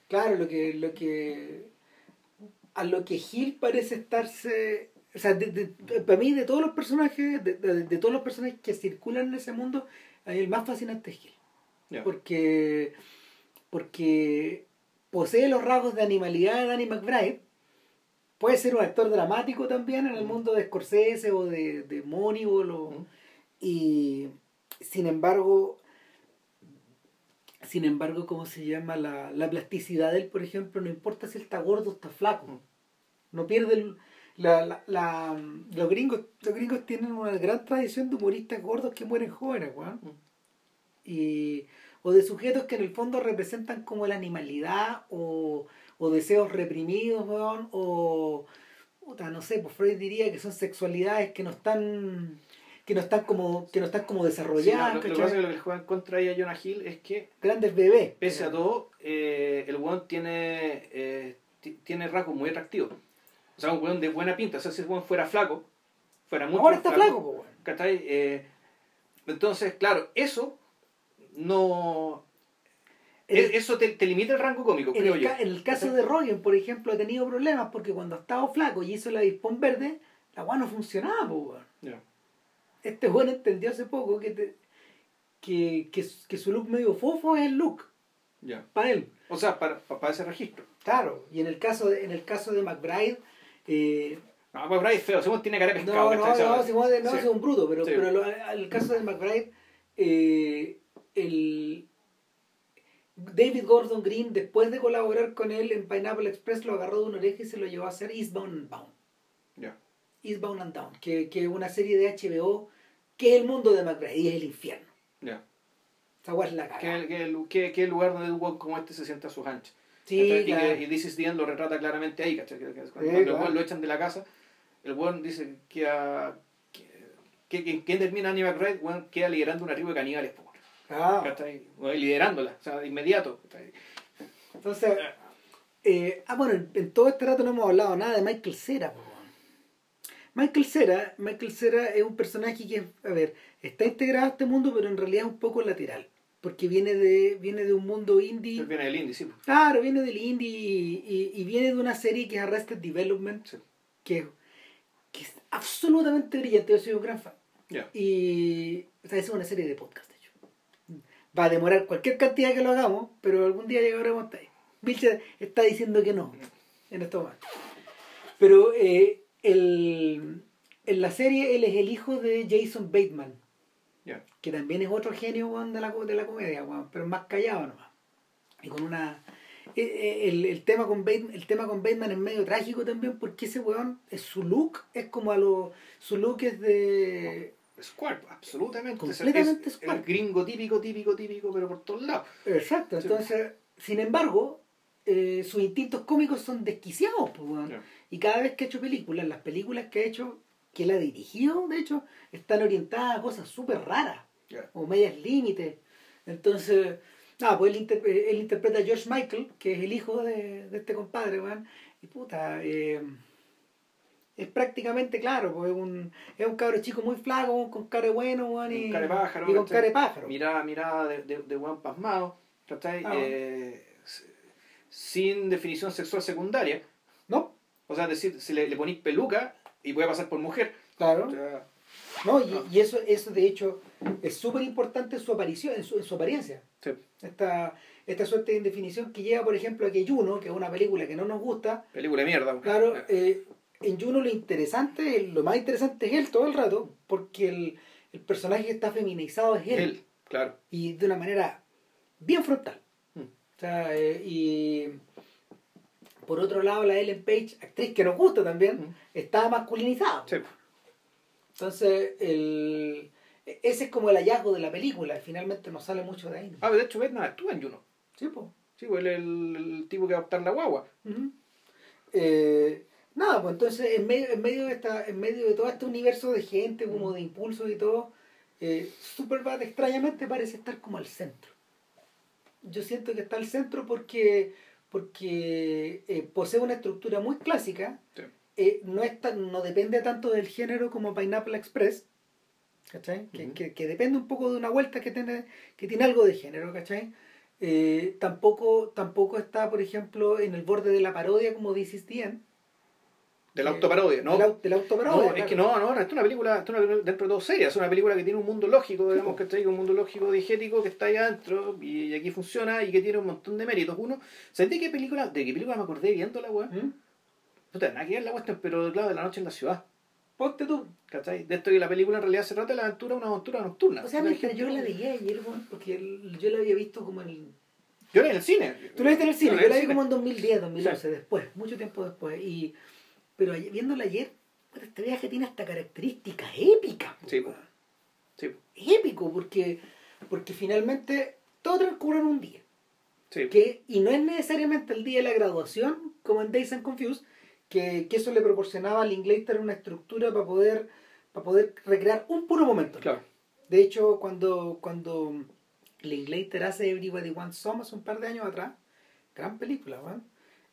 [SPEAKER 2] Claro, lo que, lo que a lo que Gil parece estarse o sea, de- de- para mí de todos los personajes, de, de- de todos los personajes que circulan en ese mundo, el más fascinante es Gil. Porque, porque posee los rasgos de animalidad de Danny McBride. Puede ser un actor dramático también en el
[SPEAKER 1] Mm.
[SPEAKER 2] mundo de Scorsese o de, de Moneyball. o-
[SPEAKER 1] Mm.
[SPEAKER 2] Y sin embargo, sin embargo, ¿cómo se llama? La, la plasticidad de él, por ejemplo, no importa si él está gordo o está flaco.
[SPEAKER 1] Mm.
[SPEAKER 2] No pierde el- la, la, la- los gringos los gringos tienen una gran tradición de humoristas gordos que mueren jóvenes. Y, o de sujetos que en el fondo representan como la animalidad o, o deseos reprimidos, weón, o puta, no sé, pues Freud diría que son sexualidades que no están que no están como que no están como
[SPEAKER 1] Sí, no,
[SPEAKER 2] desarrolladas,
[SPEAKER 1] lo, lo que pasa es que lo que le juegan contra ella a Jonah Hill es que,
[SPEAKER 2] grandes bebés.
[SPEAKER 1] pese a todo, eh, el weón tiene, eh, ti- tiene rasgos muy atractivos. O sea, un weón de buena pinta. O sea, si el weón fuera flaco, fuera mucho
[SPEAKER 2] Ahora está flaco, weón.
[SPEAKER 1] Eh, entonces, claro, eso no. E- eso te, te limita el rango cómico,
[SPEAKER 2] En
[SPEAKER 1] creo
[SPEAKER 2] el,
[SPEAKER 1] yo.
[SPEAKER 2] en el caso de Rogen, por ejemplo, ha tenido problemas porque cuando ha estado flaco y hizo la dispón verde, la weá no funcionaba.
[SPEAKER 1] Ya.
[SPEAKER 2] Este weón entendió hace poco que, te- que, que, su- que su look medio fofo es el look
[SPEAKER 1] Ya.
[SPEAKER 2] para él.
[SPEAKER 1] O sea, para, para ese registro.
[SPEAKER 2] Claro, y en el caso de, en el caso de McBride, eh,
[SPEAKER 1] No, pues Bryce es feo. Simón tiene cara de
[SPEAKER 2] no,
[SPEAKER 1] pescado.
[SPEAKER 2] no,
[SPEAKER 1] ¿cachai?
[SPEAKER 2] no, Simón no,
[SPEAKER 1] Sí.
[SPEAKER 2] es un bruto, pero,
[SPEAKER 1] Sí.
[SPEAKER 2] pero lo- en el caso de McBride, eh, el David Gordon Green, después de colaborar con él en Pineapple Express, lo agarró de una oreja y se lo llevó a hacer Eastbound and Down.
[SPEAKER 1] Ya.
[SPEAKER 2] Eastbound and Down, que, que es una serie de HBO que es el mundo de McBride y es el infierno.
[SPEAKER 1] Ya.
[SPEAKER 2] Esa es la.
[SPEAKER 1] ¿Qué, qué, qué, qué lugar donde un como este se sienta a sus anchas?
[SPEAKER 2] Sí, claro.
[SPEAKER 1] que, y This is the End lo retrata claramente ahí, ¿cachai? Que- que cuando,
[SPEAKER 2] Sí,
[SPEAKER 1] cuando el
[SPEAKER 2] claro.
[SPEAKER 1] weón lo echan de la casa, el weón dice que, a, que, que, que- ¿quién termina Annie McBride? Queda liderando una tribu de caníbales, po,
[SPEAKER 2] Ah,
[SPEAKER 1] liderándola, o sea, de inmediato.
[SPEAKER 2] entonces, eh, ah, bueno, en, todo este rato no hemos hablado nada de Michael Cera. po. Michael Cera, Michael Cera es un personaje que, a ver, está integrado a este mundo, pero en realidad es un poco lateral. Porque viene de, viene de un mundo indie.
[SPEAKER 1] Él viene del indie, sí.
[SPEAKER 2] Claro, viene del indie y, y- y viene de una serie que es Arrested Development,
[SPEAKER 1] Sí.
[SPEAKER 2] que, que es absolutamente brillante. Yo soy un gran fan.
[SPEAKER 1] Ya.
[SPEAKER 2] Y o sea, es una serie de podcast. Va a demorar cualquier cantidad que lo hagamos, pero algún día llegaremos hasta ahí. Vilcha está diciendo que no en estos momentos. Pero eh, el- en la serie él es el hijo de Jason Bateman, que también es otro genio de, la, de la comedia, pero más callado nomás. Y con una... eh, eh, El, el tema con Bateman, el tema con Bateman es medio trágico también porque ese weón, su look es como a lo... Su look es de...
[SPEAKER 1] Square, absolutamente.
[SPEAKER 2] Completamente
[SPEAKER 1] es,
[SPEAKER 2] Square.
[SPEAKER 1] El gringo típico, típico, típico, pero por todos lados.
[SPEAKER 2] Exacto,
[SPEAKER 1] Sí.
[SPEAKER 2] entonces, sin embargo, eh, sus instintos cómicos son desquiciados, pues. Y cada vez que ha hecho películas, las películas que ha hecho, que él ha dirigido, de hecho, están orientadas a cosas súper raras,
[SPEAKER 1] Ya.
[SPEAKER 2] o medias límites. Entonces, nada, pues él, eh, él interpreta a George Michael, que es el hijo de, de este compadre, weón. Y puta, eh, es prácticamente claro, pues es un, es un cabro chico muy flaco, con cara de bueno, weón, y,
[SPEAKER 1] Con cara de pájaro,
[SPEAKER 2] y con de pájaro.
[SPEAKER 1] Mirada, mirada de, de, de weón pasmado, ¿cachai?
[SPEAKER 2] Ah.
[SPEAKER 1] Eh, sin definición sexual secundaria.
[SPEAKER 2] ¿No?
[SPEAKER 1] O sea, es decir, si le, le ponís peluca y puede pasar por mujer.
[SPEAKER 2] Claro.
[SPEAKER 1] O sea,
[SPEAKER 2] No, y, y eso, eso de hecho es súper importante en su aparición, en su, en su apariencia.
[SPEAKER 1] sí.
[SPEAKER 2] Esta, esta suerte de indefinición que lleva, por ejemplo, a que Juno, que es una película que no nos gusta,
[SPEAKER 1] Película de mierda.
[SPEAKER 2] claro,
[SPEAKER 1] Ya.
[SPEAKER 2] eh, en Juno lo interesante, lo más interesante es él todo el rato, porque el, el personaje que está feminizado es él,
[SPEAKER 1] Él, claro.
[SPEAKER 2] y de una manera bien frontal.
[SPEAKER 1] Mm.
[SPEAKER 2] O sea, eh, y Por otro lado, la Ellen Page, actriz que nos gusta también,
[SPEAKER 1] Mm.
[SPEAKER 2] está masculinizada.
[SPEAKER 1] Sí.
[SPEAKER 2] Entonces, el, ese es como el hallazgo de la película. Finalmente no sale mucho de ahí. ¿no?
[SPEAKER 1] Ah, de hecho, Batman actúa en Juno.
[SPEAKER 2] Sí, pues.
[SPEAKER 1] Sí, pues el, el tipo que va a adoptar la guagua.
[SPEAKER 2] Eh, nada, pues entonces en medio, en medio de esta, en medio de todo este universo de gente, como de impulsos y todo, eh, Superbad extrañamente parece estar como al centro. Yo siento que está al centro porque, porque eh, posee una estructura muy clásica,
[SPEAKER 1] Sí.
[SPEAKER 2] eh, no, es tan- no depende tanto del género como Pineapple Express, ¿cachai? Que, que- que depende un poco de una vuelta que tiene, que tiene algo de género, ¿cachai? Eh, tampoco, tampoco está, por ejemplo, en el borde de la parodia como This is the End.
[SPEAKER 1] De la
[SPEAKER 2] Eh,
[SPEAKER 1] autoparodia, ¿no?
[SPEAKER 2] De la, de la autoparodia.
[SPEAKER 1] No, es que no, no, no, esto es una película, esto es una película dentro de todo seria, es una película que tiene un mundo lógico, digamos, que está ahí, un mundo lógico diegético que está ahí adentro y, y aquí funciona y que tiene un montón de méritos. Uno, ¿sabes de qué película, de qué película me acordé viéndola, weón?
[SPEAKER 2] ¿Mm?
[SPEAKER 1] Puta, nada que ver la cuestión, pero claro, de la noche en la ciudad,
[SPEAKER 2] Ponte tú.
[SPEAKER 1] ¿cachai? De esto que la película en realidad se trata de la aventura, una aventura nocturna.
[SPEAKER 2] O sea, mientras yo la veía ayer, weón, porque yo la había visto como en el...
[SPEAKER 1] Yo la vi en el cine.
[SPEAKER 2] Tú la viste en el cine,
[SPEAKER 1] Yo
[SPEAKER 2] yo la
[SPEAKER 1] en
[SPEAKER 2] vi como en 2010, 2011, después, mucho tiempo después. Y, pero ayer- viéndola ayer, este viaje tiene hasta características épicas.
[SPEAKER 1] Sí, po. Sí,
[SPEAKER 2] épico porque porque finalmente todo transcurre en un día
[SPEAKER 1] sí.
[SPEAKER 2] que y no es necesariamente el día de la graduación como en Days and Confused que, que eso le proporcionaba al Linklater una estructura para poder para poder recrear un puro momento
[SPEAKER 1] Claro.
[SPEAKER 2] de hecho cuando cuando Linklater hace Everybody Wants Some hace un par de años atrás gran película ¿verdad?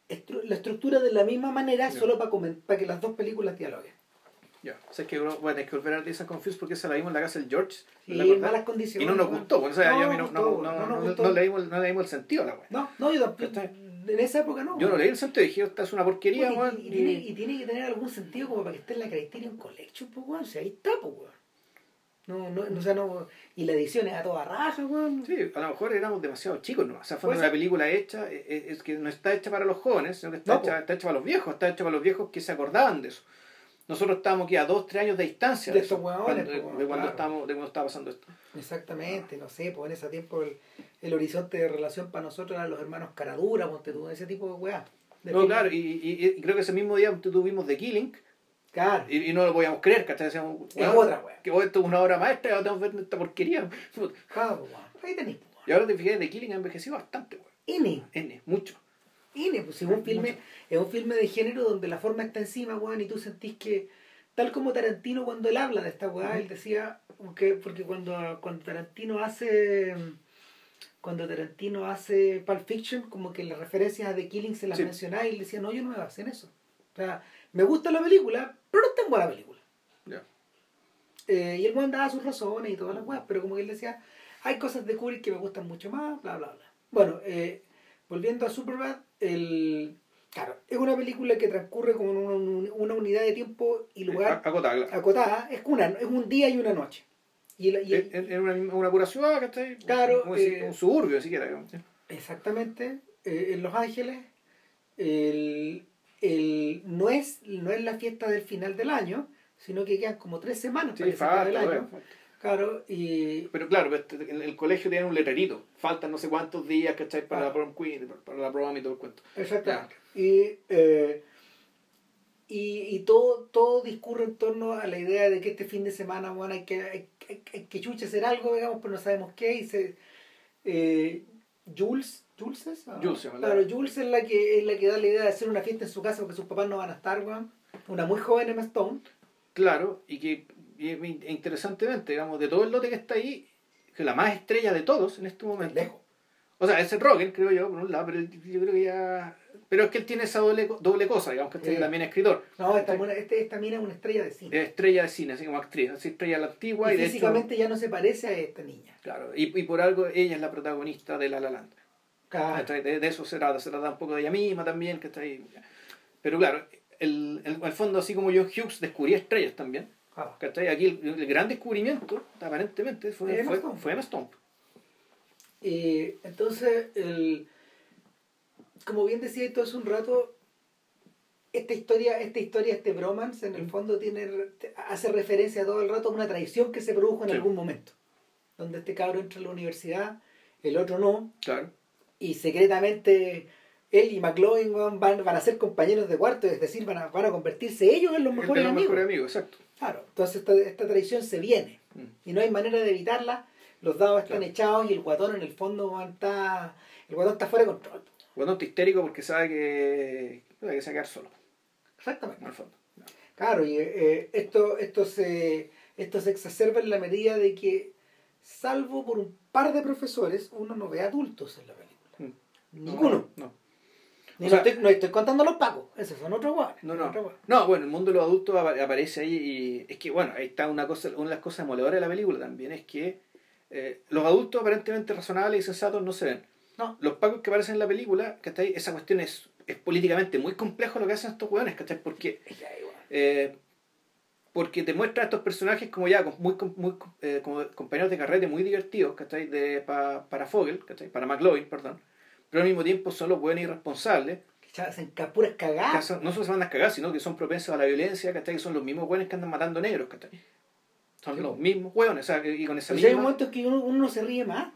[SPEAKER 2] Estru- la estructura de la misma manera
[SPEAKER 1] Ya.
[SPEAKER 2] solo para, para que las dos películas dialoguen
[SPEAKER 1] Ya. O sea, es que bueno, tener que volver a Disney Confused porque esa la vimos en la casa del George.
[SPEAKER 2] y
[SPEAKER 1] ¿la
[SPEAKER 2] en malas condiciones
[SPEAKER 1] Y no nos gustó, pues, o sea,
[SPEAKER 2] No
[SPEAKER 1] yo a mí
[SPEAKER 2] nos
[SPEAKER 1] no, no, no,
[SPEAKER 2] no
[SPEAKER 1] no- no le dimos, no le dimos el sentido a la wea.
[SPEAKER 2] No, no, yo tampoco. En esa época no.
[SPEAKER 1] Yo no le di el sentido, dije, esta es una porquería, weón.
[SPEAKER 2] y, y
[SPEAKER 1] y-
[SPEAKER 2] tiene, y tiene que tener algún sentido como para que esté en la Criterion Collection, pues, weón. O sea, ahí está, pues, weón. No, no, no, o sea, no. Y la edición es a toda raja, weón.
[SPEAKER 1] Sí, a lo mejor éramos demasiado chicos, ¿no? O sea, fue una
[SPEAKER 2] ser.
[SPEAKER 1] película hecha, eh, eh, es que no está hecha para los jóvenes, sino que está,
[SPEAKER 2] No,
[SPEAKER 1] hecha, está hecha para los viejos, está hecha para los viejos que se acordaban de eso. Nosotros estábamos aquí a dos, tres años de distancia
[SPEAKER 2] De
[SPEAKER 1] de,
[SPEAKER 2] weón,
[SPEAKER 1] de cuando
[SPEAKER 2] claro.
[SPEAKER 1] estábamos, de cuando estaba pasando esto.
[SPEAKER 2] Exactamente, no sé, pues en ese tiempo el, el horizonte de relación para nosotros eran los hermanos Caradura, ponte tú, ese tipo de weá.
[SPEAKER 1] No, claro, y, y- y creo que ese mismo día tuvimos The Killing
[SPEAKER 2] Claro.
[SPEAKER 1] y, y no lo podíamos creer, ¿cachai? Decíamos,
[SPEAKER 2] Es
[SPEAKER 1] weón,
[SPEAKER 2] otra weá.
[SPEAKER 1] Que esto es una obra maestra y ahora tenemos que ver esta porquería.
[SPEAKER 2] Claro, weón. Ahí tenéis, pues, weón.
[SPEAKER 1] Y ahora te fijas, The Killing ha envejecido bastante, weón.
[SPEAKER 2] N.
[SPEAKER 1] N, mucho.
[SPEAKER 2] N, pues es un filme, es un filme de género donde la forma está encima, weón, y tú sentís que, tal como Tarantino cuando él habla de esta weá, él decía, que, porque cuando, cuando Tarantino hace cuando Tarantino hace Pulp Fiction, como que las referencias a The Killing se las
[SPEAKER 1] Sí.
[SPEAKER 2] mencionaba y él decía, no, yo no me baso en eso. O sea, me gusta la película, pero no es tan buena película. Eh, y el weón daba sus razones y todas las weas, pero como que él decía, hay cosas de Kubrick que me gustan mucho más, bla, bla, bla. Bueno, eh, volviendo a Superbad, el, claro, es una película que transcurre como en una, una unidad de tiempo y lugar
[SPEAKER 1] Acotada, claro.
[SPEAKER 2] acotada, es, una, es un día y una noche. Y, el- y el-
[SPEAKER 1] En, en una, una pura ciudad, ¿cachai?
[SPEAKER 2] Claro,
[SPEAKER 1] Como decir,
[SPEAKER 2] eh,
[SPEAKER 1] un suburbio, siquiera. digamos.
[SPEAKER 2] exactamente, eh, en Los Ángeles, el, el, no, es, no es la fiesta del final del año, sino que quedan como tres semanas
[SPEAKER 1] Sí,
[SPEAKER 2] para que se acabe el
[SPEAKER 1] falta,
[SPEAKER 2] año.
[SPEAKER 1] bueno.
[SPEAKER 2] Claro, y
[SPEAKER 1] Pero claro, pues, en el colegio tienen un letrerito. Faltan no sé cuántos días, ¿cachai? Para
[SPEAKER 2] Ah.
[SPEAKER 1] la prom queen, para la prom y todo el cuento.
[SPEAKER 2] Exactamente. Y, eh, y, y todo, todo discurre en torno a la idea de que este fin de semana bueno, hay, que, hay, hay- hay que chucha hacer algo, digamos, pero no sabemos qué. Y se, eh, Jules, ¿Jules es? Ah,
[SPEAKER 1] Jules
[SPEAKER 2] Claro, Jules es la, que, es la que da la idea de hacer una fiesta en su casa porque sus papás no van a estar, weón. Una muy joven Emma Stone.
[SPEAKER 1] Claro, y que y, interesantemente, digamos, de todo el lote que está ahí, que la más estrella de todos en este momento.
[SPEAKER 2] Lejos.
[SPEAKER 1] O sea, es el Rogen, creo yo, por un lado, pero yo creo que ya. Pero es que él tiene esa doble, doble cosa, digamos, que
[SPEAKER 2] Sí.
[SPEAKER 1] también es escritor.
[SPEAKER 2] No, esta, buena- este- esta mina es una estrella de cine.
[SPEAKER 1] Es estrella de cine, así como actriz, así estrella a la antigua y,
[SPEAKER 2] y
[SPEAKER 1] de hecho.
[SPEAKER 2] físicamente ya no se parece a esta niña.
[SPEAKER 1] Claro, y, y por algo ella es la protagonista de La La Land.
[SPEAKER 2] Claro.
[SPEAKER 1] ¿cachai? De, de eso se trata, se trata un poco de ella misma también, que está ahí. Pero claro, el, el, al fondo, así como John Hughes descubría estrellas también,
[SPEAKER 2] claro.
[SPEAKER 1] ¿cachai? Aquí el, el gran descubrimiento, aparentemente, fue
[SPEAKER 2] Emma
[SPEAKER 1] fue, fue Stone.
[SPEAKER 2] Eh, entonces, el, como bien decía esto hace un rato, esta historia, esta historia, este bromance, en el
[SPEAKER 1] Mm.
[SPEAKER 2] fondo tiene hace referencia todo el rato a una traición que se produjo en
[SPEAKER 1] Sí.
[SPEAKER 2] algún momento. Donde este cabro entra a la universidad, el otro no,
[SPEAKER 1] Claro.
[SPEAKER 2] Y secretamente él y McLovin van, van a ser compañeros de cuarto, es decir, van a, van a convertirse ellos en los mejores
[SPEAKER 1] los
[SPEAKER 2] amigos.
[SPEAKER 1] mejores amigos, exacto.
[SPEAKER 2] Claro, entonces esta, esta traición se viene
[SPEAKER 1] Mm.
[SPEAKER 2] y no hay manera de evitarla. Los dados están
[SPEAKER 1] Claro.
[SPEAKER 2] echados y el guatón en el fondo está. El guatón está fuera de control.
[SPEAKER 1] Bueno, está histérico porque sabe que, que se va a quedar solo,
[SPEAKER 2] Exactamente.
[SPEAKER 1] en el fondo.
[SPEAKER 2] Claro, y eh, esto, esto, se, esto se exacerba en la medida de que, salvo por un par de profesores, uno no ve adultos en la película. Ninguno.
[SPEAKER 1] No.
[SPEAKER 2] Ni
[SPEAKER 1] O
[SPEAKER 2] no, estoy, no estoy contando los pagos, esos son otros guanes.
[SPEAKER 1] No, no.
[SPEAKER 2] Otros.
[SPEAKER 1] No, bueno, el mundo de los adultos apa- aparece ahí y es que, bueno, ahí está una cosa, una de las cosas demoledoras de la película también, es que eh, los adultos aparentemente razonables y sensatos no se ven.
[SPEAKER 2] No.
[SPEAKER 1] Los pagos que aparecen en la película, ¿cachai? Esa cuestión es, es políticamente muy complejo lo que hacen estos hueones, ¿cachai? Porque,
[SPEAKER 2] que
[SPEAKER 1] eh, porque te muestra a estos personajes como ya, muy, muy eh, como compañeros de carrete muy divertidos, ¿cachai? De, pa- para Fogel, ¿cachai? Para McLovin, perdón. Pero al mismo tiempo son los buenos irresponsables
[SPEAKER 2] Que hacen puras cagadas.
[SPEAKER 1] no solo se van a cagar, sino que son propensos a la violencia, ¿cachai? Que son los mismos hueones que andan matando negros, ¿cachai? Son
[SPEAKER 2] Sí,
[SPEAKER 1] los mismos hueones, o sea, y con esa
[SPEAKER 2] O sea, hay
[SPEAKER 1] misma...
[SPEAKER 2] momentos que uno, uno se ríe más.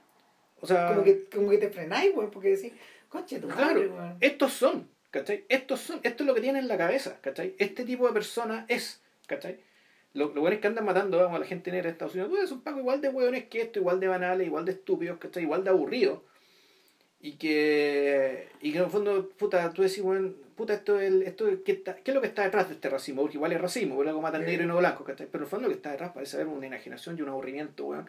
[SPEAKER 1] O sea,
[SPEAKER 2] Como que, como que te frenáis, weón, porque decís, conche tu madre,
[SPEAKER 1] claro,
[SPEAKER 2] weón.
[SPEAKER 1] estos son, ¿cachai? Estos son, esto es lo que tienen en la cabeza, ¿cachai? Este tipo de persona es, ¿cachai? Los lo buenos que andan matando vamos, a la gente negra de Estados Unidos, pues, son pacos igual de hueones que esto, igual de banales, igual de estúpidos, ¿cachai? Igual de aburridos. Y que, y que en el fondo, puta, tú decís, bueno, puta, esto es, el- esto es- ¿qué, está- ¿qué es lo que está detrás de este racismo? Porque igual es racismo, porque algo matan
[SPEAKER 2] Sí.
[SPEAKER 1] negro y no blanco, ¿cachai? Pero en el fondo lo que está detrás parece haber una enajenación y un aburrimiento, weón.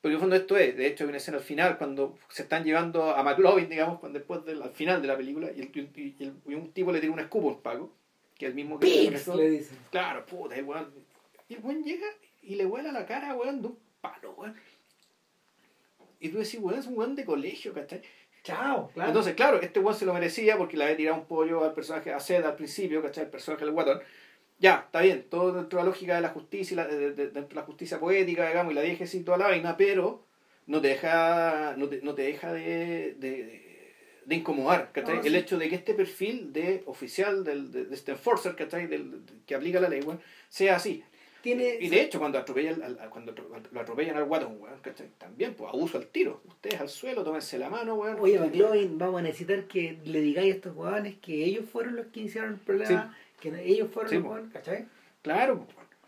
[SPEAKER 1] Porque en el fondo esto es, de hecho hay una escena al final cuando se están llevando a McLovin, digamos, cuando después del al final de la película, y, el, y, el- y un tipo le tira un escupo al Paco, que es el mismo que
[SPEAKER 2] le dicen.
[SPEAKER 1] Claro, puta, el weón. Y el weón llega y le vuela la cara, weón, de un palo, weón. Y tú decís, weón, es un weón de colegio, ¿cachai?
[SPEAKER 2] Chao, claro.
[SPEAKER 1] Entonces, claro, este weón se lo merecía porque le había tirado un pollo al personaje a Zed al principio, ¿cachai? El personaje del guatón. Ya, está bien, todo dentro de la lógica de la justicia, la- de- de- dentro de la justicia poética, digamos, y la diégesis y toda la vaina, pero no te deja, no te, no te deja de, de, de incomodar, ¿cachai?
[SPEAKER 2] No,
[SPEAKER 1] El
[SPEAKER 2] sí.
[SPEAKER 1] hecho de que este perfil de oficial, del, de, de este enforcer, ¿cachai? Del, que aplica la ley, weón, sea así.
[SPEAKER 2] Tiene,
[SPEAKER 1] Y de hecho, cuando atropellan al, al- cuando lo atropellan al guatón, weón, ¿cachai? También, pues abuso al tiro. Ustedes al suelo, tómense la mano, weón.
[SPEAKER 2] Oye, McLovin, vamos a necesitar que le digáis a estos huevones que ellos fueron los que iniciaron el problema, que ellos fueron
[SPEAKER 1] Sí,
[SPEAKER 2] los ¿cachai?
[SPEAKER 1] Claro,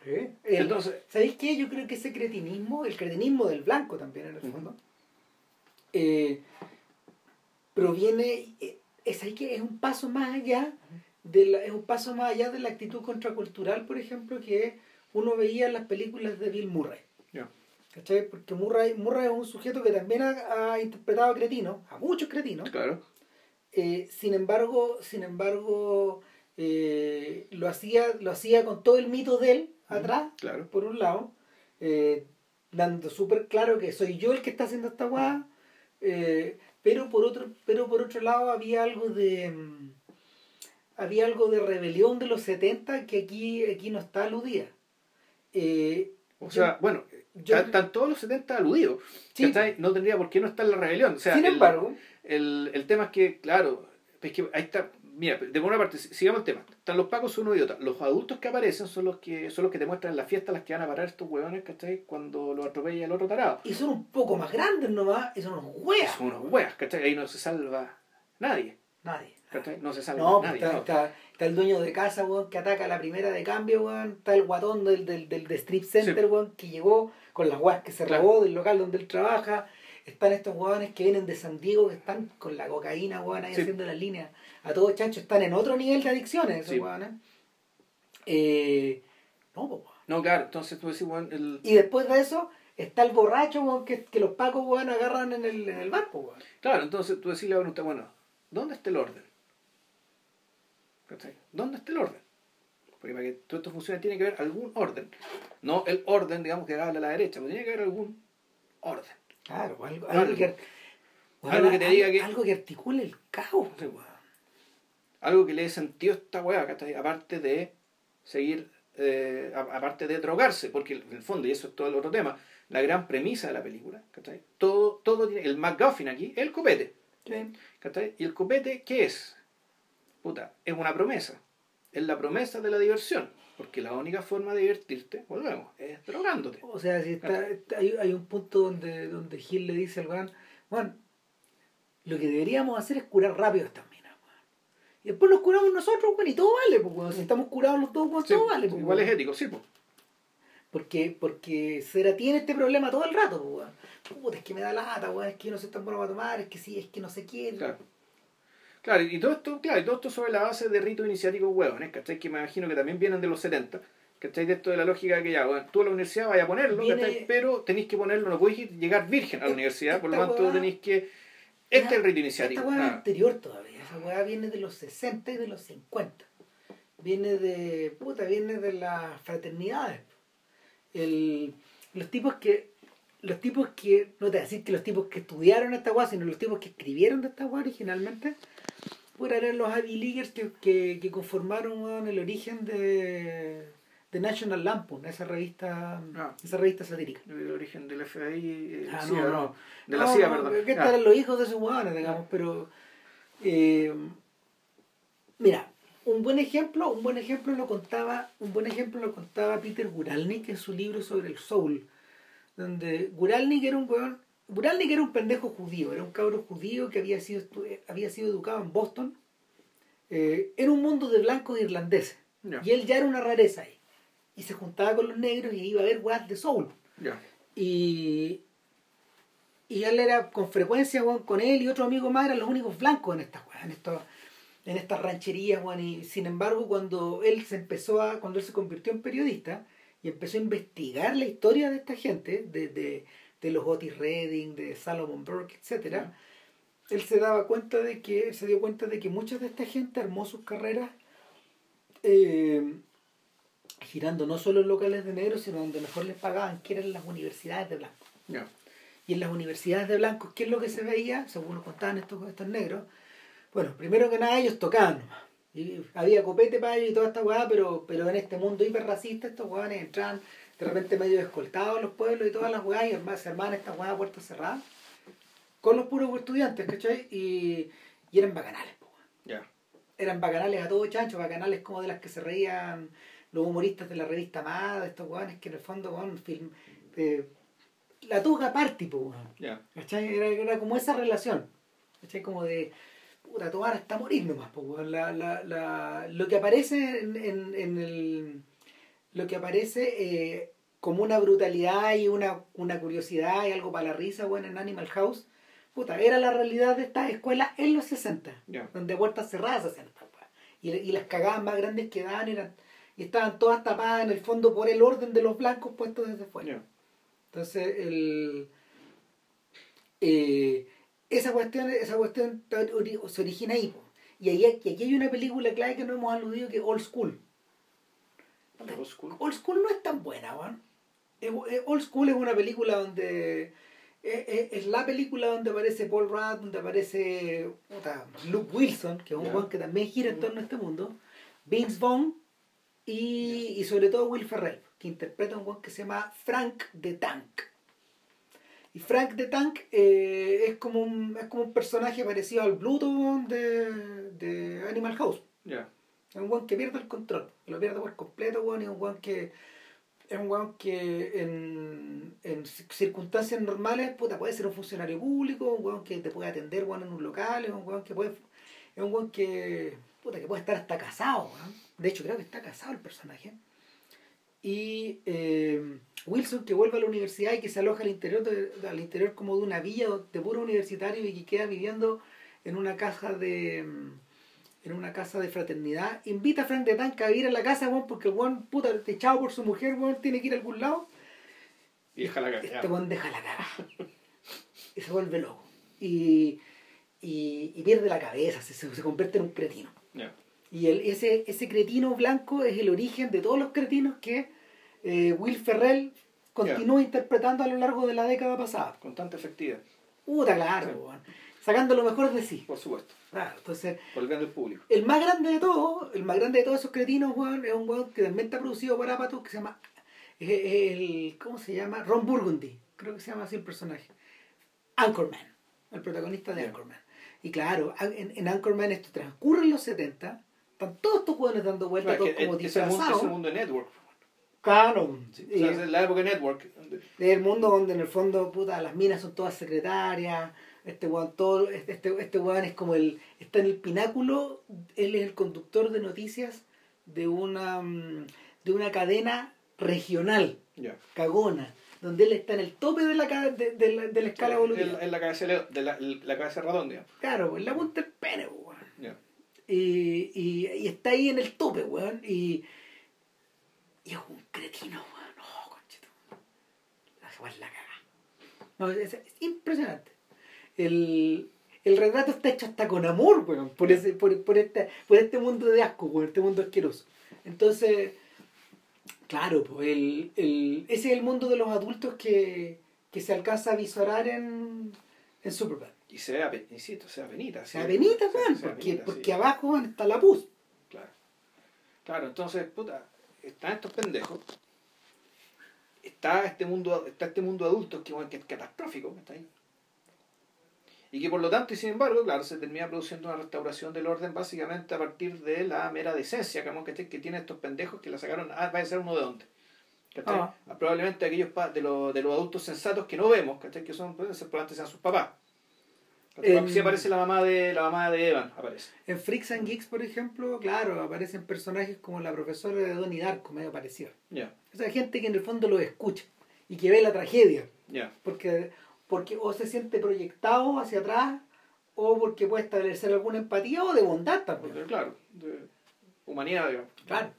[SPEAKER 1] weón.
[SPEAKER 2] El-
[SPEAKER 1] Entonces,
[SPEAKER 2] ¿Sabéis qué? Yo creo que ese cretinismo, el cretinismo del blanco también en el fondo, eh, proviene, eh, es ahí que es un paso más allá de la, es un paso más allá de la actitud contracultural, por ejemplo, que uno veía las películas de Bill Murray. ¿Cachai? Porque Murray, Murray es un sujeto que también ha, ha interpretado a cretinos, a muchos cretinos,
[SPEAKER 1] claro.
[SPEAKER 2] eh, sin embargo, sin embargo, eh, lo hacía, lo hacía con todo el mito de él atrás,
[SPEAKER 1] Claro.
[SPEAKER 2] por un lado, eh, dando súper claro que soy yo el que está haciendo esta guada, pero por otro, pero por otro lado había algo de mm, había algo de rebelión de los 70 que aquí, aquí no está aludida. Eh,
[SPEAKER 1] O sea, bueno,
[SPEAKER 2] yo-
[SPEAKER 1] están están todos los 70 aludidos.
[SPEAKER 2] Sí.
[SPEAKER 1] No tendría por qué no estar la rebelión. O sea,
[SPEAKER 2] sin
[SPEAKER 1] el,
[SPEAKER 2] embargo,
[SPEAKER 1] el, el tema es que, claro, es que ahí está. Mira, de una parte, sigamos el tema. Están los pacos, son unos idiotas. Los adultos que aparecen son los que son los que te muestran en la fiesta las que van a parar estos huevones, ¿cachai? Cuando los atropella el otro tarado.
[SPEAKER 2] y son un poco más grandes nomás, y son unos hueas.
[SPEAKER 1] Son unos hueas, ¿cachai? Ahí no se salva nadie,
[SPEAKER 2] Nadie.
[SPEAKER 1] No se salva
[SPEAKER 2] No, pues
[SPEAKER 1] nadie.
[SPEAKER 2] está,
[SPEAKER 1] no.
[SPEAKER 2] está, está el dueño de casa, weón, que ataca a la primera de cambio, weón. Está el guatón del, del, del, de Strip Center,
[SPEAKER 1] Sí.
[SPEAKER 2] weón, que llegó con las weas que se
[SPEAKER 1] Claro.
[SPEAKER 2] robó del local donde él trabaja. Están estos weones que vienen de San Diego, que están con la cocaína, weón, ahí
[SPEAKER 1] Sí.
[SPEAKER 2] haciendo las líneas. A todos chanchos están en otro nivel de adicciones, esos
[SPEAKER 1] Sí.
[SPEAKER 2] weones. Eh, no, weón.
[SPEAKER 1] No, claro, entonces tú decís, weón, el...
[SPEAKER 2] Y después de eso, está el borracho, weón, que, que los pacos, weón, agarran en el, en el bar, po, weón.
[SPEAKER 1] Claro, entonces tú decís la pregunta, bueno, ¿dónde está el orden? ¿Cachai? ¿Dónde está el orden? Porque para que todo esto funcione tiene que haber algún orden. No el orden, digamos, que habla a la derecha, pero tiene que haber algún orden.
[SPEAKER 2] Claro, algo,
[SPEAKER 1] Algo.
[SPEAKER 2] algo que,
[SPEAKER 1] Algo que te diga que-
[SPEAKER 2] algo que articule el caos.
[SPEAKER 1] Algo que le dé sentido a esta weá, ¿cachai? Aparte de seguir, eh, aparte de drogarse, porque en el fondo, y eso es todo el otro tema, la gran premisa de la película, ¿cachai? Todo, todo tiene, el MacGuffin aquí, el copete.
[SPEAKER 2] Sí.
[SPEAKER 1] ¿Cachai? ¿Y el copete qué es? Puta, es una promesa. Es la promesa de la diversión. Porque la única forma de divertirte, volvemos, es drogándote.
[SPEAKER 2] O sea, si está, está- hay, hay un punto donde, donde Gil le dice al weón, Juan, lo que deberíamos hacer es curar rápido estas minas. Y después nos curamos nosotros, weón, y todo vale, pues, weón. Si estamos curados los dos, weón,
[SPEAKER 1] Sí,
[SPEAKER 2] todo vale, pues,
[SPEAKER 1] igual es ético, sí, pues.
[SPEAKER 2] Porque, porque Cera tiene este problema todo el rato, pues, weón. Puta, es que me da lata, weón, es que no sé tan bueno para tomar, es que sí, es que no sé quién.
[SPEAKER 1] Claro. Claro, y todo esto, claro, y todo esto sobre la base de ritos iniciáticos huevones, ¿cachai? Que me imagino que también vienen de los 70, ¿cachai? De esto de la lógica de que ya, bueno, tú a la universidad vayas a ponerlo,
[SPEAKER 2] Viene-
[SPEAKER 1] ¿cachai? Pero tenéis que ponerlo, no podéis llegar virgen a la universidad, por lo tanto
[SPEAKER 2] hueá-
[SPEAKER 1] tenéis que... Este es el rito iniciático.
[SPEAKER 2] Esta es
[SPEAKER 1] ah,
[SPEAKER 2] anterior todavía. Esa weá viene de los 60 y de los 50. Viene de. puta, viene de las fraternidades. El, los tipos que. Los tipos que. No te voy a decir que los tipos que estudiaron esta weá, sino los tipos que escribieron de esta weá originalmente. Puta, eran los Ivy Leaguers que, que, que conformaron weón, el origen de. de National Lampoon, esa revista.
[SPEAKER 1] Ah.
[SPEAKER 2] esa revista satírica.
[SPEAKER 1] el origen del FBI, eh,
[SPEAKER 2] Ah,
[SPEAKER 1] CIA,
[SPEAKER 2] no, no.
[SPEAKER 1] de la
[SPEAKER 2] No,
[SPEAKER 1] CIA, perdón.
[SPEAKER 2] Que
[SPEAKER 1] Ah,
[SPEAKER 2] los hijos de esos hueones, digamos, pero. eh, mira, un buen ejemplo, un buen ejemplo lo contaba, un buen ejemplo lo contaba Peter Guralnik en su libro sobre el soul. Donde Guralnik era un hueón. Guralnik era un pendejo judío, era un cabro judío que había sido, había sido educado en Boston, eh, en un mundo de blancos irlandeses.
[SPEAKER 1] Ya.
[SPEAKER 2] Y él ya era una rareza ahí. Y se juntaba con los negros y iba a ver weas de soul. Y, y él era con frecuencia, weón, con él y otro amigo más eran los únicos blancos en estas en estas en estas rancherías, y sin embargo cuando él se empezó a, cuando él se convirtió en periodista y empezó a investigar la historia de esta gente, de, de, de los Otis Redding, de Salomon Burke, etcétera, él se daba cuenta de que, se dio cuenta de que mucha de esta gente armó sus carreras eh, girando no solo en locales de negros, sino donde mejor les pagaban, que eran las universidades de blancos. Y en las universidades de blancos, ¿qué es lo que se veía? Según nos contaban estos, estos negros. Bueno, primero que nada ellos tocaban nomás. Y había copete para ellos y toda esta weá, pero, pero en este mundo hiperracista estos weones entran de repente medio escoltados a los pueblos y todas las weas y además se armaban estas weas a puertas cerradas con los puros estudiantes, ¿cachai? Y, y eran bacanales, po.
[SPEAKER 1] Ya.
[SPEAKER 2] eran bacanales a todo chancho, bacanales como de las que se reían los humoristas de la revista Mad, estos weones que en el fondo, weón, film, eh, la tuga party, po.
[SPEAKER 1] Ya.
[SPEAKER 2] ¿Cachai? Era, era como esa relación. ¿Cachai? Como de, puta, tomar hasta morir nomás, po. La, la, la, lo que aparece en, en, en el... Lo que aparece eh, como una brutalidad y una, una curiosidad y algo para la risa, weón, en Animal House, puta, era la realidad de estas escuelas en los 60
[SPEAKER 1] Ya.
[SPEAKER 2] donde puertas cerradas hacían weas. y, y las cagadas más grandes que daban eran y estaban todas tapadas en el fondo por el orden de los blancos puestos desde fuera entonces el eh, esa cuestión esa cuestión se origina ahí po. y, ahí, y aquí hay una película clave que no hemos aludido que es Old School
[SPEAKER 1] Old School.
[SPEAKER 2] Old School no es tan buena, weón. Old School es una película donde. eh, eh, Es, la película donde aparece Paul Rudd, donde aparece puta, Luke Wilson, que es un weón que también gira en torno a este mundo, Vince Vaughn y, y sobre todo Will Ferrell, que interpreta a un weón que se llama Frank the Tank. Y Frank the Tank eh, es, como un, es como un personaje parecido al Bluto de, de Animal House. Es un weón que pierde el control, lo pierde por completo, weón, y es un weón que es un weón que en, en ci- circunstancias normales, puta, puede ser un funcionario público, un weón que te puede atender, weón, en un local, es un weón que puede, es un weón que, puta, que puede estar hasta casado, weón. De hecho, creo que está casado el personaje. Y eh, Wilson, que vuelve a la universidad y que se aloja al interior, de- al interior como de una villa de puro universitario y que queda viviendo en una casa de en una casa de fraternidad, invita a Frank de Tank a vivir en la casa, weón, porque el weón, puta, echado por su mujer, weón, tiene que ir a algún lado.
[SPEAKER 1] Y deja la
[SPEAKER 2] Este
[SPEAKER 1] cagada.
[SPEAKER 2] weón deja la cara. Y se vuelve loco. Y, y, y pierde la cabeza, se, se, convierte en un cretino. Y el, ese, ese cretino blanco es el origen de todos los cretinos que eh, Will Ferrell continúa interpretando a lo largo de la década pasada.
[SPEAKER 1] Con tanta efectividad,
[SPEAKER 2] Puta, claro, weón. Sacando lo mejor de sí.
[SPEAKER 1] por supuesto.
[SPEAKER 2] Claro, entonces,
[SPEAKER 1] Por el bien del público.
[SPEAKER 2] el más grande de todos, el más grande de todos esos cretinos, weón, es un weón que también está producido por Apatow, que se llama, el, ¿cómo se llama? Ron Burgundy, creo que se llama así el personaje. Anchorman, el protagonista de. Anchorman. Y claro, en, en Anchorman esto transcurre en los 70, están todos estos weones dando vueltas,
[SPEAKER 1] Claro,
[SPEAKER 2] todos como disfrazados.
[SPEAKER 1] es el mundo de Network.
[SPEAKER 2] Claro,
[SPEAKER 1] Sí,
[SPEAKER 2] y-
[SPEAKER 1] o sea, es la época de Network.
[SPEAKER 2] es el mundo donde en el fondo, puta, las minas son todas secretarias, Este weón todo, este, este, este weón es como el, está en el pináculo, él es el conductor de noticias de una mm, de una cadena regional,
[SPEAKER 1] Ya.
[SPEAKER 2] cagona, donde él está en el tope de la, de, de la, de la escala evolutiva.
[SPEAKER 1] En, en la cabeza de la, la cabeza redonda.
[SPEAKER 2] Claro, en la punta del pene, weón.
[SPEAKER 1] Ya.
[SPEAKER 2] Y, y, y está ahí en el tope, weón. Y, y es un cretino, weón. No, conchito. La weón la caga. No, es, es impresionante. El, el retrato está hecho hasta con amor, weón. Por, ese, por, por, este, por este mundo de asco, weón. Este mundo asqueroso. Entonces, claro, pues el, el, ese es el mundo de los adultos que, que se alcanza a visualizar en, en Superbad.
[SPEAKER 1] Y se ve, insisto, se ve apenita.
[SPEAKER 2] Se avenita, weón, porque, porque
[SPEAKER 1] sí.
[SPEAKER 2] abajo está la pus.
[SPEAKER 1] Claro. Claro, entonces, puta, están estos pendejos. Está este mundo, está este mundo adulto que, que es catastrófico, ¿está ahí? Y que por lo tanto, y sin embargo, claro, se termina produciendo una restauración del orden básicamente a partir de la mera decencia que, que tienen estos pendejos que la sacaron, ah, va a ser uno de dónde. ¿cachai?
[SPEAKER 2] Ah.
[SPEAKER 1] Probablemente aquellos pa- de, los de los adultos sensatos que no vemos, ¿cachai? que son, pueden ser probablemente sean sus papás.
[SPEAKER 2] En-
[SPEAKER 1] Si aparece la mamá de la mamá de Evan, aparece.
[SPEAKER 2] En Freaks and Geeks, por ejemplo, claro, aparecen personajes como la profesora de Donnie Darko, medio parecido.
[SPEAKER 1] Ya,
[SPEAKER 2] O sea, gente que en el fondo lo escucha y que ve la tragedia.
[SPEAKER 1] ya.
[SPEAKER 2] Porque, porque o se siente proyectado hacia atrás o porque puede establecer alguna empatía o de bondad también.
[SPEAKER 1] Porque, claro, de humanidad, digamos.
[SPEAKER 2] Claro.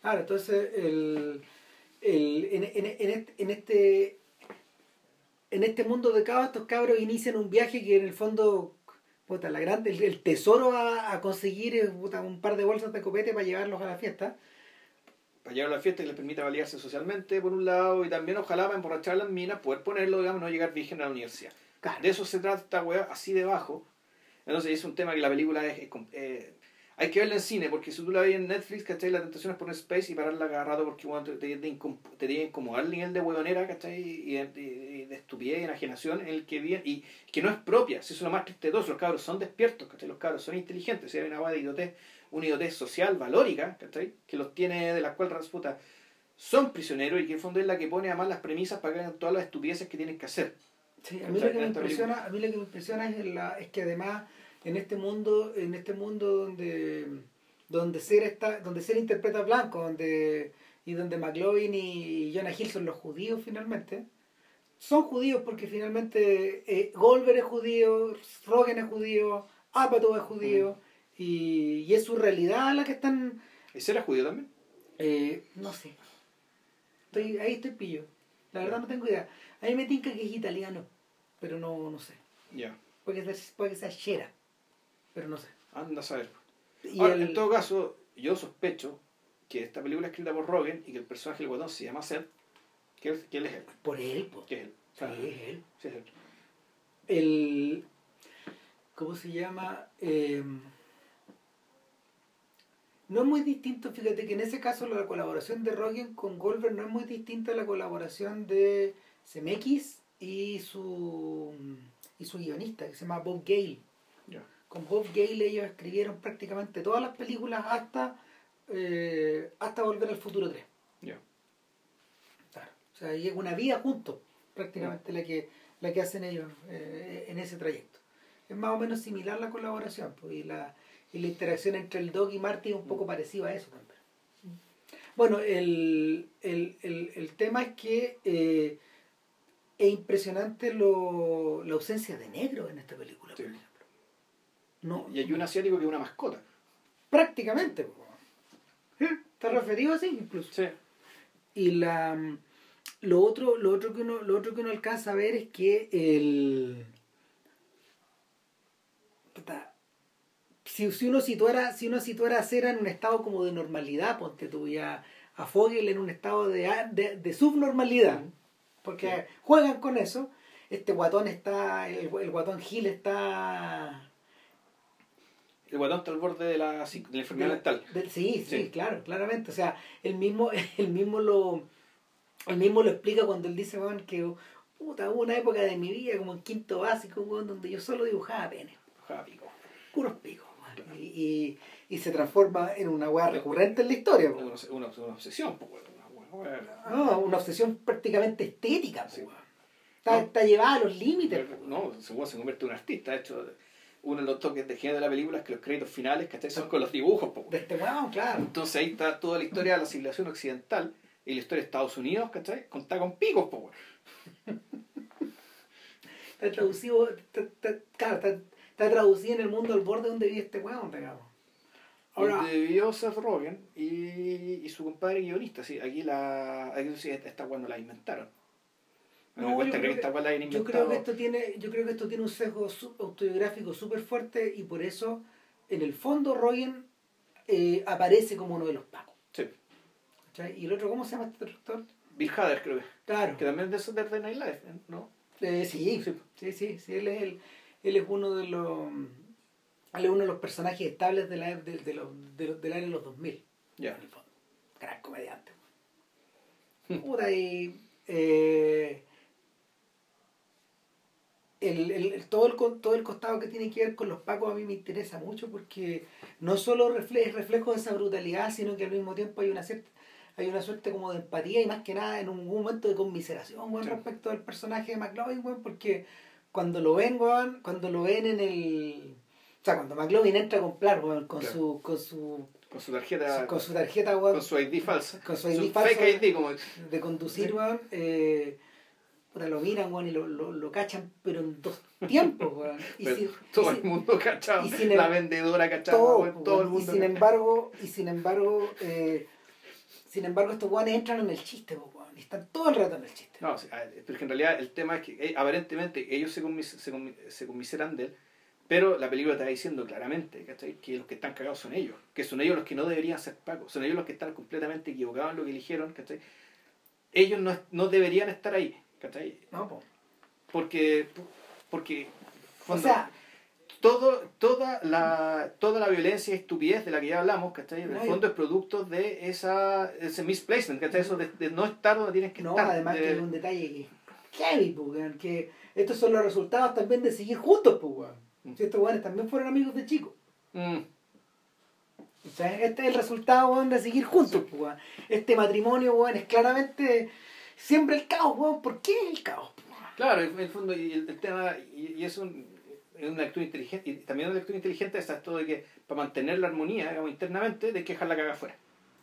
[SPEAKER 2] Claro, entonces el, el, en, en, en este, en este en este mundo de caos estos cabros inician un viaje que en el fondo puta, la grande, el, el tesoro a, a conseguir es puta, un par de bolsas de copete para llevarlos a la fiesta.
[SPEAKER 1] Para llegar a la fiesta y les permita validarse socialmente, por un lado, y también ojalá para emborrachar a las minas, poder ponerlo, digamos, no llegar virgen a la universidad.
[SPEAKER 2] Claro.
[SPEAKER 1] De eso se trata esta weá, así de bajo. Entonces es un tema que la película es... eh, hay que verla en cine, porque si tú la ves en Netflix, ¿cachai? La tentación es poner Space y pararla cada rato porque bueno, te, te, te tiene que incomodar el nivel de huevonera, ¿cachai? Y de, y de estupidez y enajenación en el que viven, y que no es propia, si eso es lo más triste de todos, los cabros son despiertos, ¿cachai? Los cabros son inteligentes, si hay una weá de idiotez, una idiotez social, valórica, ¿cachai? Que los tiene, de la cual Rasputa son prisioneros y que en el fondo es la que pone además las premisas para que hagan todas las estupideces que tienen que hacer.
[SPEAKER 2] Sí, a mí lo que me impresiona, a mí lo que me impresiona es, la, es que además en este mundo, en este mundo donde donde ser está, donde ser interpreta blanco, donde y donde McLovin y Jonah Hill son los judíos finalmente, son judíos porque finalmente eh, Goldberg es judío, Rogen es judío, Apatow es judío y, y es su realidad la que están
[SPEAKER 1] ¿Ese era judío también?
[SPEAKER 2] eh, no sé. Estoy, ahí estoy pillo. La verdad no tengo idea. A mí me tinca que es italiano, pero no, no sé.
[SPEAKER 1] Ya.
[SPEAKER 2] Puede que sea, puede que sea Shera, pero no sé.
[SPEAKER 1] Anda a saber.
[SPEAKER 2] Y
[SPEAKER 1] Ahora,
[SPEAKER 2] el-
[SPEAKER 1] en todo caso, yo sospecho que esta película es escrita por Rogen y que el personaje del guatón se llama Seth, que, es- que él es él.
[SPEAKER 2] Por él, po.
[SPEAKER 1] Que es él. O
[SPEAKER 2] Sí,
[SPEAKER 1] sea,
[SPEAKER 2] es él.
[SPEAKER 1] sí es él.
[SPEAKER 2] El. ¿Cómo se llama? Eh, no es muy distinto, fíjate que en ese caso la colaboración de Rogen con Goldberg no es muy distinta a la colaboración de Zemeckis y su y su guionista que se llama Bob Gale. Con Bob Gale ellos escribieron prácticamente todas las películas hasta eh, hasta Volver al Futuro 3.
[SPEAKER 1] Ya.
[SPEAKER 2] Claro. O sea, es una vida juntos, prácticamente la que la que hacen ellos eh, en ese trayecto. Es más o menos similar la colaboración, pues, y la, y la interacción entre el Doc y Marty es un poco parecida a eso también. Bueno, el, el, el, el tema es que eh, es impresionante lo, la ausencia de negro en esta película, por ejemplo. No,
[SPEAKER 1] Y hay un asiático que es una mascota.
[SPEAKER 2] prácticamente. Está referido así incluso.
[SPEAKER 1] Sí.
[SPEAKER 2] Y la mm, lo otro, lo otro que uno, lo otro que uno alcanza a ver es que el si, si uno situara, si uno situara a Cera en un estado como de normalidad, ponte tú ya a Fogel en un estado de, de, de subnormalidad, porque
[SPEAKER 1] Sí.
[SPEAKER 2] juegan con eso, este guatón está, el, el guatón Gil está
[SPEAKER 1] El guatón está al borde de la, de la enfermedad mental.
[SPEAKER 2] sí, sí,
[SPEAKER 1] Sí.
[SPEAKER 2] claro, claramente. O sea, él mismo, él mismo lo, él mismo lo explica cuando él dice, weón, que puta, hubo una época de mi vida como en quinto básico, donde yo solo dibujaba penes,
[SPEAKER 1] Ojalá, pico.
[SPEAKER 2] puros picos. Y, y, y se transforma en una weá recurrente en la historia,
[SPEAKER 1] Una, una, una obsesión, pues. Una.
[SPEAKER 2] No, obsesión prácticamente estética,
[SPEAKER 1] Sí.
[SPEAKER 2] Está,
[SPEAKER 1] No.
[SPEAKER 2] está llevada a los límites.
[SPEAKER 1] No, se, se convierte en un artista. De hecho, uno de los toques de genio de la película es que los créditos finales ¿cachai? son con los dibujos. po.
[SPEAKER 2] De este weón, claro.
[SPEAKER 1] Entonces ahí está toda la historia de la civilización occidental y la historia de Estados Unidos, ¿cachai? Contada con picos, po.
[SPEAKER 2] Está traducido, está, está- claro, está, está traducido en el mundo al borde donde vive este weón, digamos. Ahora,
[SPEAKER 1] Donde vivió Seth Rogen y, y su compadre guionista. Sí, aquí la. Aquí sí, esta weá no la inventaron.
[SPEAKER 2] No, yo creo
[SPEAKER 1] que esta weá la
[SPEAKER 2] yo creo que esto tiene, yo creo que esto tiene un sesgo autobiográfico súper fuerte y por eso, en el fondo, Rogen eh, aparece como uno de los pacos.
[SPEAKER 1] Sí.
[SPEAKER 2] ¿cachai? ¿Y el otro cómo se llama este director?
[SPEAKER 1] Bill Hader, creo que.
[SPEAKER 2] Claro.
[SPEAKER 1] Que también es de Saturday Night Live, ¿no?
[SPEAKER 2] Eh, sí,
[SPEAKER 1] Sí.
[SPEAKER 2] sí, sí, sí, él es el, él es uno de los él es uno de los personajes estables de la, de, de los, de los- del año de los 2000.
[SPEAKER 1] Ya.
[SPEAKER 2] en el fondo. Gran comediante. Puta, y eh, el, el- todo, el, todo el costado que tiene que ver con los pacos a mí me interesa mucho porque no solo refle- es reflejo de esa brutalidad, sino que al mismo tiempo hay una cierta hay una suerte como de empatía y más que nada en un, un momento de conmiseración
[SPEAKER 1] Sí.
[SPEAKER 2] respecto al personaje de McLovin, weón, porque cuando lo ven, weón, cuando lo ven en el... O sea, cuando McLovin entra a comprar, weón, con
[SPEAKER 1] Claro.
[SPEAKER 2] su, con su
[SPEAKER 1] Con su tarjeta.
[SPEAKER 2] con su tarjeta, weón,
[SPEAKER 1] con su ID falsa.
[SPEAKER 2] con su ID falsa.
[SPEAKER 1] fake ID, como.
[SPEAKER 2] de conducir,
[SPEAKER 1] Sí.
[SPEAKER 2] weón, eh, puta, lo miran, weón, y lo, lo, lo cachan, pero en dos tiempos, weón. Y
[SPEAKER 1] Pero
[SPEAKER 2] si-
[SPEAKER 1] todo
[SPEAKER 2] y
[SPEAKER 1] el mundo cachado.
[SPEAKER 2] y sin
[SPEAKER 1] la vendedora cachada.
[SPEAKER 2] todo,
[SPEAKER 1] weón, todo el mundo.
[SPEAKER 2] Y sin
[SPEAKER 1] cachado.
[SPEAKER 2] embargo, y sin embargo, eh, sin embargo, estos weones entran en el chiste, weón, están todo el rato en el chiste.
[SPEAKER 1] No, porque en realidad el tema es que eh, aparentemente ellos se, conmis- se, conmi- se conmiseran de él, pero la película está diciendo claramente ¿cachai? que los que están cagados son ellos, que son ellos los que no deberían ser pagos, son ellos los que están completamente equivocados en lo que eligieron, ¿cachai? ellos no, no deberían estar ahí, ¿cachai?
[SPEAKER 2] No, po.
[SPEAKER 1] porque, porque
[SPEAKER 2] O
[SPEAKER 1] cuando-
[SPEAKER 2] sea,
[SPEAKER 1] todo, toda, la, toda la violencia y estupidez de la que ya hablamos, ¿cachai? En el fondo es producto de esa, ese misplacement, ¿cachai? Eso de, de no estar donde tienes que
[SPEAKER 2] no,
[SPEAKER 1] estar.
[SPEAKER 2] además
[SPEAKER 1] de-
[SPEAKER 2] que un detalle que heavy, que estos son los resultados también de seguir juntos, pues.
[SPEAKER 1] Mm.
[SPEAKER 2] Si estos weones también fueron amigos de chicos.
[SPEAKER 1] Mm.
[SPEAKER 2] O sea, este es el resultado, weón, de seguir juntos, pues, weón. Este matrimonio, weón, es claramente siempre el caos, weón. ¿Por qué el caos?
[SPEAKER 1] Claro, en el fondo, y el, el tema, y, y es, un, es una lectura inteligente, y también una lectura inteligente es esto de que para mantener la armonía digamos, internamente, de que dejar la caga afuera.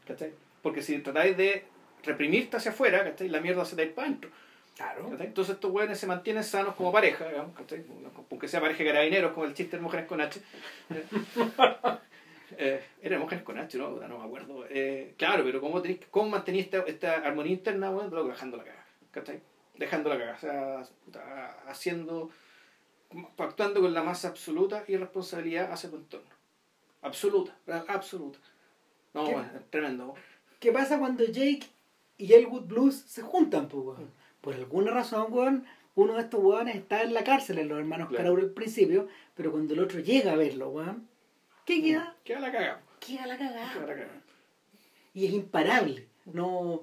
[SPEAKER 1] ¿cachai? Porque si tratáis de reprimirte hacia afuera, ¿cachai? la mierda se te va para adentro.
[SPEAKER 2] Claro.
[SPEAKER 1] ¿cachai? Entonces estos hueones se mantienen sanos como pareja, digamos, ¿cachai? aunque sea pareja de carabineros, como el chiste de mujeres con H. Eh, eh, era mujeres con H, ¿no? No me acuerdo. Eh, claro, pero ¿cómo, tenés, cómo mantenís esta, esta armonía interna, bueno, dejando la caga, ¿cachai? Dejando la caga, o sea, haciendo, actuando con la más absoluta irresponsabilidad hacia tu entorno. Absoluta, absoluta. No, bueno, es tremendo.
[SPEAKER 2] ¿Qué pasa cuando Jake y Elwood Blues se juntan, pues, weón? Por alguna razón, weón, uno de estos weones está en la cárcel, en los hermanos
[SPEAKER 1] Claro.
[SPEAKER 2] Carauro al principio, pero cuando el otro llega a verlo, weón, ¿qué queda?
[SPEAKER 1] Queda la caga.
[SPEAKER 2] Queda la
[SPEAKER 1] Queda
[SPEAKER 2] cagada.
[SPEAKER 1] la caga.
[SPEAKER 2] Y es imparable. No.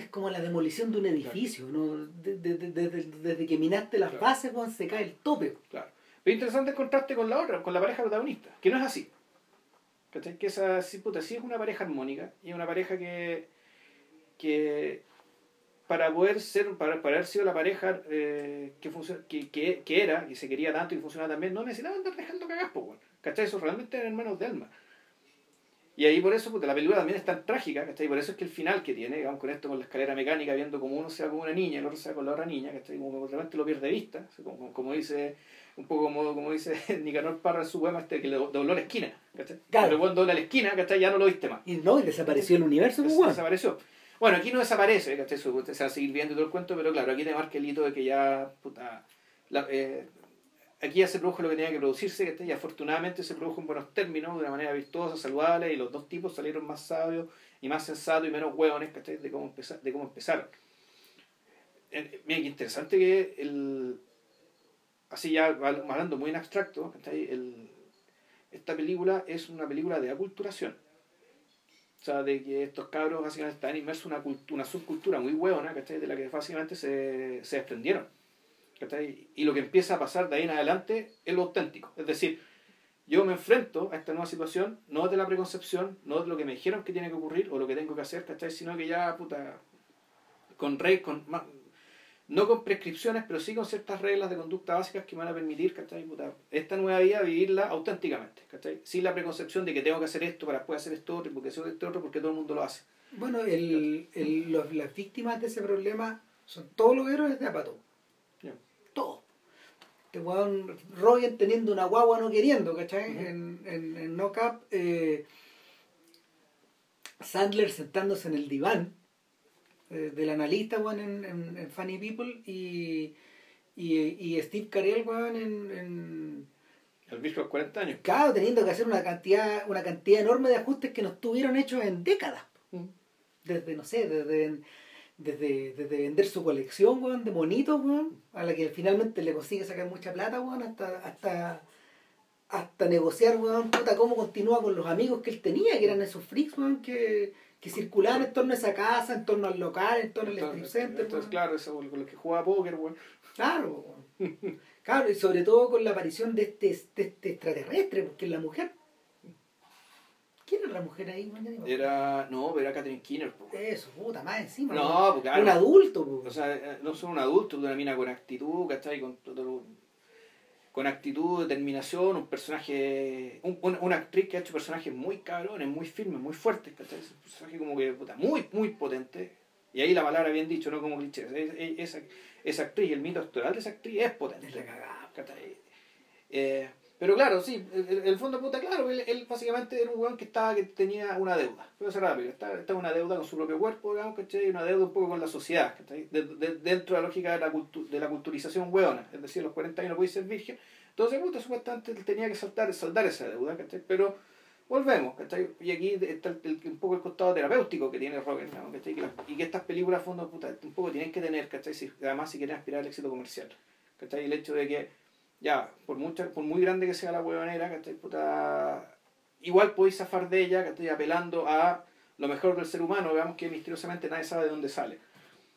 [SPEAKER 2] Es como la demolición de un edificio, ¿no? De- de- de- Desde, desde que minaste las
[SPEAKER 1] Claro.
[SPEAKER 2] bases, se cae el tope.
[SPEAKER 1] Claro. Pero interesante el contraste con la otra, con la pareja protagonista, que no es así. ¿Cachai? Que esa, sí, puta, sí es una pareja armónica y es una pareja que, que para poder ser, para, para haber sido la pareja eh, que, funciona, que, que, que era, y se quería tanto y funcionaba también, no necesitaba andar dejando cagas, weón. ¿cachai? Eso realmente eran hermanos de alma. Y ahí por eso, puta, la película también es tan trágica, ¿cachai? Por eso es que el final que tiene, digamos, con esto, con la escalera mecánica, viendo como uno se va con una niña y el otro se va con la otra niña, ¿cachai? Como que realmente lo pierde de vista, como, como, como dice, un poco como, como dice Nicanor Parra en su poema este, que le do- dobló la esquina, ¿cachai?
[SPEAKER 2] Claro.
[SPEAKER 1] Pero cuando dobla la esquina, ¿cachai? Ya no lo viste más.
[SPEAKER 2] Y no, y desapareció el universo, pues,
[SPEAKER 1] Des- desapareció. Bueno, aquí no desaparece, ¿cachai? Se va a seguir viendo todo el cuento, pero claro, aquí te marca el hito de que ya, puta, la- eh, aquí ya se produjo lo que tenía que producirse. Y afortunadamente se produjo en buenos términos, de una manera vistosa, saludable, y los dos tipos salieron más sabios y más sensatos y menos hueones. De cómo, empezar, de cómo empezaron. Mira, qué interesante que el... Así ya hablando muy en abstracto. El, esta película es una película de aculturación. O sea, de que estos cabros básicamente están inmersos en una, una subcultura muy hueona. De la que básicamente se, se desprendieron. Y lo que empieza a pasar de ahí en adelante es lo auténtico. Es decir, yo me enfrento a esta nueva situación, no de la preconcepción, no de lo que me dijeron que tiene que ocurrir o lo que tengo que hacer, ¿cachai? Sino que ya, puta, con rey, con no con prescripciones, pero sí con ciertas reglas de conducta básicas que me van a permitir, ¿cachai? Puta, esta nueva vida vivirla auténticamente. Sin la preconcepción de que tengo que hacer esto para después hacer esto otro, porque hacer esto otro, porque todo el mundo lo hace.
[SPEAKER 2] Bueno, el, los, las víctimas de ese problema son todos los héroes de Apatow. Este weón, Rogen teniendo una guagua no queriendo, ¿cachai? En, en, en No Cap, eh, Sandler sentándose en el diván eh, del analista, weón, en, en, en Funny People y, y, y Steve Carell, weón, en, en
[SPEAKER 1] El bicho los 40 años.
[SPEAKER 2] claro, teniendo que hacer una cantidad, una cantidad enorme de ajustes que no estuvieron hechos en décadas. Desde, no sé, desde, desde, desde vender su colección, weón, de monitos, weón, a la que finalmente le consigue sacar mucha plata, weón, hasta, hasta, hasta negociar, weón, puta, cómo continúa con los amigos que él tenía, que eran esos freaks, weón, que, que circulaban en torno a esa casa, en torno al local, en torno al strip
[SPEAKER 1] Entonces,
[SPEAKER 2] center,
[SPEAKER 1] entonces,
[SPEAKER 2] weón.
[SPEAKER 1] claro, eso con los que jugaba póker, weón.
[SPEAKER 2] Claro, weón. claro, y sobre todo con la aparición de este, de este extraterrestre, porque es la mujer. ¿Quién era la mujer ahí.
[SPEAKER 1] Era. No, pero era Catherine Keener, po.
[SPEAKER 2] Eso, puta, más encima.
[SPEAKER 1] No, pues, claro.
[SPEAKER 2] Un adulto, po.
[SPEAKER 1] O sea, eh, no son un adulto, una mina con actitud, ¿cachai? Con, todo- con actitud, determinación, un personaje, un- una, una actriz que ha hecho personajes muy cabrones, muy firmes, muy fuertes, ¿cachai? Es un personaje como que, puta, muy, muy potente. Y ahí la palabra bien dicho, no como cliché. Es- es- Esa, esa actriz, el mito actoral de esa actriz es potente.
[SPEAKER 2] Es la cagada.
[SPEAKER 1] ¿cachai? Eh, pero claro, sí, el, el- fondo puta, claro, él, él básicamente era un weón que estaba, que tenía una deuda. Voy a rápido, estaba, estaba una deuda con su propio cuerpo, digamos, ¿cachai? Una deuda un poco con la sociedad, ¿cachai? De- de- dentro de la lógica de la, cultu- de la culturización weona, es decir, a los 40 años no podéis ser virgen. Entonces, puta, supuestamente tenía que saltar, saldar esa deuda, ¿cachai? Pero volvemos, ¿cachai? Y aquí está el- el- un poco el costado terapéutico que tiene Roger, ¿no? ¿cachai? Que y que estas películas, fondo, puta, un poco tienen que tener, ¿cachai? Si- además, si quieren aspirar al éxito comercial, ¿cachai? El hecho de que ya, por mucha, por muy grande que sea la huevonera, ¿cachai? Puta, igual podéis zafar de ella, ¿cachai? Apelando a lo mejor del ser humano, veamos que misteriosamente nadie sabe de dónde sale.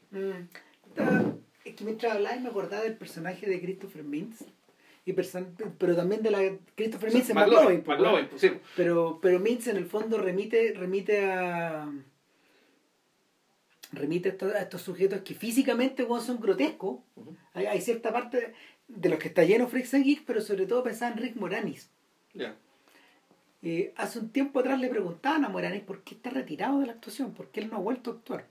[SPEAKER 2] Mm. Es que mientras hablaba me acordaba del personaje de Christopher Mintz. Y pero también de la Christopher Mintz en McLovin.
[SPEAKER 1] McLovin, pues, sí.
[SPEAKER 2] Pero, pero Mintz en el fondo remite, remite a. remite a estos, a estos sujetos que físicamente son grotescos. Hay cierta parte de los que está lleno Freaks and Geeks, pero sobre todo pensaba en Rick Moranis.
[SPEAKER 1] Ya.
[SPEAKER 2] Eh, hace un tiempo atrás le preguntaban a Moranis por qué está retirado de la actuación, por qué él no ha vuelto a actuar.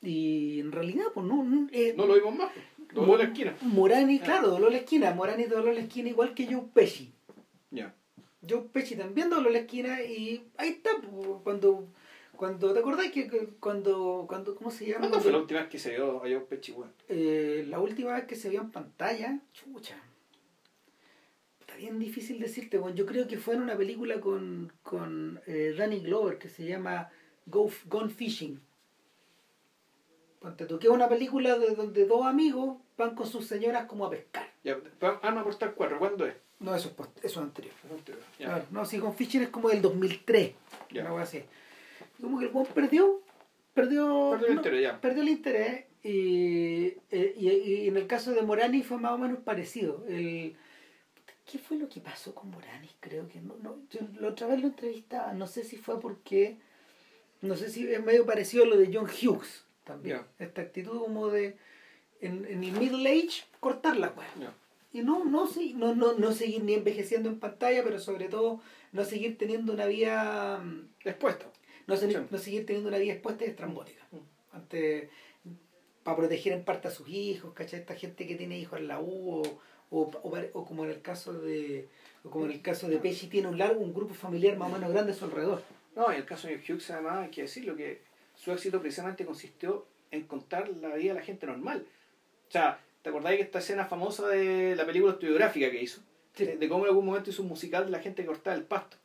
[SPEAKER 2] Y en realidad, pues no. no, eh,
[SPEAKER 1] No lo vimos más, pues. dobló la esquina.
[SPEAKER 2] Morani,
[SPEAKER 1] Ah.
[SPEAKER 2] claro, dobló la esquina. Morani dobló la esquina igual que Joe Pesci.
[SPEAKER 1] Ya.
[SPEAKER 2] Joe Pesci también dobló la esquina y ahí está, pues, cuando. Cuando, ¿te acordás que que cuando, cuando, ¿cómo se llama?
[SPEAKER 1] ¿Cuándo fue la última vez que se vio a Pesci, weón?
[SPEAKER 2] eh, la última vez que se vio en pantalla, chucha. Está bien difícil decirte, bueno, yo creo que fue en una película con, con eh, Danny Glover que se llama Go, Gone Fishing. Ponte tú, que es una película de donde dos amigos van con sus señoras como a pescar.
[SPEAKER 1] Ya, pa- Arma Portal 4, ¿cuándo es?
[SPEAKER 2] No, eso es, post- eso es anterior.
[SPEAKER 1] Ya.
[SPEAKER 2] Claro, no, si Gone Fishing es como del 2003.
[SPEAKER 1] Ya.
[SPEAKER 2] Una wea así. Como que el buen perdió, perdió,
[SPEAKER 1] Perdió el
[SPEAKER 2] no,
[SPEAKER 1] interés, ya.
[SPEAKER 2] perdió el interés y, eh, y, y en el caso de Morani fue más o menos parecido. El, ¿Qué fue lo que pasó con Morani? Creo que no, no yo la otra vez lo entrevistaba, no sé si fue porque, no sé si es medio parecido a lo de John Hughes también. Esta actitud como de, en, en el middle age, cortar la.
[SPEAKER 1] Ya.
[SPEAKER 2] Y no, no, no, no, no seguir ni envejeciendo en pantalla, pero sobre todo no seguir teniendo una vida mm,
[SPEAKER 1] Expuesto.
[SPEAKER 2] No,
[SPEAKER 1] Sí.
[SPEAKER 2] no seguir teniendo una vida expuesta y estrambótica. Ante, para proteger en parte a sus hijos, ¿cachai? Esta gente que tiene hijos en la U o, o, o como en el caso de o como en el caso de Pesci tiene un largo un grupo familiar más o menos grande a su alrededor.
[SPEAKER 1] No, en el caso de Hughes, además, hay que decirlo que su éxito precisamente consistió en contar la vida de la gente normal. O sea, ¿te acordáis que esta escena famosa de la película autobiográfica que hizo?
[SPEAKER 2] Sí.
[SPEAKER 1] De, de cómo en algún momento hizo un musical de la gente que cortaba el pasto.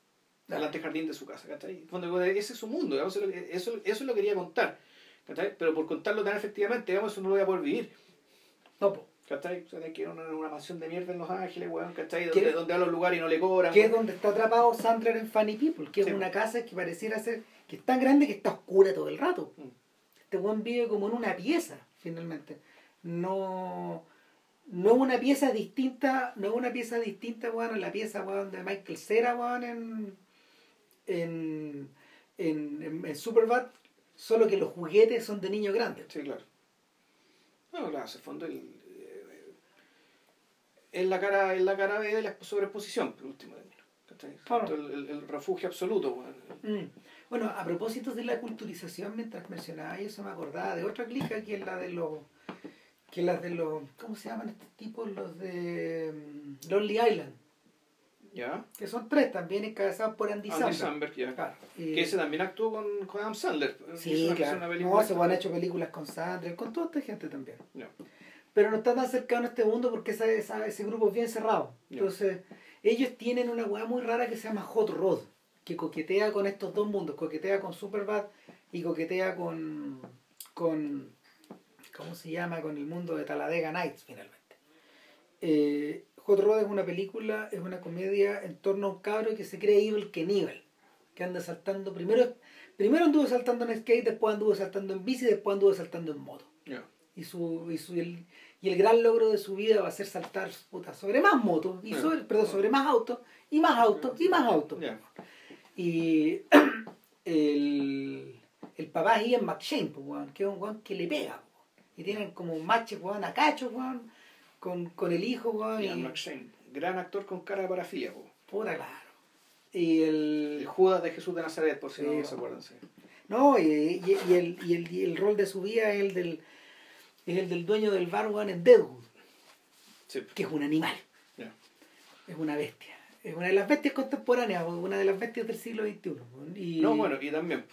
[SPEAKER 1] Al antejardín de su casa, ¿cachai? Fondo, Ese es su mundo, digamos, eso, eso, eso lo quería contar, ¿cachai? Pero por contarlo tan efectivamente, digamos, eso no lo voy a poder vivir,
[SPEAKER 2] No, po.
[SPEAKER 1] ¿cachai? O sea, que ir una, una mansión de mierda en Los Ángeles, weón, ¿cachai? Donde, donde a los lugares y no le cobran.
[SPEAKER 2] que es donde está atrapado Sandler en Funny People, que es una casa que pareciera ser, que es tan grande que está oscura todo el rato.
[SPEAKER 1] Mm.
[SPEAKER 2] Este buen vive como en una pieza, finalmente. No, no es una pieza distinta, no es una pieza distinta, weón, a la pieza, weón, de Michael Cera, weón, en, en, en, en, en Superbad, solo que los juguetes son de niños grandes.
[SPEAKER 1] Sí, claro. Bueno, claro, en el fondo el, eh, es la cara, es la cara B de la sobreexposición, por último.
[SPEAKER 2] Claro.
[SPEAKER 1] El, el- el refugio absoluto. weón.
[SPEAKER 2] Mm. Bueno, a propósito de la culturización, mientras mencionaba eso me acordaba de otra clica que es la de los que es la de los ¿cómo se llaman estos tipos? Los de mm, Lonely Island,
[SPEAKER 1] ¿Ya?
[SPEAKER 2] que son tres también encabezados por Andy,
[SPEAKER 1] Andy
[SPEAKER 2] Samberg.
[SPEAKER 1] Samberg, ya.
[SPEAKER 2] Claro.
[SPEAKER 1] Que ese también actuó con, con Adam Sandler.
[SPEAKER 2] Sí, claro.
[SPEAKER 1] una
[SPEAKER 2] No, se han hecho películas con Sandler, con toda esta gente también.
[SPEAKER 1] Ya.
[SPEAKER 2] Pero no está tan cercano a este mundo porque esa- esa- ese grupo es bien cerrado. Entonces, ellos tienen una weá muy rara que se llama Hot Rod, que coquetea con estos dos mundos, coquetea con Superbad y coquetea con, con ¿cómo se llama? con el mundo de Talladega Nights finalmente. Eh, Hot Rod es una película, es una comedia en torno a un cabro que se cree Evil Knievel, que anda saltando, primero, primero anduvo saltando en skate, después anduvo saltando en bici, después anduvo saltando en moto
[SPEAKER 1] Ya.
[SPEAKER 2] y su, y su el, y el gran logro de su vida va a ser saltar puta, sobre más motos y sobre, perdón, sobre más autos y más autos y más autos
[SPEAKER 1] Ya.
[SPEAKER 2] y el, el papá es Ian McShane que es un weón que le pega y tienen como matches weón, a cacho weón, con, con el hijo weón,
[SPEAKER 1] Ian
[SPEAKER 2] y
[SPEAKER 1] McShane, gran actor con cara de parafilia.
[SPEAKER 2] puta claro y
[SPEAKER 1] El
[SPEAKER 2] el
[SPEAKER 1] Judas de Jesús de Nazaret, por si
[SPEAKER 2] Sí,
[SPEAKER 1] no se acuerdan. sí.
[SPEAKER 2] no y, y- y el, y, el, y el rol de su vida es el del es el del dueño del bar weón, en Deadwood
[SPEAKER 1] Sí.
[SPEAKER 2] que es un animal es una bestia. Es una de las bestias contemporáneas, una de las bestias del siglo XXI.
[SPEAKER 1] No, bueno, y también,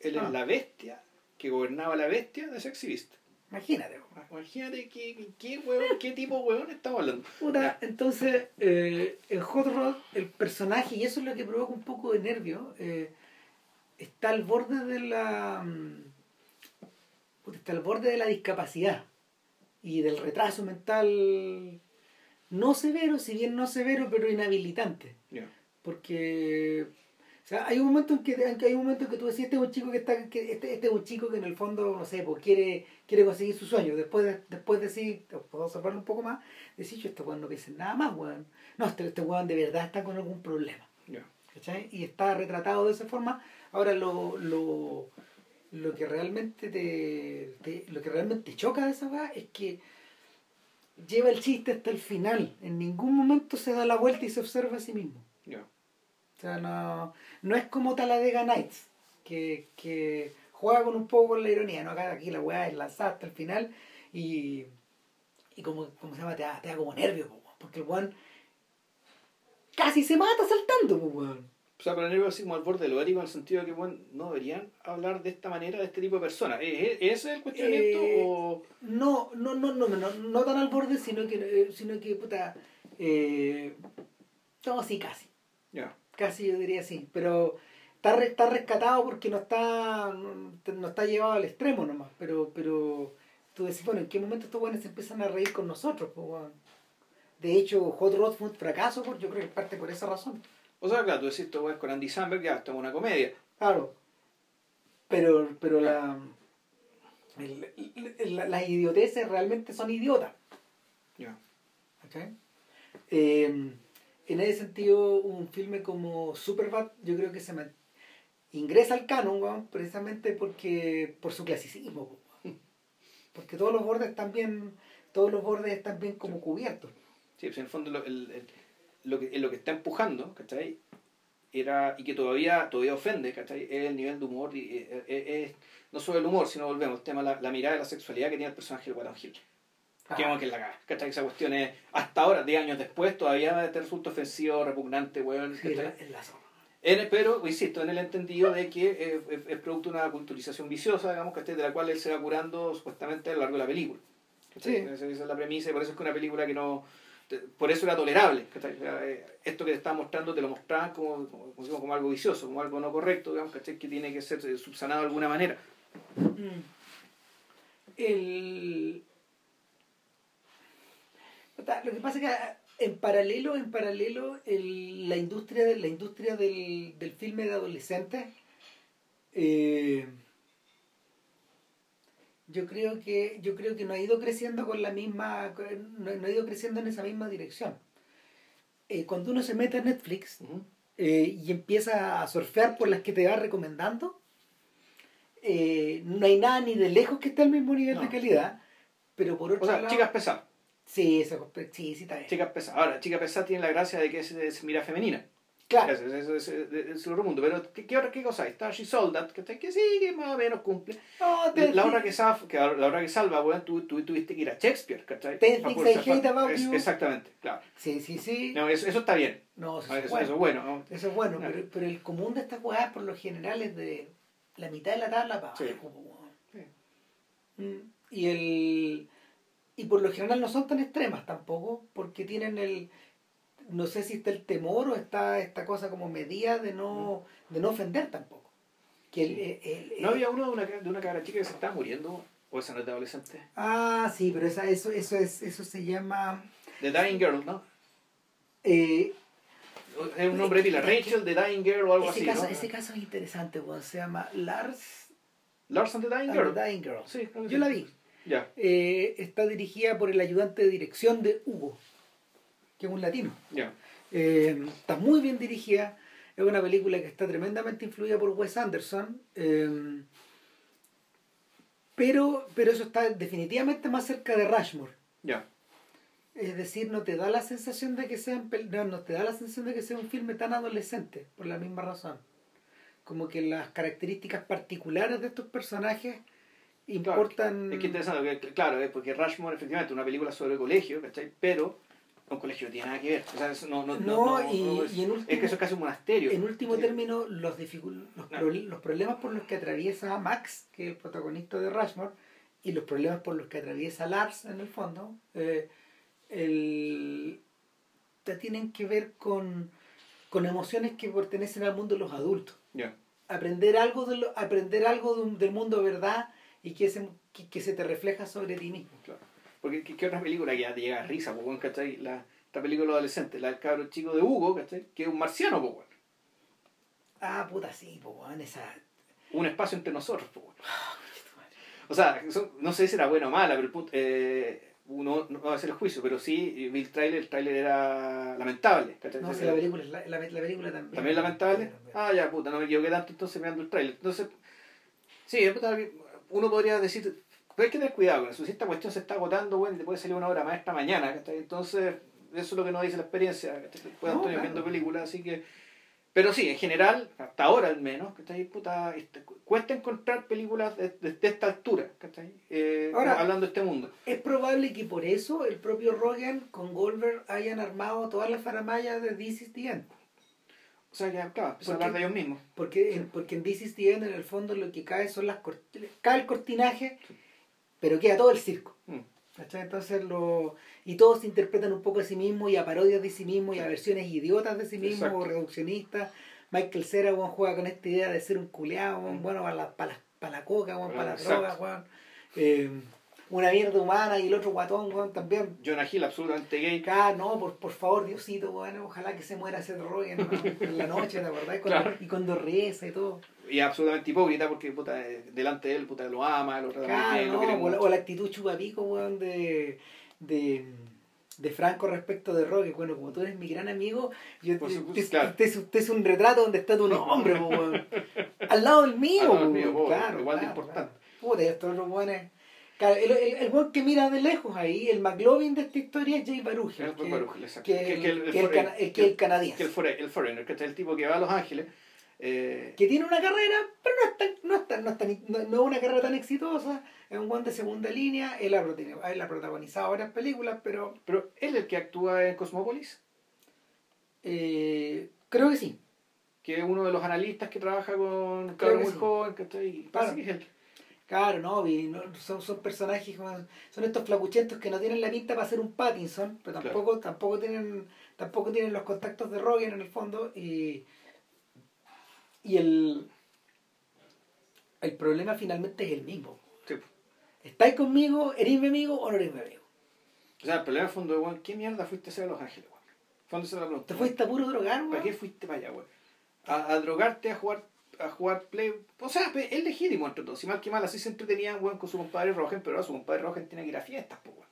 [SPEAKER 1] él
[SPEAKER 2] Ah.
[SPEAKER 1] es la bestia que gobernaba la bestia de Sexy Beast.
[SPEAKER 2] Imagínate.
[SPEAKER 1] Imagínate qué, qué, hueón, qué tipo de hueón estamos hablando.
[SPEAKER 2] Puta, entonces, eh, en Hot Rod, el personaje, y eso es lo que provoca un poco de nervio, eh, está al borde de la. mm, está al borde de la discapacidad y del retraso mental no severo, si bien no severo, pero inhabilitante.
[SPEAKER 1] Ya.
[SPEAKER 2] porque o sea, hay un momento en que hay un momento en que tú decís este es un chico que está que este, este es un chico que en el fondo no sé pues quiere quiere conseguir su sueño después de, después decir puedo observarlo un poco más decir yo este weón no piensa en nada más weón no este, este weón de verdad está con algún problema
[SPEAKER 1] Ya.
[SPEAKER 2] ¿cachai? y está retratado de esa forma ahora lo lo lo que realmente te, te- lo que realmente choca de esa weá es que lleva el chiste hasta el final en ningún momento se da la vuelta y se observa a sí mismo
[SPEAKER 1] Ya.
[SPEAKER 2] O sea, no, no es como Talladega Nights, que, que juega con un poco con la ironía, ¿no? Acá aquí la weá es lanzada hasta el final y, y como, como se llama, te da, te da como nervio, porque el weón casi se mata saltando, weón.
[SPEAKER 1] O sea, pero nervio así como al borde de lo ético en el sentido de que bueno, no deberían hablar de esta manera de este tipo de personas. ¿Es, es- ese es el cuestionamiento
[SPEAKER 2] Eh,
[SPEAKER 1] o...?
[SPEAKER 2] No, no, no, no, no, no tan al borde, sino que, eh, sino que puta, eh, no, sí, casi.
[SPEAKER 1] Ya.
[SPEAKER 2] Casi yo diría así, pero está, está rescatado porque no está no está llevado al extremo nomás, pero pero tú decís, bueno, ¿en qué momento estos buenos se empiezan a reír con nosotros? weón? De hecho, Hot Rod fue un fracaso, por, yo creo que parte por esa razón.
[SPEAKER 1] O sea, claro, tú decís, esto es con Andy Samberg, ya, esto es una comedia.
[SPEAKER 2] Claro. Pero, pero la, el- el- la- las idioteces realmente son idiotas.
[SPEAKER 1] Ya.
[SPEAKER 2] ¿cachai? Eh, en ese sentido, un filme como Superbad, yo creo que se man- ingresa al canon, weón, precisamente porque por su clasicismo, weón. porque todos los bordes están bien, todos los bordes están bien como cubiertos.
[SPEAKER 1] Sí, pues en el fondo lo, el- el- lo, que, lo que está empujando, ¿cachai? Era, y que todavía, todavía ofende, ¿cachai? Es el nivel de humor, y, eh, eh, es, no solo el humor, sino volvemos, el tema, la, la mirada de la sexualidad que tiene el personaje de Warren Hill.
[SPEAKER 2] Ah,
[SPEAKER 1] Que que la caga, ¿cachai? Esa cuestión es, hasta ahora, 10 años después, todavía te resulta ofensivo, repugnante, weón,
[SPEAKER 2] sí,
[SPEAKER 1] ¿cachai?
[SPEAKER 2] la.
[SPEAKER 1] En- pero, insisto, en el entendido de que eh, es, es producto de una culturización viciosa, digamos, ¿cachai? De la cual él se va curando supuestamente a lo largo de la película.
[SPEAKER 2] Sí.
[SPEAKER 1] Esa, es la premisa y por eso es que una película que no... te- Por eso era tolerable. eh, Esto que te estaba mostrando te lo mostraban como, como, como- como algo vicioso, como algo no correcto, digamos, ¿cachai? Que tiene que ser eh, subsanado de alguna manera.
[SPEAKER 2] Mm. El... Lo que pasa es que ah, en paralelo, en paralelo, el- la industria, la industria del, del filme de adolescentes, eh, yo creo que, yo creo que no ha ido creciendo con la misma, no, no ha ido creciendo en esa misma dirección. Eh, cuando uno se mete a Netflix, eh, y empieza a surfear por las que te va recomendando, no hay nada ni de lejos que esté al mismo nivel de calidad, Pero por otro
[SPEAKER 1] O sea,
[SPEAKER 2] lado...
[SPEAKER 1] chicas pesadas.
[SPEAKER 2] Sí, eso, sí, sí, está bien.
[SPEAKER 1] Chicas pesadas. Ahora, chica pesada tiene la gracia de que es, es mira femenina.
[SPEAKER 2] Claro.
[SPEAKER 1] Es, es el otro mundo. Pero, ¿qué, qué, otra, qué cosa hay? Está She Sold That, que, que sí, que más o menos cumple.
[SPEAKER 2] Te,
[SPEAKER 1] La hora que, sal- que la hora que salva, weón, tú, tú tuviste que ir a Shakespeare, ¿cachai? Es-. Exactamente, claro.
[SPEAKER 2] Sí, sí, sí.
[SPEAKER 1] No, eso, eso está bien.
[SPEAKER 2] No, eso,
[SPEAKER 1] Eso,
[SPEAKER 2] es bueno.
[SPEAKER 1] es bueno. ¿no?
[SPEAKER 2] Eso es bueno,
[SPEAKER 1] Claro.
[SPEAKER 2] pero, pero el común de estas weas por lo general es de la mitad de la tabla para
[SPEAKER 1] Sí.
[SPEAKER 2] abajo.
[SPEAKER 1] Sí.
[SPEAKER 2] Mm, Y el y por lo general no son tan extremas tampoco, porque tienen el no sé si está el temor o está esta cosa como medida de no de no ofender tampoco. Que el- el- el-
[SPEAKER 1] ¿No había uno de una, de una cabra chica que se estaba muriendo? ¿O esa no es de adolescente?
[SPEAKER 2] Ah, sí, pero esa, eso eso es eso se llama
[SPEAKER 1] The Dying Girl, ¿no?
[SPEAKER 2] eh,
[SPEAKER 1] Es un nombre de pila. Rachel, The Dying Girl o algo
[SPEAKER 2] ese
[SPEAKER 1] así,
[SPEAKER 2] caso
[SPEAKER 1] ¿no?
[SPEAKER 2] ese caso es interesante, weón, se llama Lars
[SPEAKER 1] Larson, The Dying
[SPEAKER 2] and
[SPEAKER 1] Girl.
[SPEAKER 2] the Dying Girl.
[SPEAKER 1] Sí,
[SPEAKER 2] Yo
[SPEAKER 1] sí.
[SPEAKER 2] la vi.
[SPEAKER 1] Ya,
[SPEAKER 2] Eh, está dirigida por el ayudante de dirección de Hugo, que es un latino.
[SPEAKER 1] ya.
[SPEAKER 2] Eh, está muy bien dirigida. Es una película que está tremendamente influida por Wes Anderson. eh, pero, pero eso está definitivamente más cerca de Rushmore.
[SPEAKER 1] Ya.
[SPEAKER 2] Es decir, no te da la sensación de que sea no, no te da la sensación de que sea un filme tan adolescente, por la misma razón. Como que las características particulares de estos personajes importan.
[SPEAKER 1] Es que interesante, que, claro, es porque Rushmore efectivamente es una película sobre colegio, ¿cachai? Pero un colegio no tiene nada que ver. O sea, eso no, no,
[SPEAKER 2] No,
[SPEAKER 1] no,
[SPEAKER 2] y-
[SPEAKER 1] no es,
[SPEAKER 2] y en último-
[SPEAKER 1] es que eso es casi un monasterio.
[SPEAKER 2] En último
[SPEAKER 1] ¿cachai?
[SPEAKER 2] término, los, los, pro- los problemas por los que atraviesa Max, que es el protagonista de Rushmore, y los problemas por los que atraviesa Lars, en el fondo, eh, el- te tienen que ver con, con emociones que pertenecen al mundo de los adultos.
[SPEAKER 1] Ya.
[SPEAKER 2] Aprender algo, de lo- aprender algo de un- del mundo verdad y que, ese- que, que se te refleja sobre ti mismo.
[SPEAKER 1] Claro. Porque ¿qué, qué otra película que ya te llega a risa, pues, bueno, ¿cachai? La, esta película de los adolescentes, la del cabro chico de Hugo, ¿cachai? Que es un marciano, pues, bueno.
[SPEAKER 2] Ah, puta, sí, po, weón, esa...
[SPEAKER 1] Un espacio entre nosotros, pues, bueno. O sea, son- no sé si era buena o mala, pero el punto, eh, uno no va a hacer el juicio, pero sí, vi el tráiler, el tráiler era lamentable. ¿cachai?
[SPEAKER 2] No, si la película, es la, la, la película también.
[SPEAKER 1] ¿También lamentable?
[SPEAKER 2] También.
[SPEAKER 1] Ah, ya, puta, no me equivoqué tanto entonces mirando el tráiler. Entonces, sí, puta, uno podría decir, pero hay que tener cuidado con eso. Si esta cuestión se está agotando, bueno, te puede salir una obra maestra mañana, ¿cachai? Entonces, eso es lo que nos dice la experiencia. Después
[SPEAKER 2] No,
[SPEAKER 1] Antonio
[SPEAKER 2] claro.
[SPEAKER 1] viendo películas, así que... Pero sí, en general, hasta ahora al menos, ¿cachai? Puta, este, cu- cuesta encontrar películas de, de- de esta altura, ¿cachai? Eh,
[SPEAKER 2] Ahora-
[SPEAKER 1] hablando de este mundo.
[SPEAKER 2] Es probable que por eso el propio Rogan con Goldberg hayan armado todas las faramayas de This is the End.
[SPEAKER 1] O sea, que, claro, empieza a hablar de ellos mismos.
[SPEAKER 2] Porque, en, porque en This is the End, en el fondo, lo que cae son las cort- cae el cortinaje, pero queda todo el circo.
[SPEAKER 1] Mm.
[SPEAKER 2] Entonces, lo, y todos se interpretan un poco a sí mismos y a parodias de sí mismos y a versiones idiotas de sí mismos o reduccionistas. Michael Cera weón, juega con esta idea de ser un culeado,
[SPEAKER 1] Mm.
[SPEAKER 2] bueno, para la, para la, para la coca, weón, para la droga, weón. Eh, una mierda humana y el otro guatón, weón, también.
[SPEAKER 1] Jonah Hill, absolutamente gay.
[SPEAKER 2] Ah, no, por, por favor, Diosito, weón, ojalá que se muera ese Rogen ¿no? en la noche, ¿te acordás? Cuando-
[SPEAKER 1] Claro.
[SPEAKER 2] Y cuando reza y todo.
[SPEAKER 1] Y absolutamente hipócrita porque puta, eh, delante de él puta, lo ama, lo trata
[SPEAKER 2] Claro,
[SPEAKER 1] bien,
[SPEAKER 2] no, o, la,
[SPEAKER 1] mucho.
[SPEAKER 2] o la actitud chupapico, weón, de, de, de Franco respecto de Roque. Bueno, como tú eres mi gran amigo, yo te,
[SPEAKER 1] supuesto,
[SPEAKER 2] te-
[SPEAKER 1] claro.
[SPEAKER 2] te- te es un retrato donde está tu nombre, po. Al lado del mío,
[SPEAKER 1] Al lado del
[SPEAKER 2] po,
[SPEAKER 1] mío,
[SPEAKER 2] weón.
[SPEAKER 1] po,
[SPEAKER 2] claro.
[SPEAKER 1] igual de importante.
[SPEAKER 2] Puta, estos otros weones. Claro, el, el, el weón que mira de lejos ahí, el McLovin de esta historia es Jay Baruch.
[SPEAKER 1] El
[SPEAKER 2] que, que,
[SPEAKER 1] Que- que el-
[SPEAKER 2] canadiense.
[SPEAKER 1] Que el, fore- el foreigner, que es el tipo que va a Los Ángeles. eh,
[SPEAKER 2] que tiene una carrera, pero no es, tan, no, es tan- no, es tan- no- no es una carrera tan exitosa, es un guante de segunda línea, él ha, protagoni- él ha protagonizado varias películas, pero
[SPEAKER 1] pero él es el que actúa en Cosmopolis,
[SPEAKER 2] eh, creo que sí.
[SPEAKER 1] que es uno de los analistas que trabaja con
[SPEAKER 2] que
[SPEAKER 1] muy joven, que está ahí. Parece
[SPEAKER 2] Claro.
[SPEAKER 1] que es él.
[SPEAKER 2] Claro, no, y no- son, son personajes, como- son estos flacuchentos que no tienen la pinta para ser un Pattinson, pero
[SPEAKER 1] Claro.
[SPEAKER 2] tampoco, tampoco tienen, tampoco tienen los contactos de Rogen en el fondo, y, y el, el problema finalmente es el mismo.
[SPEAKER 1] Sí.
[SPEAKER 2] ¿Estáis conmigo? ¿Eres mi amigo o no eres mi amigo?
[SPEAKER 1] O sea, el problema de fondo es, weón, ¿qué mierda fuiste a hacer a Los Ángeles, weón? Fondo se la pregunta.
[SPEAKER 2] ¿Te fuiste a puro drogar,
[SPEAKER 1] ¿Para
[SPEAKER 2] weón?
[SPEAKER 1] qué fuiste para allá, weón? A, a drogarte, a jugar a jugar play. O sea, es legítimo entre todos. Si mal que mal, así se entretenían, weón, con su compadre Rogen, pero ahora su compadre Rogen tiene que ir a fiestas, pues, weón.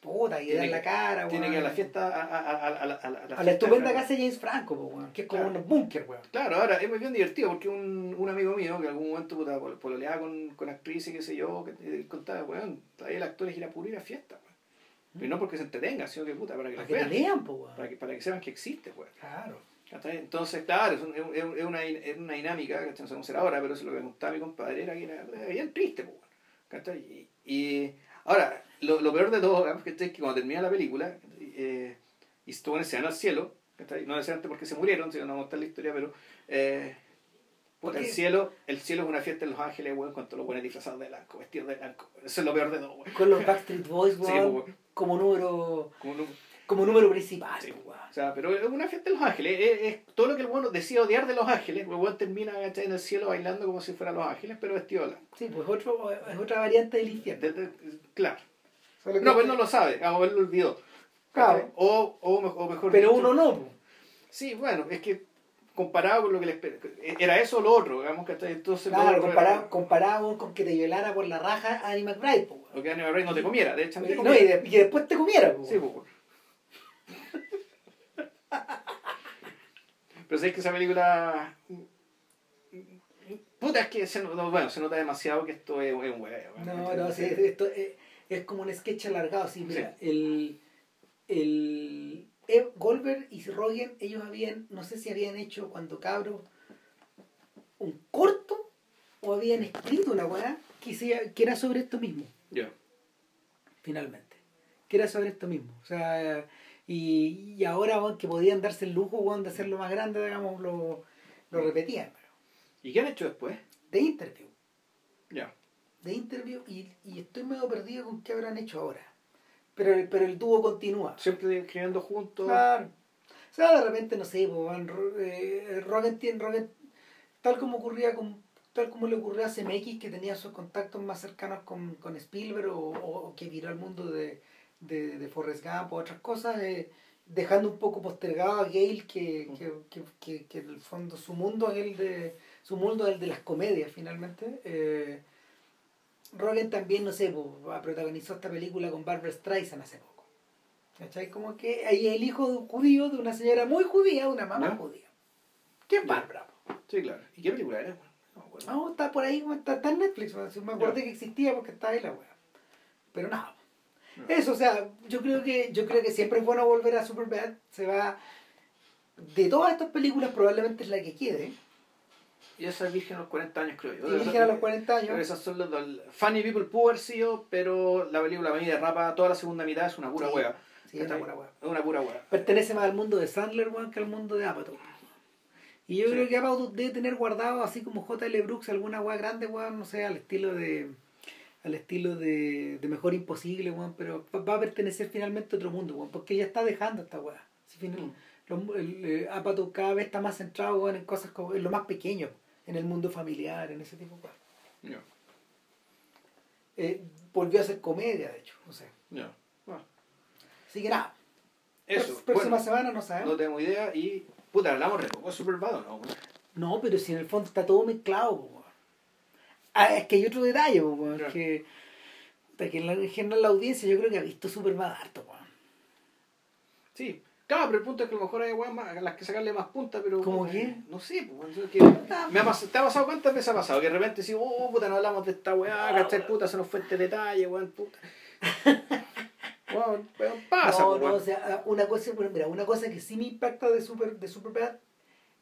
[SPEAKER 2] Puta, y
[SPEAKER 1] Tiene
[SPEAKER 2] dar la cara,
[SPEAKER 1] Tiene
[SPEAKER 2] weón.
[SPEAKER 1] que ir a la fiesta. A, a, a, a, la- a la
[SPEAKER 2] A la
[SPEAKER 1] fiesta
[SPEAKER 2] estupenda casa de James Franco, po, weón, que es como
[SPEAKER 1] Claro.
[SPEAKER 2] un búnker, weón.
[SPEAKER 1] Claro, ahora es muy bien divertido porque un, un amigo mío que en algún momento puta, pol- pololeaba con, con actrices, qué sé yo, que eh, contaba, weón, todavía el actor es ir a pura ir a fiesta, weón. Y no porque se entretenga, sino que puta, para que
[SPEAKER 2] Para que te
[SPEAKER 1] vean.
[SPEAKER 2] lean, po.
[SPEAKER 1] Para que, para que sepan que existe, weón.
[SPEAKER 2] Claro.
[SPEAKER 1] Entonces, claro, es, un- es, es- es una, es una dinámica, ¿cachai? no sé cómo será ahora, pero eso es lo que me contaba mi compadre, era que era, bien triste, ¿cachai? Y, y ahora, lo, lo peor de todo, ¿cachai? es que cuando termina la película, eh, y estos buenos se van al cielo, ¿cachai? no necesariamente porque se murieron, sino no vamos a contar la historia, pero eh, puta, el cielo, el cielo es una fiesta en Los Ángeles, weón, con todos los buenos disfrazados de blanco, vestidos de blanco. Eso es lo peor de todo, weón.
[SPEAKER 2] Con los Backstreet Boys,
[SPEAKER 1] Sí,
[SPEAKER 2] weón, como número
[SPEAKER 1] Como no-
[SPEAKER 2] como número principal,
[SPEAKER 1] Sí,
[SPEAKER 2] weón.
[SPEAKER 1] O sea, pero es una fiesta en Los Ángeles. Es, es todo lo que el bueno decía odiar de Los Ángeles. El bueno termina en el cielo bailando como si fuera Los Ángeles, pero vestido de.
[SPEAKER 2] Sí, pues otro, es otra variante del infierno.
[SPEAKER 1] De- de- claro. No, pues él no lo sabe. Vamos, él lo olvidó.
[SPEAKER 2] Claro.
[SPEAKER 1] O, o, me- o mejor
[SPEAKER 2] Pero
[SPEAKER 1] dicho-
[SPEAKER 2] uno no, po.
[SPEAKER 1] Sí, bueno, es que comparado con lo que les... Era eso o lo otro, digamos, que Entonces...
[SPEAKER 2] Claro, comparado, comparado con que te violara por la raja Annie McBride, po, weón.
[SPEAKER 1] Lo que Annie Rey no te comiera, de hecho.
[SPEAKER 2] Y, no, y, de- y después te comiera, po,
[SPEAKER 1] Sí,
[SPEAKER 2] weón.
[SPEAKER 1] Pero sabes que esa película. Puta, es que se, no- bueno, se nota demasiado que esto es, es un huevo.
[SPEAKER 2] No, no, sí, esto es, es como un sketch alargado, sí, mira, el, el Ed Goldberg y Rogen, ellos habían, no sé si habían hecho cuando cabros un corto o habían escrito una weá que, sea- que era sobre esto mismo,
[SPEAKER 1] Ya.
[SPEAKER 2] finalmente, que era sobre esto mismo, o sea, y, y ahora que podían darse el lujo de hacerlo más grande, digamos, lo, lo repetían,
[SPEAKER 1] ¿Y qué han hecho después?
[SPEAKER 2] de interview.
[SPEAKER 1] Ya.
[SPEAKER 2] de interview y, y estoy medio perdido con qué habrán hecho ahora. Pero, el- pero el dúo continúa.
[SPEAKER 1] Siempre escribiendo juntos.
[SPEAKER 2] Claro. O sea, de repente, no sé, pues, eh, tiene, Rogen, tal como ocurría con, tal como le ocurrió a CMX, que tenía sus contactos más cercanos con, con Spielberg o, o- o que viró al mundo de, de, de Forrest Gump o otras cosas, eh, dejando un poco postergado a Gale que, que, que, que, que en el fondo su mundo es el de su mundo es el de las comedias finalmente. Eh, Rogen también, no sé, protagonizó esta película con Barbara Streisand hace poco. ¿Cachai? Como que ahí el hijo de un judío, de una señora muy judía, de una mamá
[SPEAKER 1] ¿Ya?
[SPEAKER 2] judía. ¿Qué es po?
[SPEAKER 1] Sí, claro. ¿Y qué película era? No, acuerdo.
[SPEAKER 2] No, está por ahí, está, está en Netflix. Me acuerdo que existía porque está ahí la weá. Pero nada. Eso, o sea, yo creo que yo creo que siempre es bueno volver a Superbad. Se va. De todas estas películas, probablemente es la que quede.
[SPEAKER 1] Y esa es Virgen a los 40 años, creo yo.
[SPEAKER 2] Y Virgen a los 40
[SPEAKER 1] Creo que
[SPEAKER 2] años.
[SPEAKER 1] esas son los dos. Funny People pudo haber sido, pero la película a mí derrapa toda la segunda mitad, es una pura
[SPEAKER 2] Sí.
[SPEAKER 1] hueá.
[SPEAKER 2] Sí, es una buena weá.
[SPEAKER 1] Es una pura hueá.
[SPEAKER 2] Pertenece más al mundo de Sandler, weón, que al mundo de Apatow. Y yo
[SPEAKER 1] Sí.
[SPEAKER 2] creo que Apatow debe tener guardado, así como J.L. Brooks, alguna weá grande, weón, no sé, al estilo de. Al estilo de, de Mejor Imposible, weón, pero va- a pertenecer finalmente a otro mundo, weón, porque ya está dejando esta weá. Si final-
[SPEAKER 1] Mm.
[SPEAKER 2] los- el, eh, Apatow cada vez está más centrado, weón, en cosas como, en lo más pequeño, en el mundo familiar, en ese tipo de cosas.
[SPEAKER 1] Ya,
[SPEAKER 2] Eh, volvió a hacer comedia, de hecho, no sé.
[SPEAKER 1] Bueno,
[SPEAKER 2] Así que nada,
[SPEAKER 1] eso.
[SPEAKER 2] Próxima
[SPEAKER 1] Bueno,
[SPEAKER 2] semana no sabemos.
[SPEAKER 1] no tengo idea y. Puta, hablamos re poco Superbad o no?
[SPEAKER 2] No, pero si en el fondo está todo mezclado, weón. Ah, es que hay otro detalle, weón,
[SPEAKER 1] Ya.
[SPEAKER 2] que, que en, la- en general la audiencia yo creo que ha visto Superman harto, weón.
[SPEAKER 1] Sí. Claro, pero el punto es que a lo mejor hay más, a las que sacarle más punta, pero.
[SPEAKER 2] ¿Cómo qué?
[SPEAKER 1] No sé, pues. es que me ha pas- ¿Te ha pasado cuántas veces ha pasado? Que de repente decís, oh, puta, no hablamos de esta weá, ¿cachai? Puta, se nos fue este detalle, weón, puta. Weón, weón, pasa,
[SPEAKER 2] no,
[SPEAKER 1] pues,
[SPEAKER 2] no,
[SPEAKER 1] weón.
[SPEAKER 2] o sea, una cosa, bueno, mira, una cosa que sí me impacta de Super de Superbad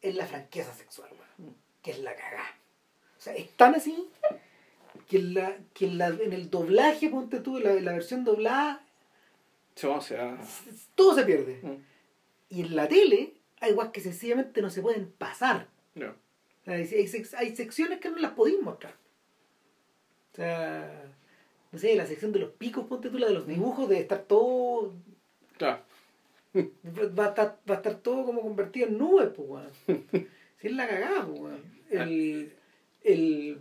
[SPEAKER 2] es la franqueza sexual, weón. Que es la cagada. O sea, es tan así que, en la, que en, la, en el doblaje, ponte tú, en la, la versión doblada,
[SPEAKER 1] Sí, o sea.
[SPEAKER 2] todo se pierde.
[SPEAKER 1] mm,
[SPEAKER 2] Y en la tele hay guas que sencillamente no se pueden pasar.
[SPEAKER 1] no.
[SPEAKER 2] O sea, hay, hay sec- hay secciones que no las podéis mostrar. O sea, no sé, la sección de los picos, ponte tú, la de los dibujos, debe estar todo.
[SPEAKER 1] Claro.
[SPEAKER 2] Va a estar, va a estar todo como convertido en nubes, pues, weón. Si es la cagada, pues, weón. El. El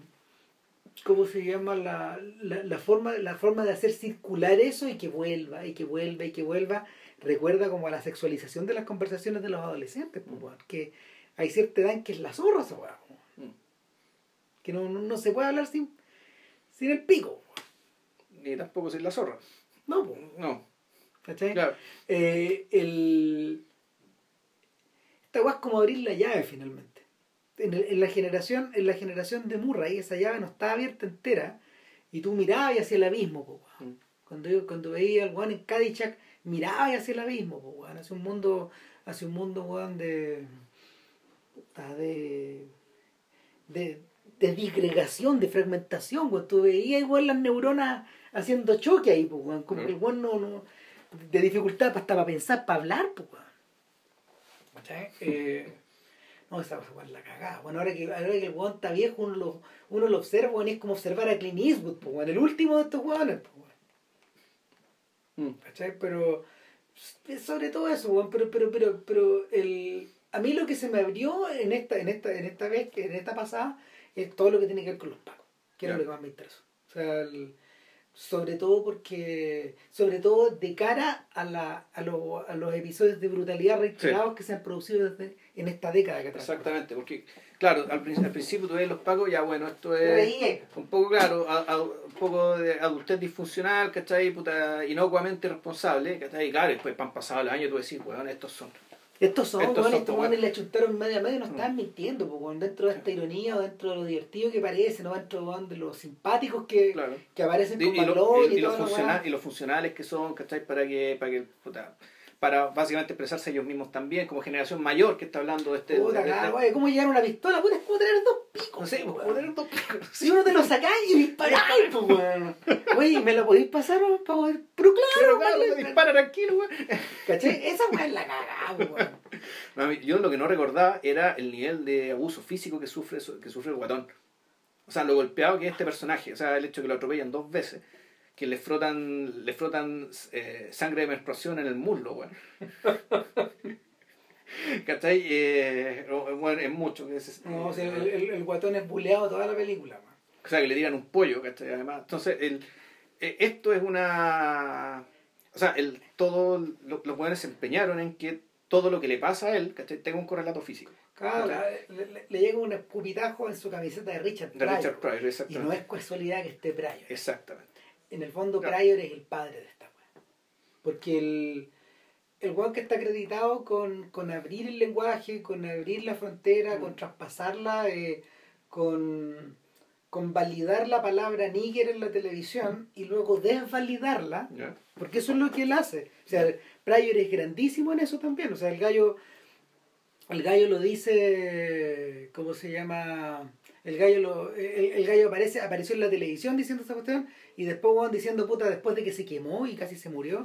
[SPEAKER 2] ¿Cómo se llama? La, la, la, forma, la forma de hacer circular eso y que vuelva, y que vuelva, y que vuelva. Recuerda como a la sexualización de las conversaciones de los adolescentes, pues. Que hay cierta edad en que es la zorra esa.
[SPEAKER 1] Mm.
[SPEAKER 2] Que no, no, no se puede hablar sin, sin el pico.
[SPEAKER 1] Ni tampoco soy la zorra.
[SPEAKER 2] No, pues.
[SPEAKER 1] No.
[SPEAKER 2] ¿Cachai?
[SPEAKER 1] Claro.
[SPEAKER 2] Eh, el... Esta weá es como abrir la llave finalmente. En, el- en la generación, en la generación de Murray, esa llave no estaba abierta entera y tú mirabas hacia el abismo, po.
[SPEAKER 1] Mm.
[SPEAKER 2] Cuando, yo- cuando veía al weón en Cadillac, miraba hacia el abismo, po, weón. Hacia un mundo, hacia un mundo, weón, de. de. de, de disgregación, de fragmentación, weón. Tú veías igual las neuronas haciendo choque ahí, pues, weón. Como que el weón no, no- de dificultad hasta para pensar, para hablar, pues, weón. Eh, no, esa weón es la cagada. Bueno, ahora que, ahora que el weón está viejo, uno lo, uno lo observa, y es como observar a Clint Eastwood, pues. El último de estos weones, pues.
[SPEAKER 1] Mm.
[SPEAKER 2] ¿Cachai? Pero sobre todo eso, pero, pero, pero, pero el, a mí lo que se me abrió en esta, en esta, en esta vez, en esta pasada, es todo lo que tiene que ver con los pagos, que era
[SPEAKER 1] Ya.
[SPEAKER 2] lo que más me interesó. O sea, el- sobre todo porque, sobre todo de cara a, la, a, lo- a los episodios de brutalidad reiterados que se han producido desde, en esta década que transcurre.
[SPEAKER 1] Exactamente, porque, claro, al, al principio tú ves los pagos, ya bueno, esto es un poco, claro, a- a- un poco de adultez disfuncional, ¿cachai? Puta, inocuamente responsable, ¿cachai? Y claro, después han pasado los años tú decís, weón, estos son.
[SPEAKER 2] Estos son,
[SPEAKER 1] Estos
[SPEAKER 2] weón,
[SPEAKER 1] son,
[SPEAKER 2] estos
[SPEAKER 1] pues,
[SPEAKER 2] weones le chuntaron media media y no
[SPEAKER 1] Mm.
[SPEAKER 2] estaban mintiendo, pues, weón, dentro de esta ironía o dentro de lo divertido que parece, no dentro de los simpáticos que,
[SPEAKER 1] Claro.
[SPEAKER 2] que aparecen
[SPEAKER 1] Y,
[SPEAKER 2] con
[SPEAKER 1] y y-
[SPEAKER 2] y,
[SPEAKER 1] y los
[SPEAKER 2] toda la
[SPEAKER 1] funciona-
[SPEAKER 2] weá.
[SPEAKER 1] y los funcionales que son, ¿cachai? Para que, para que, puta, para básicamente expresarse ellos mismos también, como generación mayor que está hablando de este...
[SPEAKER 2] Puta,
[SPEAKER 1] de-
[SPEAKER 2] weón, ¿cómo llegar una pistola? Puta, es como tener dos picos.
[SPEAKER 1] no sé,
[SPEAKER 2] weón.
[SPEAKER 1] poner dos picos.
[SPEAKER 2] Si uno te lo sacáis y disparáis, pues, weón. Oye, ¿me lo podéis pasar weón, para poder? Pero claro,
[SPEAKER 1] claro,
[SPEAKER 2] weón,
[SPEAKER 1] dispara tranquilo, weón.
[SPEAKER 2] ¿Cachai? Esa weá es la cagada, pues, weón.
[SPEAKER 1] No, a yo lo que no recordaba era el nivel de abuso físico que sufre, que sufre el guatón. O sea, lo golpeado que es este personaje. O sea, el hecho de que lo atropellan dos veces. Que le frotan, le frotan eh, sangre de menstruación en el muslo, weón. ¿Cachai? Eh, bueno, es mucho. es-
[SPEAKER 2] No, o sea, el, el, el guatón es buleado toda la película,
[SPEAKER 1] o sea, que le tiran un pollo, ¿cachai? Además, entonces, el, eh, esto es una... O sea, el, todo, lo- los buenos se empeñaron en que todo lo que le pasa a él, ¿cachai? Tenga un correlato físico.
[SPEAKER 2] Claro, le, le- le llega un escupitajo en su camiseta de Richard
[SPEAKER 1] De
[SPEAKER 2] Pryor.
[SPEAKER 1] Richard Pryor,
[SPEAKER 2] Y no es casualidad que esté Pryor.
[SPEAKER 1] Exactamente.
[SPEAKER 2] En el fondo,
[SPEAKER 1] Claro.
[SPEAKER 2] Pryor es el padre de esta weá. Porque el, el weón que está acreditado con, con abrir el lenguaje, con abrir la frontera,
[SPEAKER 1] Mm.
[SPEAKER 2] con traspasarla, eh, con, con validar la palabra nigger en la televisión y luego desvalidarla, porque eso es lo que él hace. O sea, Pryor es grandísimo en eso también. O sea, el gallo, el gallo lo dice, ¿cómo se llama? El gallo, lo, el, el gallo aparece, apareció en la televisión diciendo esa cuestión y después Juan diciendo puta después de que se quemó y casi se murió.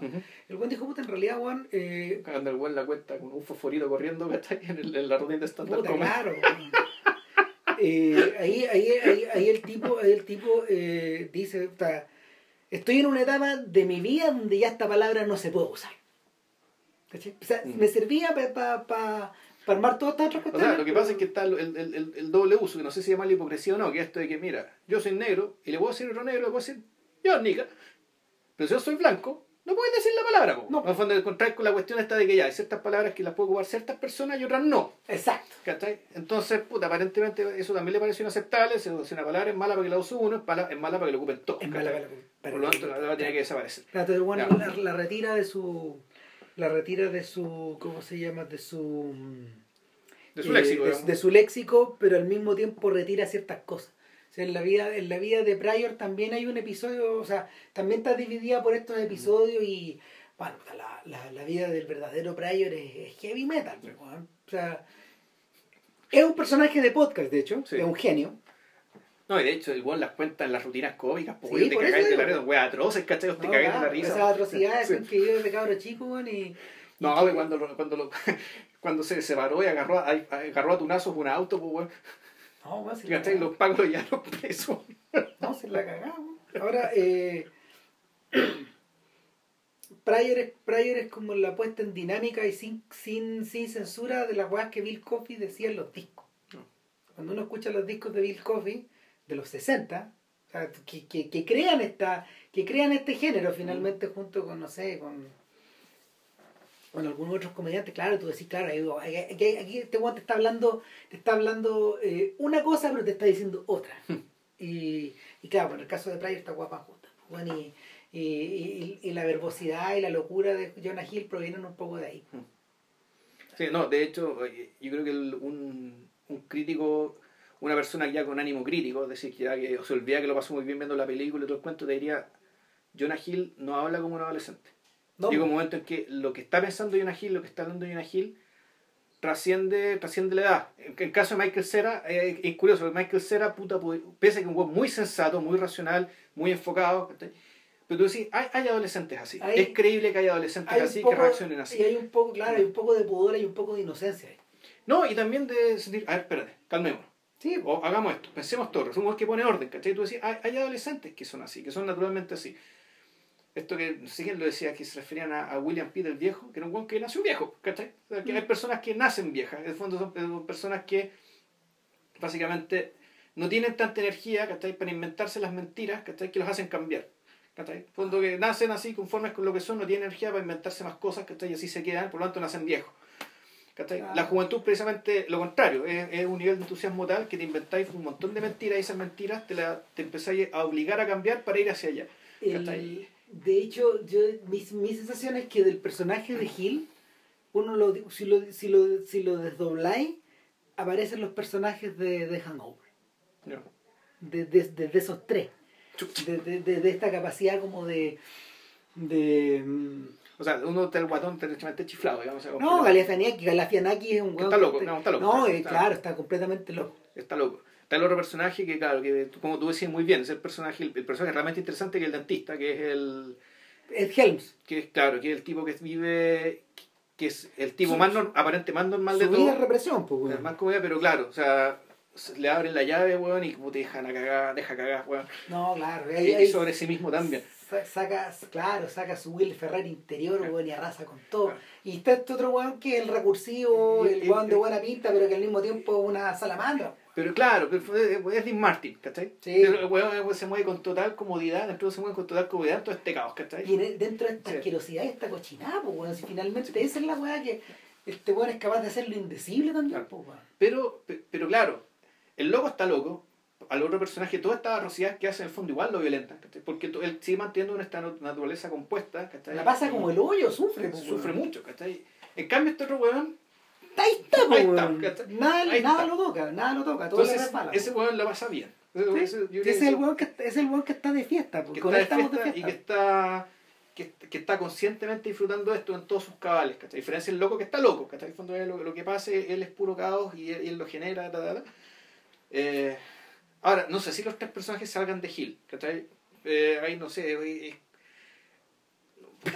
[SPEAKER 2] El Juan dijo puta en realidad Juan, eh,
[SPEAKER 1] Cagando el buen la cuenta con un fosforito corriendo ¿cachai? en, el- en la rutina de stand-up
[SPEAKER 2] Puta, claro. Eh, ahí, ahí, ahí, ahí el tipo, ahí el tipo eh, dice, puta, estoy en una etapa de mi vida donde ya esta palabra no se puede usar. ¿Cachai? O sea,
[SPEAKER 1] Mm.
[SPEAKER 2] me servía para armar todas estas otras
[SPEAKER 1] O
[SPEAKER 2] cuestiones.
[SPEAKER 1] sea, lo que pasa es que está el, el, el- el doble uso, que no sé si llama la hipocresía o no, que esto de que, mira, yo soy negro y le puedo decir otro negro, le puedo decir, yo, nica. Pero si yo soy blanco, no puedes decir la palabra, po.
[SPEAKER 2] No.
[SPEAKER 1] En el fondo, encontrar con la cuestión esta de que ya hay ciertas palabras que las pueden ocupar ciertas personas y otras no.
[SPEAKER 2] Exacto.
[SPEAKER 1] ¿Cachai? Entonces, puta, aparentemente eso también le pareció inaceptable. Si una palabra es mala para que la use uno, es mala, es mala para que la ocupen todos.
[SPEAKER 2] Es mala para- para-
[SPEAKER 1] Por lo tanto, la palabra tiene que desaparecer.
[SPEAKER 2] Claro, entonces, bueno, la, la retira de su. La retira de su. ¿Cómo se llama? De su.
[SPEAKER 1] De su
[SPEAKER 2] eh,
[SPEAKER 1] léxico,
[SPEAKER 2] de,
[SPEAKER 1] digamos.
[SPEAKER 2] de su léxico, pero al mismo tiempo retira ciertas cosas. O sea, en la vida, en la vida de Pryor también hay un episodio, o sea, también está dividida por estos episodios y bueno, la, la, la vida del verdadero Pryor es, es heavy metal.
[SPEAKER 1] Sí.
[SPEAKER 2] O sea, es un personaje de podcast, de hecho,
[SPEAKER 1] Sí.
[SPEAKER 2] es un genio.
[SPEAKER 1] No, y de hecho, el buen las cuenta en las rutinas cómicas,
[SPEAKER 2] Sí,
[SPEAKER 1] porque te cagáis de la risa, weas atroces, ¿cachai? Te
[SPEAKER 2] No,
[SPEAKER 1] cagáis de la risa.
[SPEAKER 2] Esas atrocidades
[SPEAKER 1] Sí.
[SPEAKER 2] son que yo de cabro chico, weón, y.
[SPEAKER 1] No, güey, cuando, lo- cuando, lo- cuando se separó y agarró a, a- agarró a tunazos un auto, pues, weón.
[SPEAKER 2] No, weón, la
[SPEAKER 1] ¿Cachai? Los pagos lo llevaron preso.
[SPEAKER 2] No, se la cagamos. Ahora, eh, Pryor, es, Pryor es como la puesta en dinámica y sin, sin, sin censura de las weas que Bill Coffey decía en los discos.
[SPEAKER 1] No.
[SPEAKER 2] Cuando uno escucha los discos de Bill Coffey, de los 60, o sea, que, que, que crean esta, que crean este género finalmente junto con, no sé, con, con algunos otros comediantes, claro, tú decís, claro, ahí- aquí, aquí este weón te está hablando, te está hablando eh, una cosa, pero te está diciendo otra. y, y claro, en el caso de Pryor está guapa justa. Bueno, y, y, y, y la verbosidad y la locura de Jonah Hill provienen un poco de ahí.
[SPEAKER 1] Sí, no, de hecho, yo creo que el- un, un crítico, una persona ya con ánimo crítico, es decir, que ya que se olvida que lo pasó muy bien viendo la película y todo el cuento, te diría, Jonah Hill no habla como un adolescente.
[SPEAKER 2] No,
[SPEAKER 1] Llega un momento en que lo que está pensando Jonah Hill, lo que está hablando Jonah Hill, trasciende, trasciende la edad. En el caso de Michael Cera, eh, es curioso, porque Michael Cera, puta, pu- pese a que es un weón muy sensato, muy racional, muy enfocado, pero tú decís, hay, hay adolescentes así.
[SPEAKER 2] Hay-
[SPEAKER 1] es creíble que haya adolescentes
[SPEAKER 2] hay un
[SPEAKER 1] así
[SPEAKER 2] poco-
[SPEAKER 1] que reaccionen así.
[SPEAKER 2] Y hay un poco, claro, hay un poco de pudor y un poco de inocencia ahí.
[SPEAKER 1] No, y también de sentir, a ver, espérate, calmémonos.
[SPEAKER 2] Sí,
[SPEAKER 1] O hagamos esto, pensemos todos, somos que pone orden, ¿cachai? Tú decís, hay, hay adolescentes que son así, que son naturalmente así. Esto que, no sé quién lo decía, que se referían a, a William Pitt el viejo, que era un weón que nació viejo, ¿cachai? O sea, que hay personas que nacen viejas, en el fondo son, son personas que básicamente no tienen tanta energía, ¿cachai? Para inventarse las mentiras, ¿cachai? Que los hacen cambiar. ¿cachai? En el fondo que nacen así, conformes con lo que son, no tienen energía para inventarse más cosas, ¿cachai? Y así se quedan, por lo tanto nacen viejos. La juventud precisamente lo contrario, es, es un nivel de entusiasmo tal que te inventáis un montón de mentiras y esas mentiras te, la, te empezáis a obligar a cambiar para ir hacia allá.
[SPEAKER 2] De hecho, yo, mi, mi sensación es que del personaje de Hill, uno lo, si, lo, si, lo, si lo desdobláis, aparecen los personajes de, de Hangover.
[SPEAKER 1] No.
[SPEAKER 2] De, de, de- esos tres.
[SPEAKER 1] Chucha.
[SPEAKER 2] De, de, de- de esta capacidad como de. de mm,
[SPEAKER 1] O sea, uno está el guatón derechamente chiflado, digamos.
[SPEAKER 2] no, Galifianakis, Galifianakis es un weón
[SPEAKER 1] está loco, no, está loco,
[SPEAKER 2] No,
[SPEAKER 1] está-
[SPEAKER 2] eh, claro, está completamente loco.
[SPEAKER 1] Está loco. Está el otro personaje que, claro, que como tú decías muy bien, es el personaje, el, el personaje realmente interesante que es el dentista, que es el,
[SPEAKER 2] Ed Helms.
[SPEAKER 1] que es, claro, que es el tipo que vive, que es el tipo más nor- aparente más normal de
[SPEAKER 2] Su vida es
[SPEAKER 1] todo.
[SPEAKER 2] represión, pues,
[SPEAKER 1] El
[SPEAKER 2] weón.
[SPEAKER 1] más comida, pero claro, o sea, se- le abren la llave, weón, y como te dejan a cagar, deja cagar, weón.
[SPEAKER 2] No, claro.
[SPEAKER 1] Y,
[SPEAKER 2] ahí-
[SPEAKER 1] y
[SPEAKER 2] ahí
[SPEAKER 1] sobre sí mismo también.
[SPEAKER 2] Sa- Saca, claro, saca su Will Ferrari interior, weón, y arrasa con todo. Y está este otro weón que es el recursivo,
[SPEAKER 1] Y-
[SPEAKER 2] el
[SPEAKER 1] y-
[SPEAKER 2] weón de buena pinta, pero que al mismo tiempo es una salamandra.
[SPEAKER 1] Pero claro, es Dean Martin, ¿cachai?
[SPEAKER 2] Sí.
[SPEAKER 1] Pero el weón se mueve con total comodidad, dentro se mueve con total comodidad en todo este caos, ¿cachai?
[SPEAKER 2] Y en- dentro de esta
[SPEAKER 1] Sí.
[SPEAKER 2] asquerosidad y esta cochinada, pues, weón. Si finalmente esa es la weá que este weón es capaz de hacer lo indecible también,
[SPEAKER 1] Claro.
[SPEAKER 2] pues.
[SPEAKER 1] Pero, pe- pero claro, el loco está loco, al otro personaje, toda esta atrocidad que hace en el fondo igual lo violenta, ¿cachai? Porque él sigue manteniendo una esta nat- naturaleza compuesta, ¿cachai?
[SPEAKER 2] La pasa como el hoyo, sufre, pues,
[SPEAKER 1] sufre mucho, ¿cachai? En cambio este otro weón,
[SPEAKER 2] Ahí está, pues,
[SPEAKER 1] Ahí está,
[SPEAKER 2] weón.
[SPEAKER 1] ¿cachai?
[SPEAKER 2] Nada,
[SPEAKER 1] Ahí
[SPEAKER 2] nada
[SPEAKER 1] está.
[SPEAKER 2] lo toca, nada lo toca, todo
[SPEAKER 1] entonces
[SPEAKER 2] resbala.
[SPEAKER 1] ese weón la pasa bien. Ese-
[SPEAKER 2] Sí,
[SPEAKER 1] ese-
[SPEAKER 2] ese es el weón que, está- es el weón que está de fiesta, porque
[SPEAKER 1] que
[SPEAKER 2] con
[SPEAKER 1] está
[SPEAKER 2] él estamos de
[SPEAKER 1] fiesta y que está que, que está conscientemente disfrutando esto en todos sus cabales, ¿cachai? A diferencia del loco que está loco, ¿cachai? En el fondo es lo, lo que pase, él es puro caos y él, él lo genera, ta, ta, ta. Eh, ahora, no sé si los tres personajes salgan de Hill, ¿cachai? Eh, ahí no sé, eh,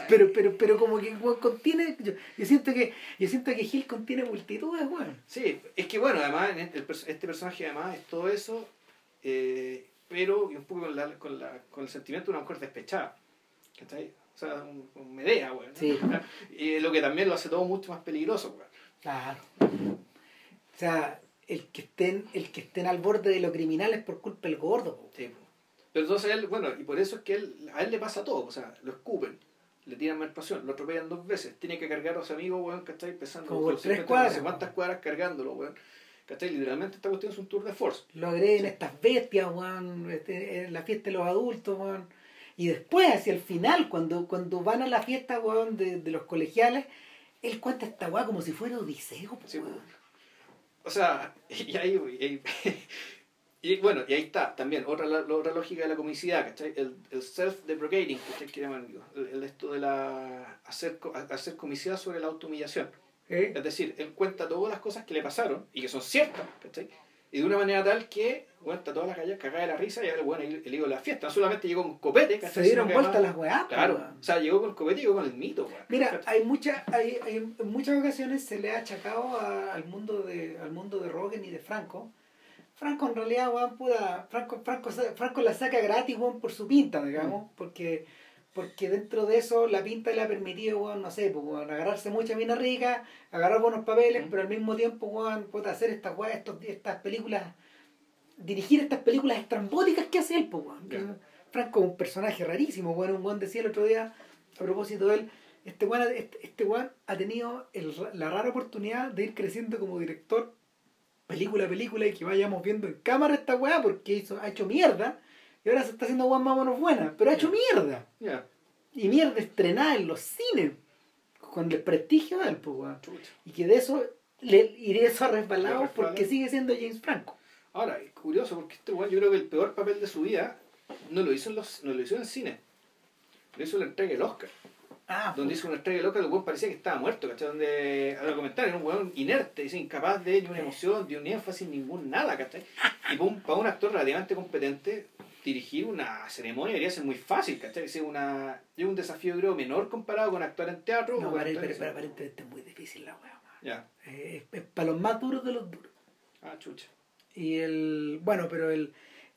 [SPEAKER 2] Pero, pero, pero como que weón, contiene. Yo, yo siento que yo siento que Gil contiene multitudes, weón.
[SPEAKER 1] Sí, es que bueno, además en este, el pers- este personaje además es todo eso, eh, pero un poco con, la, con, la, con el sentimiento de una mujer despechada. ¿Cachai? O sea, un, un Medea, weón. ¿no?
[SPEAKER 2] Sí.
[SPEAKER 1] Y lo que también lo hace todo mucho más peligroso, weón.
[SPEAKER 2] Claro. O sea, el que estén, el que estén al borde de lo criminal es por culpa del gordo, po.
[SPEAKER 1] Sí, po. Pero entonces él, bueno, y por eso es que él, a él le pasa todo, o sea, lo escupen, le tiran menstruación, lo atropellan dos veces, tiene que cargar a su amigo, weón, ¿cachai? Pesando
[SPEAKER 2] Como por
[SPEAKER 1] 250,
[SPEAKER 2] tres cuadras,
[SPEAKER 1] no sé cuántas cuadras cargándolo, weón. ¿Cachai? Literalmente esta cuestión es un tour de force.
[SPEAKER 2] Lo agreden
[SPEAKER 1] Sí.
[SPEAKER 2] estas bestias, weón, este, en la fiesta de los adultos, weón. Y después, hacia el final, cuando, cuando van a la fiesta, weón, de, de los colegiales, él cuenta esta weá como si fuera Odiseo,
[SPEAKER 1] Sí,
[SPEAKER 2] weón.
[SPEAKER 1] O sea, y ahí, y, bueno, y ahí está también otra, la- otra lógica de la comicidad, ¿cachai? El, el self-deprecating. Que llaman, el, el esto de la hacer, hacer comicidad sobre la autohumillación.
[SPEAKER 2] ¿Eh?
[SPEAKER 1] Es decir, él cuenta todas las cosas que le pasaron y que son ciertas, ¿cachai? Y de una manera tal que cuenta todas las calles cagada de la risa y ahora, bueno, el, el hijo de la fiesta. Solamente llegó con copete,
[SPEAKER 2] Se dieron
[SPEAKER 1] Sino que
[SPEAKER 2] vuelta
[SPEAKER 1] además-
[SPEAKER 2] las weá, po,
[SPEAKER 1] Claro,
[SPEAKER 2] weón.
[SPEAKER 1] o sea, llegó con el copete y llegó con el mito, weón.
[SPEAKER 2] Mira, hay muchas, hay, hay- en muchas ocasiones se le ha achacado a- al mundo de, al mundo de Rogen y de Franco. Franco en realidad, weón, puta, Franco, Franco, Franco la saca gratis, weón, por su pinta, digamos, porque, porque dentro de eso la pinta le ha permitido, weón, no sé, pues, weón, agarrarse mucha mina rica, agarrar buenos papeles,
[SPEAKER 1] Mm.
[SPEAKER 2] pero al mismo tiempo, weón, puta, hacer estas weas, estos, estas películas, dirigir estas películas estrambóticas que hace él, pues, weón.
[SPEAKER 1] Ya.
[SPEAKER 2] Franco es un personaje rarísimo, weón, un weón decía el otro día, a propósito de él, este weón, ha- este, este weón ha tenido el la rara oportunidad de ir creciendo como director, película a película, y que vayamos viendo en cámara esta weá, porque hizo, ha hecho mierda Y ahora se está haciendo guan más o menos buena, pero ha hecho mierda. Y mierda estrenada en los cines. Con el prestigio del pues, weón.
[SPEAKER 1] Chucha.
[SPEAKER 2] Y que de eso le iré eso
[SPEAKER 1] Le
[SPEAKER 2] resbalado
[SPEAKER 1] resbala.
[SPEAKER 2] porque sigue siendo James Franco.
[SPEAKER 1] Ahora, es curioso porque este weón yo creo que el peor papel de su vida no lo hizo en, los, no lo hizo en el cine. Lo hizo en la entrega del Oscar.
[SPEAKER 2] Ah,
[SPEAKER 1] Donde hizo una entrega del Oscar, el weón parecía que estaba muerto, ¿cachai? Donde, al comentar, era un weón inerte, dice, incapaz de ni una emoción, de un énfasis, ningún nada, ¿cachai? Y para un, para un actor relativamente competente, dirigir una ceremonia debería ser muy fácil, ¿cachai? Es una, es un desafío, creo, menor comparado con actuar en teatro.
[SPEAKER 2] no, pero-
[SPEAKER 1] cine.
[SPEAKER 2] pero aparentemente es muy difícil la weá.
[SPEAKER 1] Ya.
[SPEAKER 2] Eh, es, es para los más duros de los duros.
[SPEAKER 1] Ah, chucha.
[SPEAKER 2] Y el. Bueno, pero el.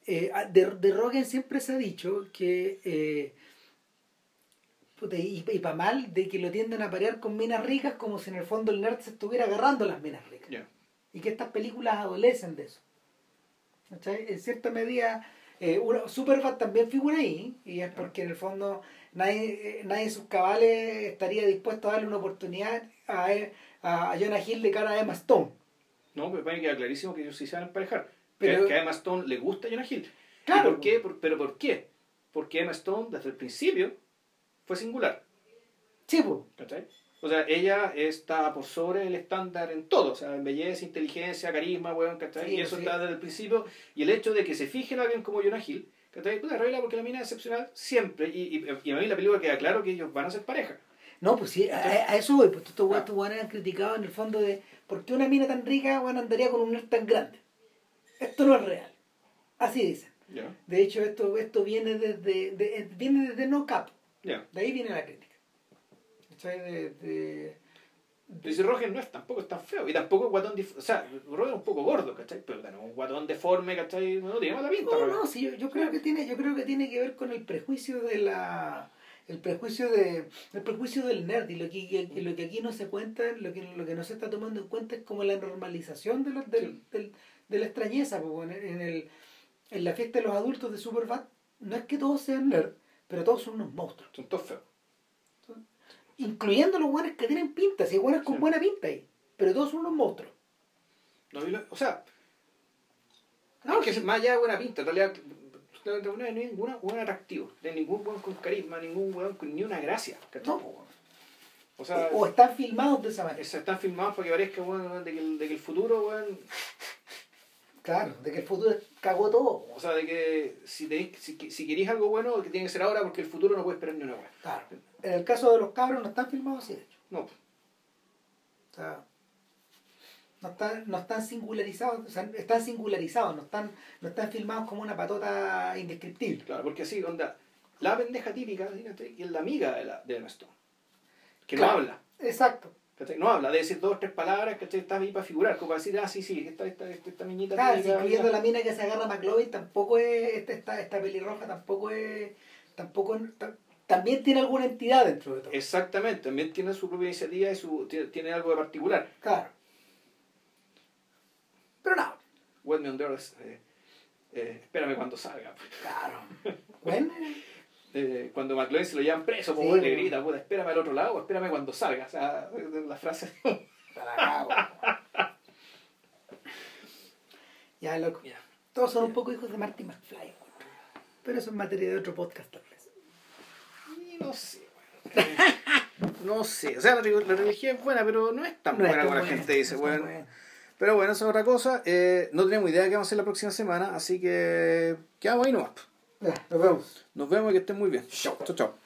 [SPEAKER 2] eh, de, de Rogen siempre se ha dicho que. eh, puta, y, para mal, de que lo tienden a parear con minas ricas como si en el fondo el nerd se estuviera agarrando las minas ricas.
[SPEAKER 1] Ya.
[SPEAKER 2] Y que estas películas adolecen de eso. ¿Cachai? En cierta medida, eh, uno- Superbad también figura ahí, y es porque en el fondo nadie, eh, nadie en sus cabales estaría dispuesto a darle una oportunidad a, a Jonah Hill de cara a Emma Stone.
[SPEAKER 1] No, pero para mí queda clarísimo que ellos sí se van a emparejar.
[SPEAKER 2] Pero-
[SPEAKER 1] que, que a Emma Stone le gusta Jonah Hill.
[SPEAKER 2] Claro.
[SPEAKER 1] ¿Y por qué? Por- ¿Pero por qué? Porque Emma Stone, desde el principio, fue singular.
[SPEAKER 2] Sí, pues.
[SPEAKER 1] O sea, ella está por sobre el estándar en todo, o sea, en belleza, inteligencia, carisma, weón, ¿cachai?
[SPEAKER 2] Sí,
[SPEAKER 1] y eso
[SPEAKER 2] sí.
[SPEAKER 1] está desde el principio. Y el hecho de que se fije en alguien como Jonah Hill, ¿cachai? Puta, revela porque la mina es excepcional siempre. Y, y, y a mí la película queda claro que ellos van a ser pareja.
[SPEAKER 2] No, pues sí, a, a eso voy. Pues estos
[SPEAKER 1] Ah.
[SPEAKER 2] estos guanes han criticado en el fondo de por qué una mina tan rica bueno, andaría con un nerd tan grande. Esto no es real. Así dicen. De hecho, esto, esto viene desde, de- viene desde No Cap. De ahí viene la crítica. ¿Cachai? De, de-
[SPEAKER 1] Dice Roger no es tampoco es tan feo. Y tampoco es guatón O sea, Roger es un poco gordo, ¿cachai? Pero no, un guatón deforme, ¿cachai? No tiene mala pinta,
[SPEAKER 2] No, no, sí, yo, yo creo que tiene, yo creo que tiene que ver con el prejuicio de la el prejuicio de el prejuicio del nerd y lo que, y lo que aquí no se cuenta, lo que lo que no se está tomando en cuenta es como la normalización de la, del-
[SPEAKER 1] Sí.
[SPEAKER 2] del- de la extrañeza, en, en el en la fiesta de los adultos de Superbad no es que todos sean nerd, pero todos son unos monstruos,
[SPEAKER 1] Son todos feos.
[SPEAKER 2] Incluyendo los buenos que tienen pinta, si hay buenos con
[SPEAKER 1] Sí.
[SPEAKER 2] buena pinta ahí, pero todos son unos monstruos.
[SPEAKER 1] No, o sea,
[SPEAKER 2] No,
[SPEAKER 1] es que más allá de buena pinta, en realidad no hay ningún buen atractivo, de ningún buen con carisma, ningún buen con ni una gracia.
[SPEAKER 2] no,
[SPEAKER 1] O sea,
[SPEAKER 2] o están filmados de esa manera.
[SPEAKER 1] están filmados para que parezca bueno, de, que el, de que el futuro, bueno,
[SPEAKER 2] Claro, de que el futuro cagó todo.
[SPEAKER 1] o sea, de que si, tenéis- si, si queréis algo bueno, que tiene que ser ahora porque el futuro no puede esperar ni una hora.
[SPEAKER 2] Claro. En el caso de los cabros no están filmados así, de hecho.
[SPEAKER 1] No,
[SPEAKER 2] O sea, no están, no están singularizados, o sea, están singularizados, no están, no están filmados como una patota indescriptible.
[SPEAKER 1] claro, porque así, onda, la pendeja típica, que es la amiga de la de Stone, que
[SPEAKER 2] Claro.
[SPEAKER 1] no habla.
[SPEAKER 2] Exacto.
[SPEAKER 1] ¿cachai? No habla, de decir dos o tres palabras, que Está ahí para figurar, como para decir, ah, sí, sí, esta, esta, esta, esta niñita.
[SPEAKER 2] Claro, si
[SPEAKER 1] típica,
[SPEAKER 2] incluyendo la mina que se agarra a McLovin, tampoco es, esta, esta, esta pelirroja tampoco es, tampoco es- ta- también tiene alguna entidad dentro de todo.
[SPEAKER 1] Exactamente, también tiene su propia iniciativa y su, tiene, tiene algo de particular.
[SPEAKER 2] Claro. Pero nada,
[SPEAKER 1] Wet Me on Doors, eh, eh, espérame cuando salga.
[SPEAKER 2] claro. Bueno,
[SPEAKER 1] Eh, cuando McLean se lo llevan preso, pues
[SPEAKER 2] Sí,
[SPEAKER 1] le
[SPEAKER 2] bueno.
[SPEAKER 1] grita, puta, espérame al otro lado, espérame cuando salga. O sea, la frase.
[SPEAKER 2] para. Ya, loco. Todos son un poco hijos de Marty McFly. Pero eso es materia de otro podcast.
[SPEAKER 1] Y no sé, bueno. No sé, o sea, la, la religión es buena, pero no es tan
[SPEAKER 2] No es
[SPEAKER 1] buena
[SPEAKER 2] tan
[SPEAKER 1] como la
[SPEAKER 2] buena,
[SPEAKER 1] gente dice,
[SPEAKER 2] no es tan
[SPEAKER 1] bueno.
[SPEAKER 2] buena.
[SPEAKER 1] Pero bueno, eso es otra cosa. Eh, no tenemos idea de qué vamos a hacer la próxima semana, así que quedamos ahí nomás.
[SPEAKER 2] Ya, nos vemos.
[SPEAKER 1] Nos vemos y que estén muy bien. Chao, chao, chao.